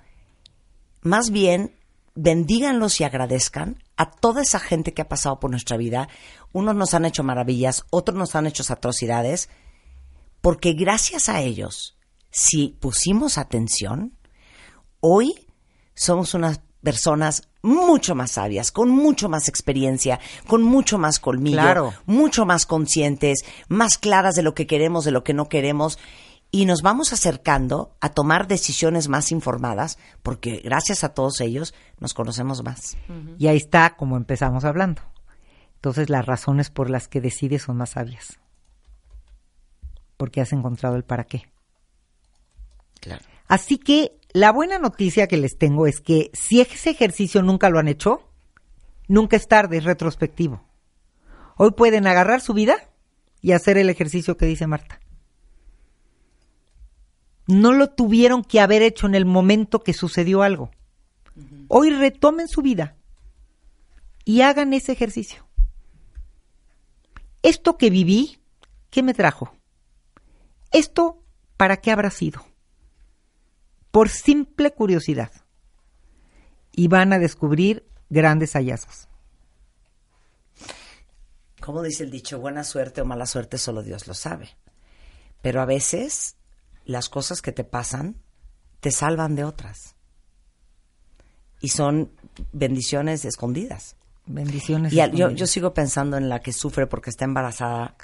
Más bien, bendíganlos y agradezcan a toda esa gente que ha pasado por nuestra vida. Unos nos han hecho maravillas, otros nos han hecho atrocidades, porque gracias a ellos, si pusimos atención, hoy somos unas personas mucho más sabias, con mucho más experiencia, con mucho más colmillo, Claro. mucho más conscientes, más claras de lo que queremos, de lo que no queremos, y nos vamos acercando a tomar decisiones más informadas, porque gracias a todos ellos nos conocemos más. Y ahí está como empezamos hablando. Entonces las razones por las que decides son más sabias. Porque has encontrado el para qué. Claro. Así que la buena noticia que les tengo es que si ese ejercicio nunca lo han hecho, nunca es tarde, es retrospectivo. Hoy pueden agarrar su vida y hacer el ejercicio que dice Marta. No lo tuvieron que haber hecho en el momento que sucedió algo. Hoy retomen su vida y hagan ese ejercicio. Esto que viví, ¿qué me trajo? Esto, ¿para qué habrá sido? Por simple curiosidad. Y van a descubrir grandes hallazgos. Como dice el dicho, buena suerte o mala suerte solo Dios lo sabe. Pero a veces las cosas que te pasan te salvan de otras. Y son bendiciones escondidas. Bendiciones. Y al- yo, yo sigo pensando en la que sufre porque está embarazada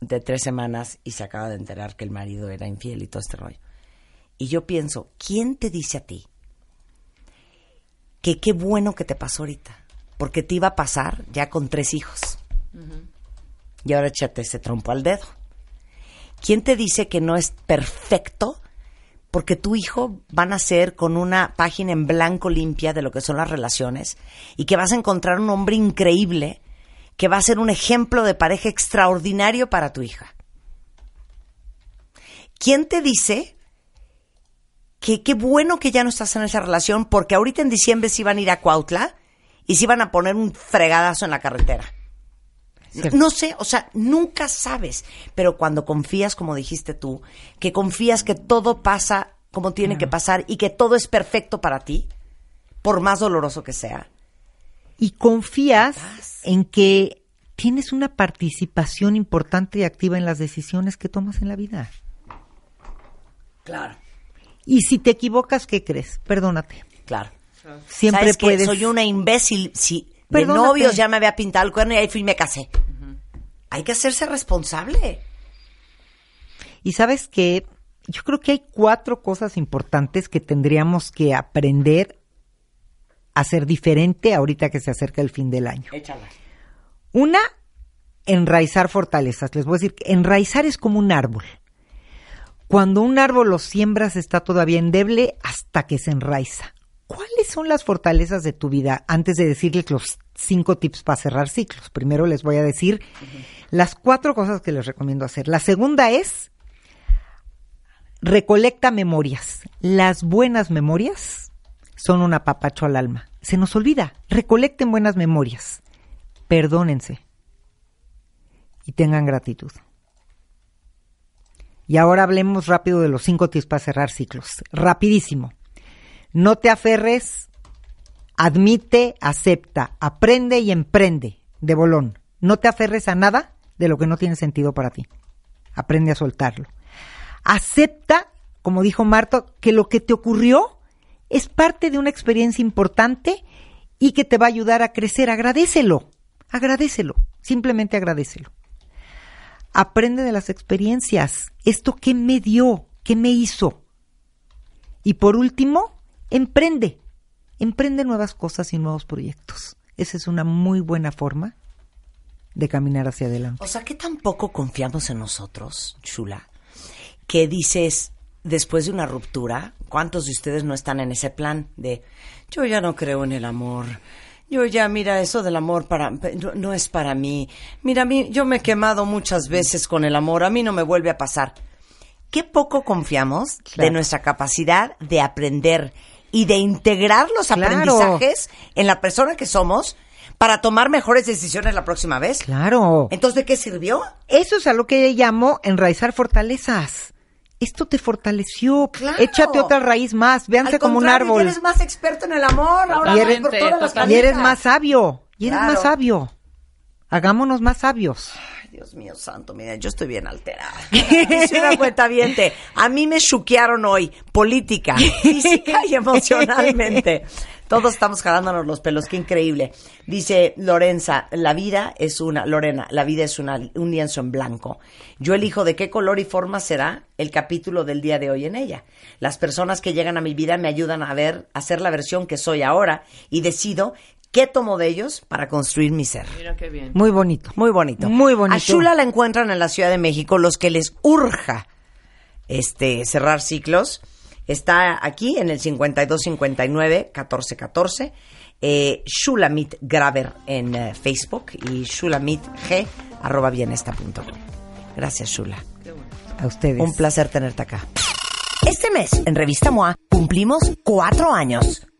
de tres semanas y se acaba de enterar que el marido era infiel y todo este rollo. Y yo pienso, ¿quién te dice a ti que qué bueno que te pasó ahorita? Porque te iba a pasar ya con tres hijos. Y ahora échate ese trompo al dedo. ¿Quién te dice que no es perfecto? Porque tu hijo va a nacer con una página en blanco limpia de lo que son las relaciones y que vas a encontrar un hombre increíble que va a ser un ejemplo de pareja extraordinario para tu hija. ¿Quién te dice que qué bueno que ya no estás en esa relación porque ahorita en diciembre se iban a ir a Cuautla y se iban a poner un fregadazo en la carretera? No sé, o sea, nunca sabes, pero cuando confías, como dijiste tú, que confías que todo pasa como tiene que pasar y que todo es perfecto para ti, por más doloroso que sea. Y confías en que tienes una participación importante y activa en las decisiones que tomas en la vida. Claro, Y si te equivocas, ¿qué crees? Perdónate. claro. Siempre puedes. Soy una imbécil. Si de novios ya me había pintado el cuerno y ahí fui y me casé. Hay que hacerse responsable. Y sabes que yo creo que hay cuatro cosas importantes que tendríamos que aprender a hacer diferente ahorita que se acerca el fin del año. Échala. Una, enraizar fortalezas. Les voy a decir que enraizar es como un árbol. Cuando un árbol lo siembras está todavía endeble hasta que se enraiza. ¿Cuáles son las fortalezas de tu vida? Antes de decirles los cinco tips para cerrar ciclos. Primero les voy a decir las cuatro cosas que les recomiendo hacer. La segunda es recolecta memorias. Las buenas memorias son un apapacho al alma. Se nos olvida. Recolecten buenas memorias. Perdónense. Y tengan gratitud. Y ahora hablemos rápido de los cinco tips para cerrar ciclos. Rapidísimo. No te aferres. Admite, acepta, aprende y emprende. De bolón. No te aferres a nada de lo que no tiene sentido para ti. Aprende a soltarlo. Acepta, como dijo Marta, que lo que te ocurrió es parte de una experiencia importante y que te va a ayudar a crecer. Agradecelo. Agradecelo. Simplemente agradecelo. Aprende de las experiencias. ¿Esto qué me dio? ¿Qué me hizo? Y por último, emprende. Emprende nuevas cosas y nuevos proyectos. Esa es una muy buena forma de caminar hacia adelante. O sea, que tampoco confiamos en nosotros, Chula, que dices, después de una ruptura, ¿cuántos de ustedes no están en ese plan de, yo ya no creo en el amor, Yo ya, mira, eso del amor para no, no es para mí. Mira, a mí, yo me he quemado muchas veces con el amor, a mí no me vuelve a pasar. Qué poco confiamos de nuestra capacidad de aprender y de integrar los Claro. aprendizajes en la persona que somos para tomar mejores decisiones la próxima vez. Claro. Entonces, ¿de qué sirvió? Eso es a lo que llamo enraizar fortalezas. Esto te fortaleció. Claro. Échate otra raíz más. Véanse Al como un árbol. eres más experto en el amor. Ahora Y eres- por todas las. Y eres más sabio. Y eres Claro. más sabio. Hagámonos más sabios. Ay, Dios mío santo, miren, yo estoy bien alterada. Dice una cuenta A mí me chuquearon hoy, política, física y emocionalmente. Todos estamos jalándonos los pelos, qué increíble. Dice Lorenza, la vida es una, Lorena, la vida es una, un lienzo en blanco. Yo elijo de qué color y forma será el capítulo del día de hoy en ella. Las personas que llegan a mi vida me ayudan a ver, a ser la versión que soy ahora y decido qué tomo de ellos para construir mi ser. Mira qué bien. Muy bonito. Muy bonito. Muy bonito. A Shula la encuentran en la Ciudad de México, los que les urja este cerrar ciclos. Está aquí en el 5259 1414. Eh, Shulamit Graver en eh, Facebook y shulamitg arroba bienesta.com. Gracias, Shula. A ustedes. Un placer tenerte acá. Este mes, en Revista MOA, cumplimos cuatro años.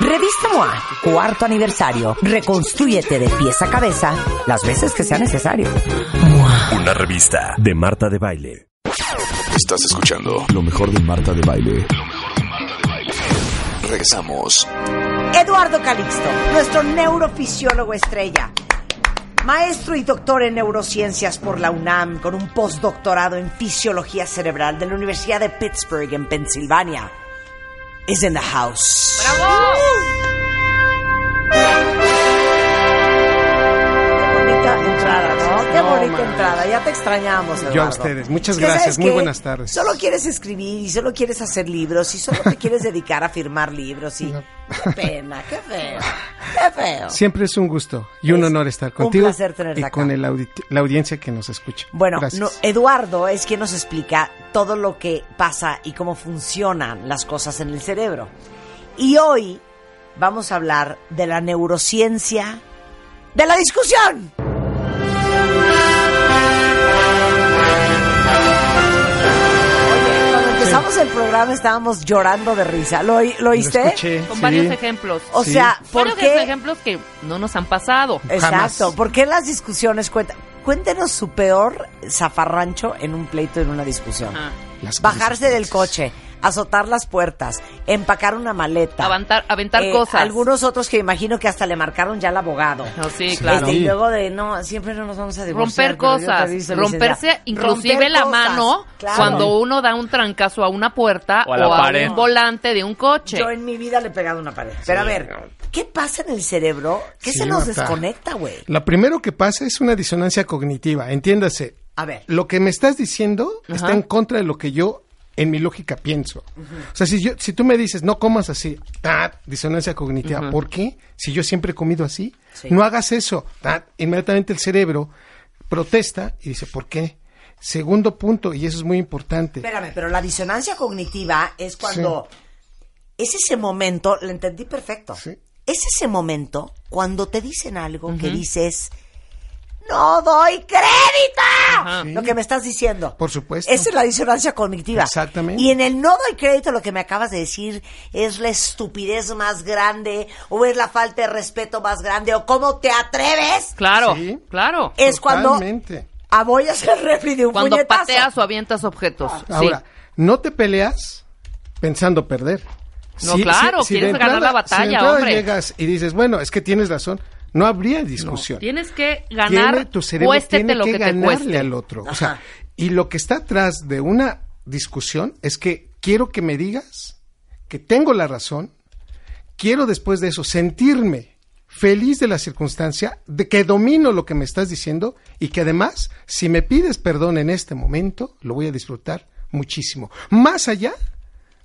Revista MOA, cuarto aniversario. Reconstrúyete de pies a cabeza las veces que sea necesario. Una revista de Marta de Baile. Estás escuchando lo mejor de Marta de Baile. Regresamos. Eduardo Calixto, nuestro neurofisiólogo estrella. Maestro y doctor en neurociencias por la UNAM, con un postdoctorado en fisiología cerebral de la Universidad de Pittsburgh, en Pensilvania. Is in the house. Bonita entrada, ¿no? Qué No, bonita entrada. Ya te extrañamos, Eduardo. Yo a ustedes. Muchas Es que, gracias. ¿sabes Muy buenas tardes. Solo quieres escribir y solo quieres hacer libros y solo te quieres dedicar a firmar libros y... Qué pena, qué feo, qué feo. Siempre es un gusto y un Es honor estar un contigo placer tenerte y acá. con el audi- la audiencia que nos escucha. Bueno, no, Eduardo es quien nos explica todo lo que pasa y cómo funcionan las cosas en el cerebro. Y hoy vamos a hablar de la neurociencia de la discusión. Programa estábamos llorando de risa. ¿Lo, lo oíste? Lo escuché, Con sí. varios ejemplos. O Sí. sea, ¿por varios qué? ejemplos que no nos han pasado. Exacto. Jamás. ¿Por qué las discusiones cuentan? Cuéntenos su peor zafarrancho en un pleito, en una discusión. Bajarse del coche, azotar las puertas, empacar una maleta. Aventar, aventar Eh, cosas. Algunos otros que imagino que hasta le marcaron ya al abogado. No, sí, claro. Este, y luego de, no, siempre no nos vamos a divorciar. romper cosas, aviso, romperse inclusive Romper la cosas, mano claro. cuando uno da un trancazo a una puerta O a la o a pared. un volante de un coche. Yo en mi vida le he pegado una pared. Pero a ver, ¿qué pasa en el cerebro? ¿Qué Sí, se nos Marta. desconecta, güey? Lo primero que pasa es una disonancia cognitiva. Entiéndase. A ver. Lo que me estás diciendo Ajá. está en contra de lo que yo en mi lógica pienso. O sea, si yo, si tú me dices no comas así, ah, disonancia cognitiva. ¿Por qué? Si yo siempre he comido así, Sí. no hagas eso. Ah, inmediatamente el cerebro protesta y dice ¿por qué? Segundo punto y eso es muy importante. Espérame, pero la disonancia cognitiva es cuando es ese momento, lo entendí perfecto. Sí. Es ese momento cuando te dicen algo que dices, no doy crédito. Ajá. Lo que me estás diciendo. Por supuesto. Esa es la disonancia cognitiva. Exactamente. Y en el no doy crédito lo que me acabas de decir es la estupidez más grande o es la falta de respeto más grande o cómo te atreves. Claro, Sí. claro. Es cuando Totalmente. a voy a hacer refri de un Cuando puñetazo. pateas o avientas objetos. Sí. Ahora, no te peleas pensando perder. No, claro, de quieres ganar la si de batalla, hombre. llegas y dices, bueno, es que tienes razón, no habría discusión. Tienes que Tiene- ganar, tu cerebro tiene lo que, ganarle cueste. al otro. O sea, y lo que está atrás de una discusión es que quiero que me digas que tengo la razón, quiero después de eso sentirme feliz de la circunstancia, de que domino lo que me estás diciendo y que además, si me pides perdón en este momento, lo voy a disfrutar muchísimo. Más allá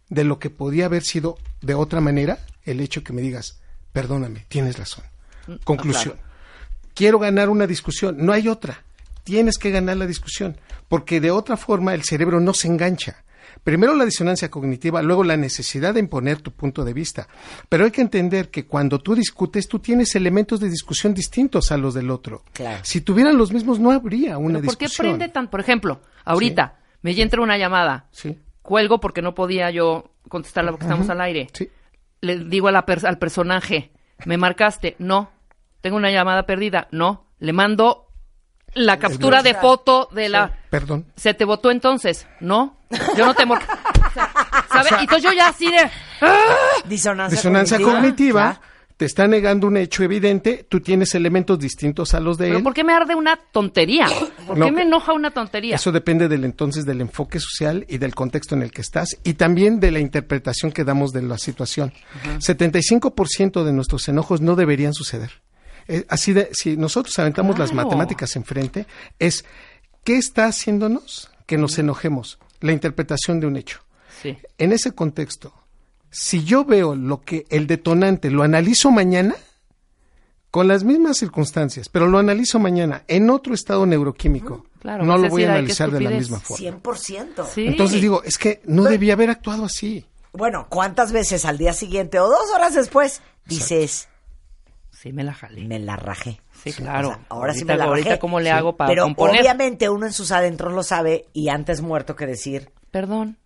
de lo que podía haber sido de otra manera, el hecho que me digas, perdóname, tienes razón. Conclusión. Quiero ganar una discusión, no hay otra. Tienes que ganar la discusión, porque de otra forma el cerebro no se engancha. Primero la disonancia cognitiva, luego la necesidad de imponer tu punto de vista. Pero hay que entender que cuando tú discutes, tú tienes elementos de discusión distintos a los del otro. Claro. Si tuvieran los mismos, no habría una ¿Pero ¿Por qué discusión. prende tan? Por ejemplo, ahorita me entra una llamada. Sí, Cuelgo porque no podía yo contestarla porque estamos al aire. sí. Le digo a la pers- al personaje, ¿me marcaste? No. Tengo una llamada perdida. No. Le mando la captura de foto de la... Perdón. ¿Se te votó entonces? No. Yo no te... mor- ¿Sabes? Y entonces yo ya así de... Disonancia, Disonancia cognitiva. Te está negando un hecho evidente, tú tienes elementos distintos a los de ¿Pero él. por qué me arde una tontería? ¿Por No, qué me enoja una tontería? Eso depende del entonces del enfoque social y del contexto en el que estás y también de la interpretación que damos de la situación. 75% de nuestros enojos no deberían suceder. Eh, así de, si nosotros aventamos las matemáticas enfrente, es ¿qué está haciéndonos que nos enojemos? La interpretación de un hecho. Sí. En ese contexto, si yo veo lo que el detonante lo analizo mañana, con las mismas circunstancias, pero lo analizo mañana en otro estado neuroquímico, claro, no lo voy decir, a analizar de la misma forma. 100%. Sí. Entonces digo, es que no debía haber actuado así. Bueno, ¿cuántas veces al día siguiente o dos horas después dices, Sí, me la jalé. me la rajé? Sí, claro. O sea, ahora sí Ahorita- me la ahorita rajé. cómo le hago para Pero componer. obviamente uno en sus adentros lo sabe y antes muerto que decir, Perdón.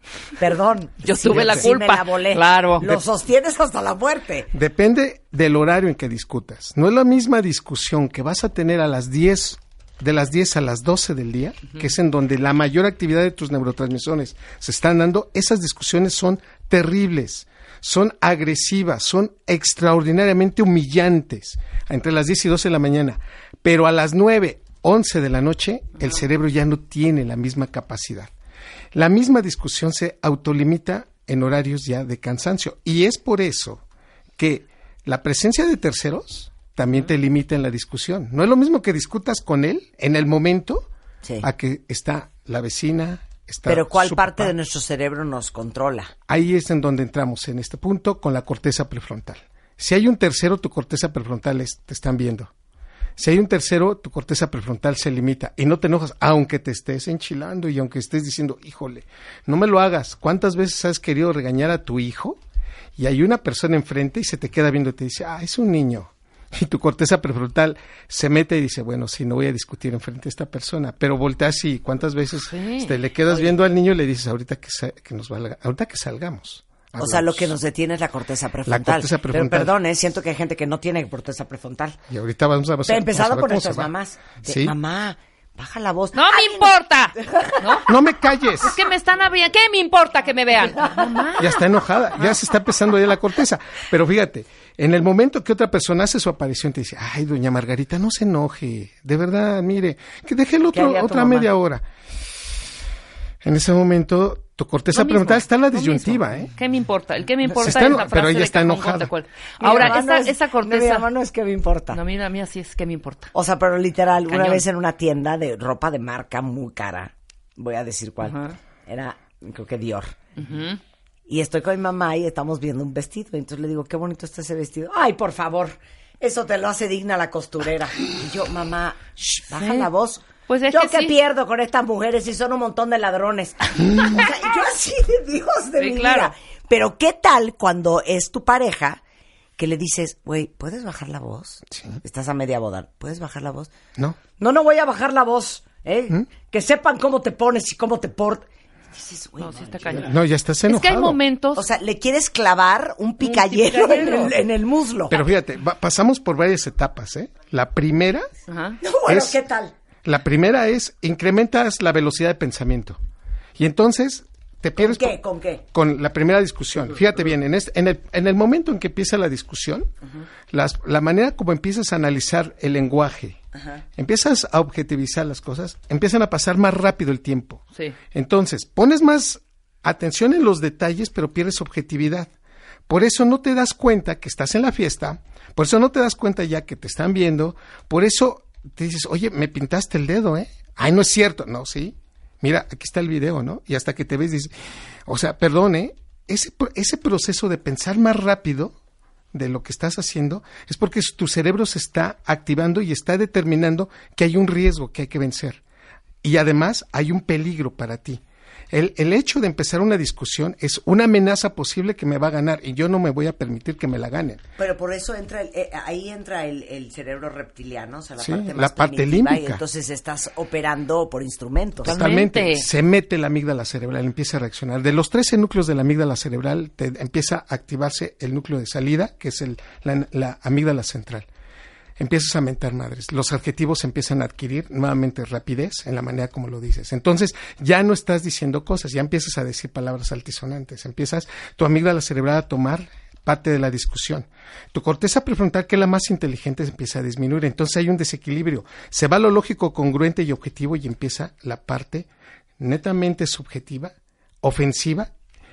perdón. Yo tuve la sí culpa. me la volé. Claro. Lo sostienes hasta la muerte. Depende del horario en que discutas. No es la misma discusión que vas a tener a las 10, de las 10 a las 12 del día, que es en donde la mayor actividad de tus neurotransmisores se están dando. Esas discusiones son terribles, son agresivas, son extraordinariamente humillantes entre las 10 y 12 de la mañana. Pero a las 9, 11 de la noche, el cerebro ya no tiene la misma capacidad. La misma discusión se autolimita en horarios ya de cansancio. Y es por eso que la presencia de terceros también te limita en la discusión. No es lo mismo que discutas con él en el momento Sí. a que está la vecina, está Pero ¿cuál parte papá. de nuestro cerebro nos controla? Ahí es en donde entramos en este punto con la corteza prefrontal. Si hay un tercero, tu corteza prefrontal es- te están viendo. Si hay un tercero, tu corteza prefrontal se limita y no te enojas, aunque te estés enchilando y aunque estés diciendo, híjole, no me lo hagas. ¿Cuántas veces has querido regañar a tu hijo y hay una persona enfrente y se te queda viendo y te dice, ah, es un niño? Y tu corteza prefrontal se mete y dice, bueno, sí, no voy a discutir enfrente de esta persona, pero volteas y cuántas veces Sí. te le quedas viendo al niño y le dices, ahorita que, sa- que nos valga, ahorita que salgamos. O sea, lo hablamos". que nos detiene es la corteza prefrontal. corteza prefrontal. Pero perdón, ¿eh? siento que hay gente que no tiene corteza prefrontal. Y ahorita vamos a, a Empezado ver por nuestras va. mamás. De, Sí. Mamá, baja la voz. ¡No me importa! ¿No? No me calles. Es que me están abriendo. ¿Qué me importa que me vean? Mamá. Ya está enojada, ya se está empezando ya la corteza. Pero fíjate, en el momento que otra persona hace su aparición, te dice, ay, doña Margarita, no se enoje. De verdad, mire, que deje el ¿Qué otro, otra mamá? media hora. En ese momento, tu corteza Lo mismo, prefrontal está en la disyuntiva, mismo. ¿eh? ¿Qué me importa? El que me importa está es la pero frase ella de está enojada. Mi Ahora, esa, no es- esa Mi corteza... mamá no es que me importa. No, mira, a mí así es que me importa. O sea, pero literal, una Cañón. vez en una tienda de ropa de marca muy cara, voy a decir cuál, Ajá. era, creo que Dior. Y estoy con mi mamá y estamos viendo un vestido. Y entonces le digo, qué bonito está ese vestido. Ay, por favor, eso te lo hace digna la costurera. Y yo, mamá, shh, baja Sí. la voz. Pues es yo que que sí. pierdo con estas mujeres y son un montón de ladrones. o sea, yo así de Dios de Sí, mi claro. vida. Pero ¿qué tal cuando es tu pareja que le dices, güey, ¿puedes bajar la voz? Estás a media boda, ¿puedes bajar la voz? ¿No? No, no voy a bajar la voz, ¿eh? ¿Mm? Que sepan cómo te pones y cómo te portas. Dices, güey, No, sí está. No, ya estás Es que enojado. hay momentos... O sea, le quieres clavar un picayero, picayero. En, el, en el muslo. Pero fíjate, va- pasamos por varias etapas, ¿eh? La primera, Ajá. bueno, es- ¿qué tal? La primera es incrementas la velocidad de pensamiento. Y entonces te ¿Con pierdes qué? por- ¿Con qué? con la primera discusión. Fíjate bien, en, este- en, el, en el momento en que empieza la discusión, las- la manera como empiezas a analizar el lenguaje, empiezas a objetivizar las cosas, empiezan a pasar más rápido el tiempo. Sí. Entonces, pones más atención en los detalles, pero pierdes objetividad. Por eso no te das cuenta que estás en la fiesta, por eso no te das cuenta ya que te están viendo, por eso te dices, oye, me pintaste el dedo, ¿eh? Ay, no es cierto. No, sí. Mira, aquí está el video, ¿no? Y hasta que te ves, dices, o sea, perdone, ese, pro- ese proceso de pensar más rápido de lo que estás haciendo es porque tu cerebro se está activando y está determinando que hay un riesgo que hay que vencer. Y además hay un peligro para ti. El, el hecho de empezar una discusión es una amenaza posible que me va a ganar y yo no me voy a permitir que me la ganen. Pero por eso entra el- eh, ahí entra el, el cerebro reptiliano, o sea, la Sí, parte la más parte primitiva, límbica. Y entonces estás operando por instrumentos. Totalmente. Se mete la amígdala cerebral, empieza a reaccionar. De los 13 núcleos de la amígdala cerebral, te empieza a activarse el núcleo de salida, que es el, la, la amígdala central. Empiezas a mentar madres. Los adjetivos empiezan a adquirir nuevamente rapidez en la manera como lo dices. Entonces, ya no estás diciendo cosas, ya empiezas a decir palabras altisonantes. Empiezas tu amígdala cerebral a tomar parte de la discusión. Tu corteza prefrontal, que es la más inteligente, empieza a disminuir. Entonces hay un desequilibrio. Se va lo lógico, congruente y objetivo y empieza la parte netamente subjetiva, ofensiva,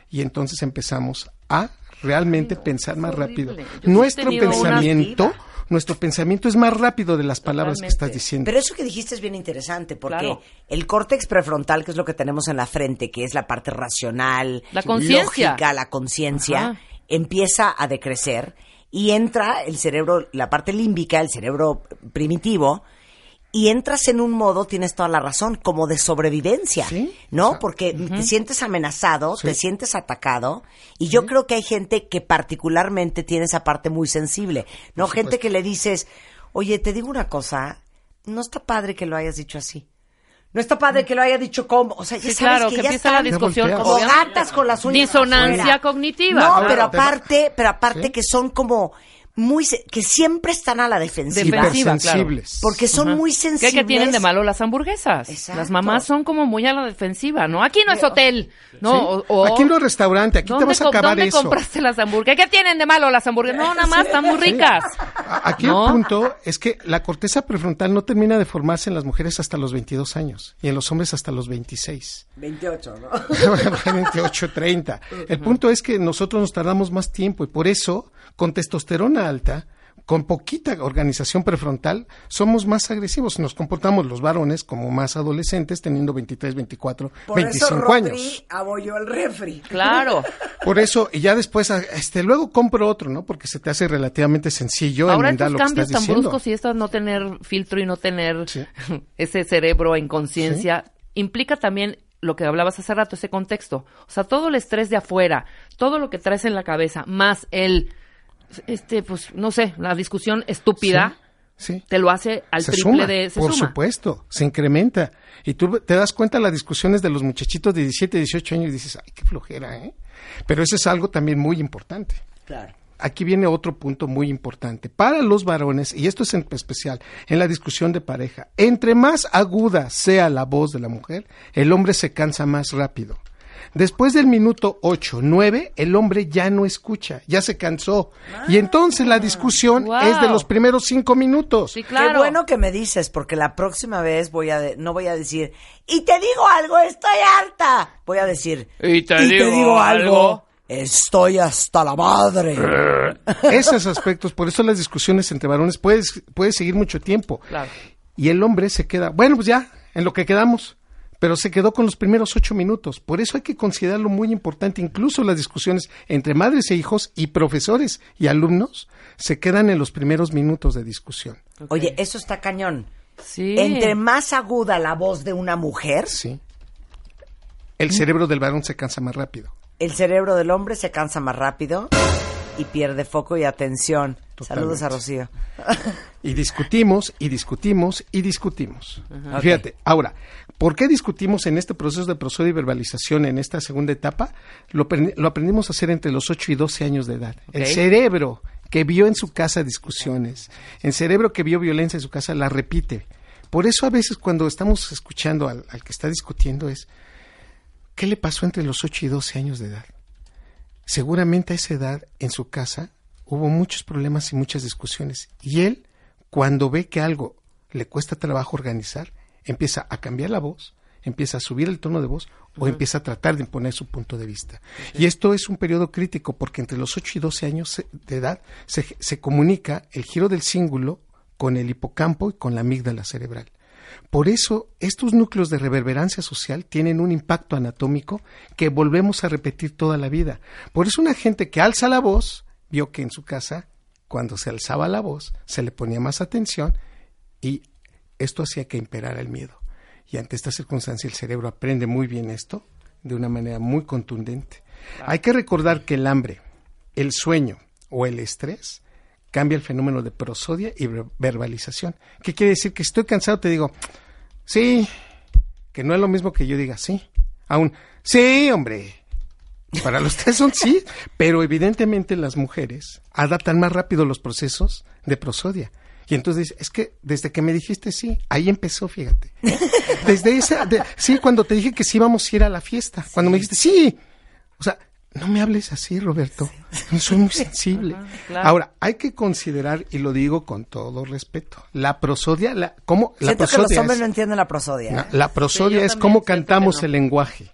y entonces empezamos a realmente pensar más rápido. Yo Nuestro pensamiento. Nuestro pensamiento es más rápido de las palabras que estás diciendo. Pero eso que dijiste es bien interesante porque Claro. el córtex prefrontal, que es lo que tenemos en la frente, que es la parte racional, La conciencia. lógica, la conciencia, empieza a decrecer y entra el cerebro, la parte límbica, el cerebro primitivo, y entras en un modo, tienes toda la razón, como de sobrevivencia, ¿no? Porque te sientes amenazado, te sientes atacado, y yo creo que hay gente que particularmente tiene esa parte muy sensible, ¿no? Gente que le dices, oye, te digo una cosa, no está padre que lo hayas dicho así. No está padre que lo haya dicho como, o sea, ya Sí, sabes claro, que, que ya empieza la discusión como gatas con las uñas Disonancia cognitiva, No, claro. pero aparte, pero aparte que son como muy se- que siempre están a la defensiva. Defensiva, claro. Porque son Ajá. muy ¿Qué, sensibles. ¿Qué tienen de malo las hamburguesas? Exacto. Las mamás son como muy a la defensiva, ¿no? Aquí no es hotel, ¿no? Sí. O- o- Aquí no es restaurante, aquí te ¿Dónde vas a acabar ¿Dónde eso. compraste las hamburguesas? ¿Qué tienen de malo las hamburguesas? No, nada más, están muy ricas. Aquí ¿No? el punto es que la corteza prefrontal no termina de formarse en las mujeres hasta los 22 años y en los hombres hasta los 26. 28, ¿no? 28, 30. El punto es que nosotros nos tardamos más tiempo y por eso, con testosterona alta, con poquita organización prefrontal, somos más agresivos. Nos comportamos los varones como más adolescentes, teniendo 23, 24, Por 25 eso años. abolló el refri. Claro. Por eso, y ya después, ah, este, luego compro otro, ¿no? Porque se te hace relativamente sencillo Ahora enmendar estos lo que cambios estás tan diciendo. bruscos y esto no tener filtro y no tener ese cerebro en conciencia, implica también lo que hablabas hace rato, ese contexto. O sea, todo el estrés de afuera, todo lo que traes en la cabeza, más el, este, pues, no sé, la discusión estúpida, Sí. te lo hace al se triple suma, de... Se por suma. supuesto, se incrementa. Y tú te das cuenta las discusiones de los muchachitos de 17, 18 años y dices, ay, qué flojera, ¿eh? Pero eso es algo también muy importante. Claro. Aquí viene otro punto muy importante. Para los varones, y esto es en especial en la discusión de pareja, entre más aguda sea la voz de la mujer, el hombre se cansa más rápido. Después del minuto 8, 9, el hombre ya no escucha, ya se cansó. Y entonces la discusión Wow. es de los primeros cinco minutos. Qué bueno que me dices, porque la próxima vez voy a de- no voy a decir, y te digo algo, estoy harta. Voy a decir, y te digo algo, estoy hasta la madre. Esos aspectos, por eso las discusiones entre varones puedes, puedes seguir mucho tiempo. Claro. Y el hombre se queda, bueno, pues ya, en lo que quedamos. Pero se quedó con los primeros ocho minutos. Por eso hay que considerarlo muy importante. Incluso las discusiones entre madres e hijos y profesores y alumnos se quedan en los primeros minutos de discusión. Oye, eso está cañón. Sí. Entre más aguda la voz de una mujer, Sí. El cerebro del varón se cansa más rápido. el cerebro del hombre se cansa más rápido y pierde foco y atención. Saludos a Rocío. Y discutimos, y discutimos, y discutimos. Fíjate, ahora, ¿por qué discutimos en este proceso de proceso y verbalización en esta segunda etapa? Lo, aprend- lo aprendimos a hacer entre los 8 y 12 años de edad. El cerebro que vio en su casa discusiones, el cerebro que vio violencia en su casa, la repite. Por eso a veces cuando estamos escuchando al, al que está discutiendo es, ¿qué le pasó entre los 8 y 12 años de edad? Seguramente a esa edad en su casa hubo muchos problemas y muchas discusiones. Y él, cuando ve que algo le cuesta trabajo organizar, empieza a cambiar la voz, empieza a subir el tono de voz o empieza a tratar de imponer su punto de vista. Y esto es un periodo crítico porque entre los 8 y 12 años de edad se, se comunica el giro del cíngulo con el hipocampo y con la amígdala cerebral. Por eso, estos núcleos de reverberancia social tienen un impacto anatómico que volvemos a repetir toda la vida. Por eso una gente que alza la voz, vio que en su casa, cuando se alzaba la voz, se le ponía más atención y esto hacía que imperara el miedo. Y ante esta circunstancia el cerebro aprende muy bien esto de una manera muy contundente. Hay que recordar que el hambre, el sueño o el estrés cambia el fenómeno de prosodia y ver- verbalización. ¿Qué quiere decir? Que estoy cansado, te digo, sí, que no es lo mismo que yo diga sí. Aún, sí, hombre. Para los tres son sí, pero evidentemente las mujeres adaptan más rápido los procesos de prosodia. Y entonces es que desde que me dijiste sí, ahí empezó, fíjate. Desde esa, de- sí, cuando te dije que sí íbamos a ir a la fiesta, cuando me dijiste sí. O sea, no me hables así, Roberto. Soy muy sensible. claro. Ahora, hay que considerar, y lo digo con todo respeto, la prosodia, la, ¿cómo? La Siento que los prosodia hombres es- no entienden la prosodia. la, ¿eh? la prosodia Sí, es cómo cantamos no. el lenguaje.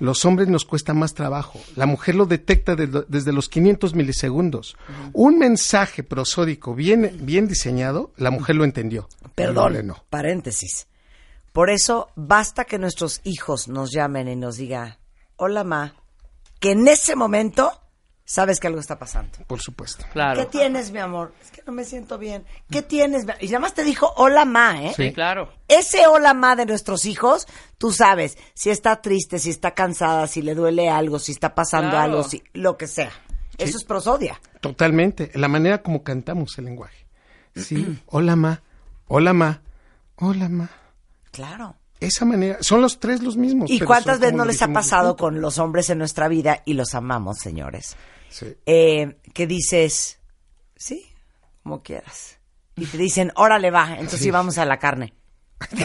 Los hombres nos cuesta más trabajo. La mujer lo detecta de- desde los 500 milisegundos. Un mensaje prosódico bien, bien diseñado, la mujer lo entendió. Perdón, no. paréntesis. Por eso basta que nuestros hijos nos llamen y nos digan, hola ma, que en ese momento sabes que algo está pasando. Por supuesto. Claro. ¿Qué tienes, mi amor? Es que no me siento bien. ¿Qué tienes? mi- Y nada más te dijo hola ma, ¿eh? Sí, claro. Ese hola ma de nuestros hijos, tú sabes si está triste, si está cansada, si le duele algo, si está pasando Claro. algo, si, lo que sea. Eso es prosodia. Totalmente. La manera como cantamos el lenguaje. Sí, hola ma, hola ma, hola ma. Claro. Esa manera, son los tres los mismos. ¿Y pero cuántas veces no les ha pasado con los hombres en nuestra vida y los amamos, señores? Sí. Eh, que dices, sí, como quieras. Y te dicen, órale va, entonces sí vamos a la carne.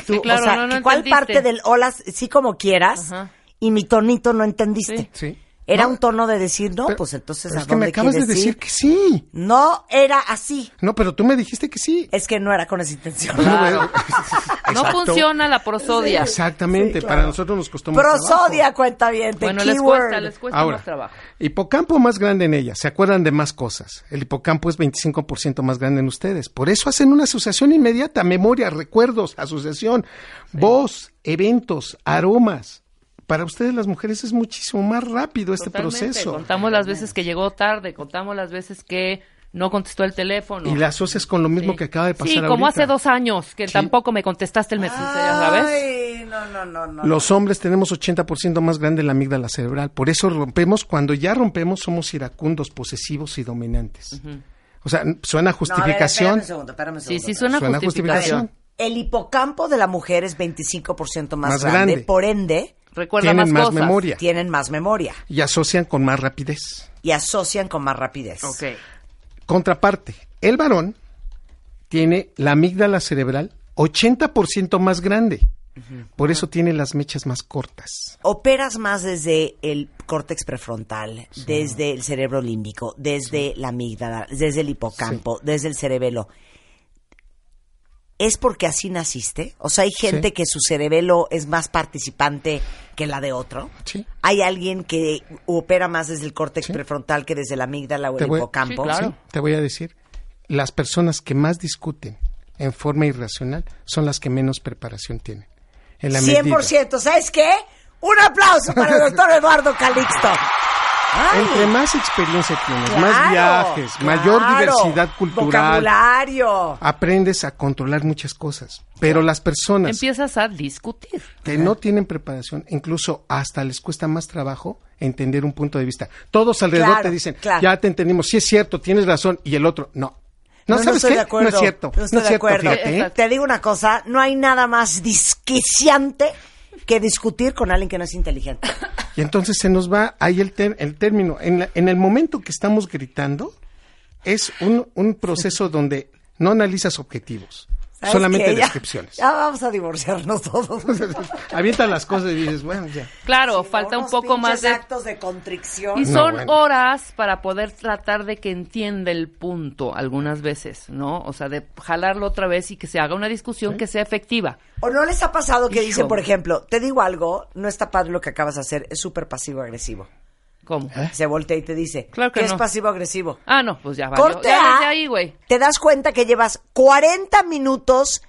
Tú, Sí, claro, o sea, no, ¿cuál entendiste. parte del hola, sí como quieras, Ajá. y mi tonito no entendiste? Sí. Era No, un tono de decir, no, pero- pues entonces pero ¿a es que me dónde acabas de quieres decir ir? que sí. No era así. No, pero tú me dijiste que sí. Es que no era con esa intención. Claro. No funciona la prosodia. Exactamente, Sí, claro. para nosotros nos costó más Prosodia, cuenta bien, Bueno, les cuesta, les cuesta Ahora, más trabajo. hipocampo más grande en ella, se acuerdan de más cosas. El hipocampo es 25% más grande en ustedes. Por eso hacen una asociación inmediata, memoria, recuerdos, asociación, voz, eventos, aromas. Para ustedes las mujeres es muchísimo más rápido este Totalmente. proceso. Contamos las veces que llegó tarde, contamos las veces que no contestó el teléfono. Y la asocias con lo mismo Sí. que acaba de pasar Sí, como ahorita. hace dos años que Sí. tampoco me contestaste el mensaje, ya ¿sabes? Ay, no, no, no, no. Los hombres tenemos 80% más grande la amígdala cerebral. Por eso rompemos, cuando ya rompemos, somos iracundos, posesivos y dominantes. O sea, suena No, a ver, justificación. espérame un segundo, espérame un Sí, segundo. sí, suena, Suena justificación. justificación. El hipocampo de la mujer es 25% más, Más grande, grande. por ende, Recuerda Tienen más, más cosas. memoria. tienen más memoria y asocian con más rapidez. y asocian con más rapidez. Ok. Contraparte, el varón tiene la amígdala cerebral 80% más grande. Por eso tiene las mechas más cortas. Operas más desde el córtex prefrontal, desde el cerebro límbico, desde la amígdala, desde el hipocampo, desde el cerebelo. ¿Es porque así naciste? O sea, hay gente Sí. que su cerebelo es más participante que la de otro. Sí. Hay alguien que opera más desde el córtex Sí. prefrontal que desde la amígdala o el voy- hipocampo. Sí, claro. Te voy a decir, las personas que más discuten en forma irracional son las que menos preparación tienen. En la 100%. ¿Sabes qué? Un aplauso para el doctor Eduardo Calixto. Ay, Entre más experiencia tienes, claro, más viajes, mayor diversidad cultural, Vocabulario. aprendes a controlar muchas cosas. Pero las personas Empiezas a discutir. que no tienen preparación, incluso hasta les cuesta más trabajo entender un punto de vista. Todos alrededor Claro, te dicen, claro. ya te entendimos, sí es cierto, tienes razón, y el otro, no. No, ¿sabes estoy qué? de acuerdo. No es cierto, No no, estoy es de cierto, acuerdo. fíjate, ¿eh? Te digo una cosa, no hay nada más disquiciante que discutir con alguien que no es inteligente. Y entonces se nos va ahí el, ter- el término. En, la- en el momento que estamos gritando, es un, un proceso donde no analizas objetivos. ¿Sabes Solamente? Ya- descripciones. Ya, vamos a divorciarnos todos. Avientas las cosas y dices, bueno, ya. Claro, Sí, falta un poco más de... actos de contrición. Y No, son bueno. horas para poder tratar de que entienda el punto algunas veces, ¿no? O sea, de jalarlo otra vez y que se haga una discusión que sea efectiva. ¿O no les ha pasado que Hijo. dicen, por ejemplo, te digo algo, no está padre lo que acabas de hacer, es súper pasivo-agresivo? ¿Cómo? Se voltea y te dice, Claro que ¿qué es pasivo-agresivo? Ah, no, pues ya valió. Corte Ya ahí, güey. te das cuenta que llevas 40 minutos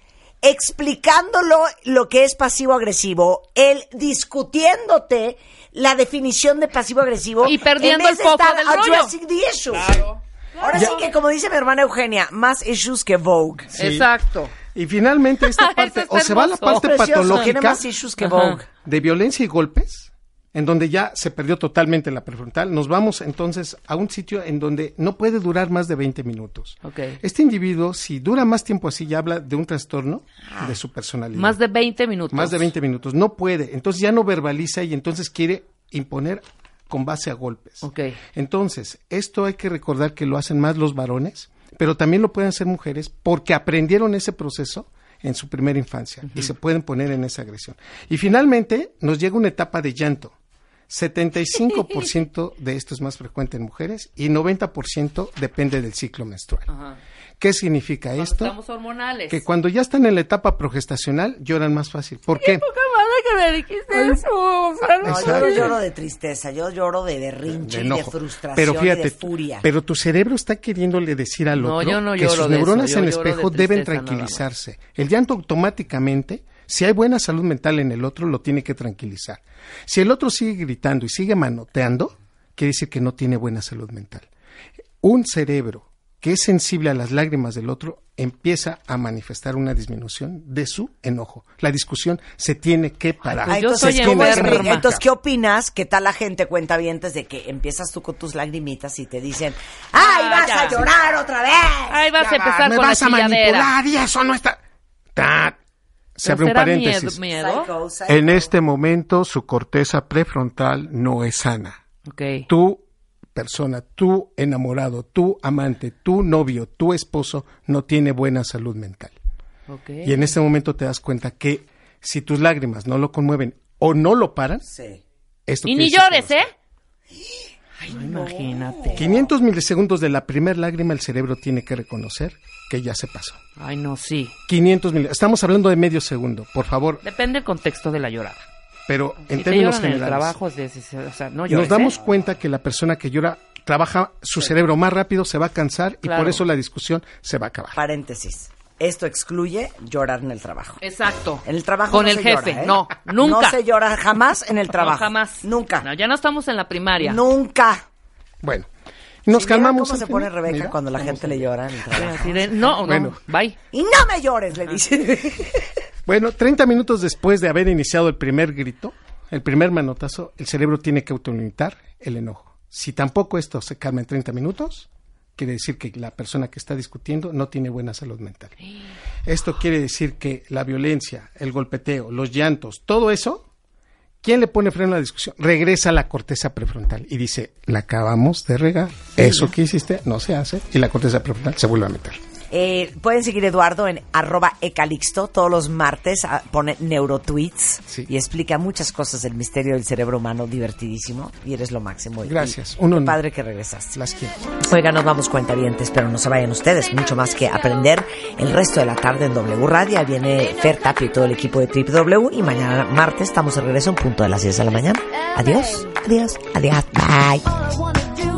explicándolo lo que es pasivo-agresivo, él discutiéndote la definición de pasivo-agresivo Y perdiendo en vez el de foco estar del rollo. the. Ahora sí que, como dice mi hermana Eugenia, más issues que Vogue. Exacto. Y finalmente esta parte, o se va a la parte Precioso, tiene patológica más issues que Vogue. de violencia y golpes, en donde ya se perdió totalmente la prefrontal, nos vamos entonces a un sitio en donde no puede durar más de 20 minutos. Ok. Este individuo, si dura más tiempo así, ya habla de un trastorno de su personalidad. Más de 20 minutos. Más de 20 minutos. No puede. Entonces ya no verbaliza y entonces quiere imponer con base a golpes. Ok. Entonces, esto hay que recordar que lo hacen más los varones, pero también lo pueden hacer mujeres porque aprendieron ese proceso en su primera infancia y se pueden poner en esa agresión. Y finalmente nos llega una etapa de llanto. 75% de esto es más frecuente en mujeres y 90% depende del ciclo menstrual. Ajá. ¿Qué significa Cuando esto? estamos hormonales. Que cuando ya están en la etapa progestacional lloran más fácil. ¿Por qué? Poca madre que me dijiste eso. o sea, no. Yo no lloro de tristeza, yo lloro de berrinche de y de enojo. frustración pero fíjate, y de furia. pero tu cerebro está queriéndole decir al No, otro yo no que sus neuronas en de espejo deben tranquilizarse. El llanto automáticamente, si hay buena salud mental en el otro, lo tiene que tranquilizar. Si el otro sigue gritando y sigue manoteando, quiere decir que no tiene buena salud mental. Un cerebro que es sensible a las lágrimas del otro empieza a manifestar una disminución de su enojo. La discusión se tiene que parar. pues Ah, yo entonces, ¿qué opinas? ¿Qué tal la gente cuenta bien desde que empiezas tú con tus lagrimitas y te dicen, ¡ay, Ah, vas ya. a llorar otra vez! Ahí vas a empezar me con vas la a manipular y eso no está. Ta- Se ¿Pero abre un paréntesis. miedo- miedo? En este momento su corteza prefrontal no es sana. Ok. Tu persona, tu enamorado, tu amante, tu novio, tu esposo no tiene buena salud mental. ok. Y en este momento te das cuenta que si tus lágrimas no lo conmueven o no lo paran, Sí. esto Y ni llores, no ¿eh? imagínate. 500 milisegundos de la primer lágrima el cerebro tiene que reconocer que ya se pasó. Ay, no, sí. 500 mil, estamos hablando de medio segundo, por favor, Depende del contexto de la llorada. pero en si te términos lloran en el generales. trabajo, es de- o sea, no llores, nos damos ¿eh? cuenta que la persona que llora trabaja su cerebro más rápido, se va a cansar y por eso la discusión se va a acabar. Paréntesis. Esto excluye llorar en el trabajo. Exacto. En el trabajo Con no el se jefe, llora, ¿eh? no, nunca. No se llora jamás en el trabajo. No, jamás. Nunca. No, ya no estamos en la primaria. Nunca. Bueno, nos calmamos. cómo se pone. Rebeca Mira, cuando la gente le llora así de, no, no, Bueno. bye. Y no me llores, le dice. Bueno, 30 minutos después de haber iniciado el primer grito, el primer manotazo, el cerebro tiene que autolimitar el enojo. Si tampoco esto se calma en 30 minutos, quiere decir que la persona que está discutiendo no tiene buena salud mental. Esto quiere decir que la violencia, el golpeteo, los llantos, todo eso, ¿quién le pone freno a la discusión? Regresa a la corteza prefrontal y dice, la acabamos de regar. Eso que hiciste no se hace y la corteza prefrontal se vuelve a meter. Eh, pueden seguir Eduardo en arroba ecalixto todos los martes, ah, pone neurotweets Sí. y explica muchas cosas del misterio del cerebro humano, divertidísimo, y eres lo máximo. Gracias. y qué padre que regresaste. Las quiero. Oiga, nos vamos cuentavientes, pero no se vayan ustedes, mucho más que aprender el resto de la tarde en W Radio. Viene Fer Tapio y todo el equipo de Trip W y mañana martes estamos de regreso en punto de las 10 de la mañana. Adiós, adiós, adiós, bye.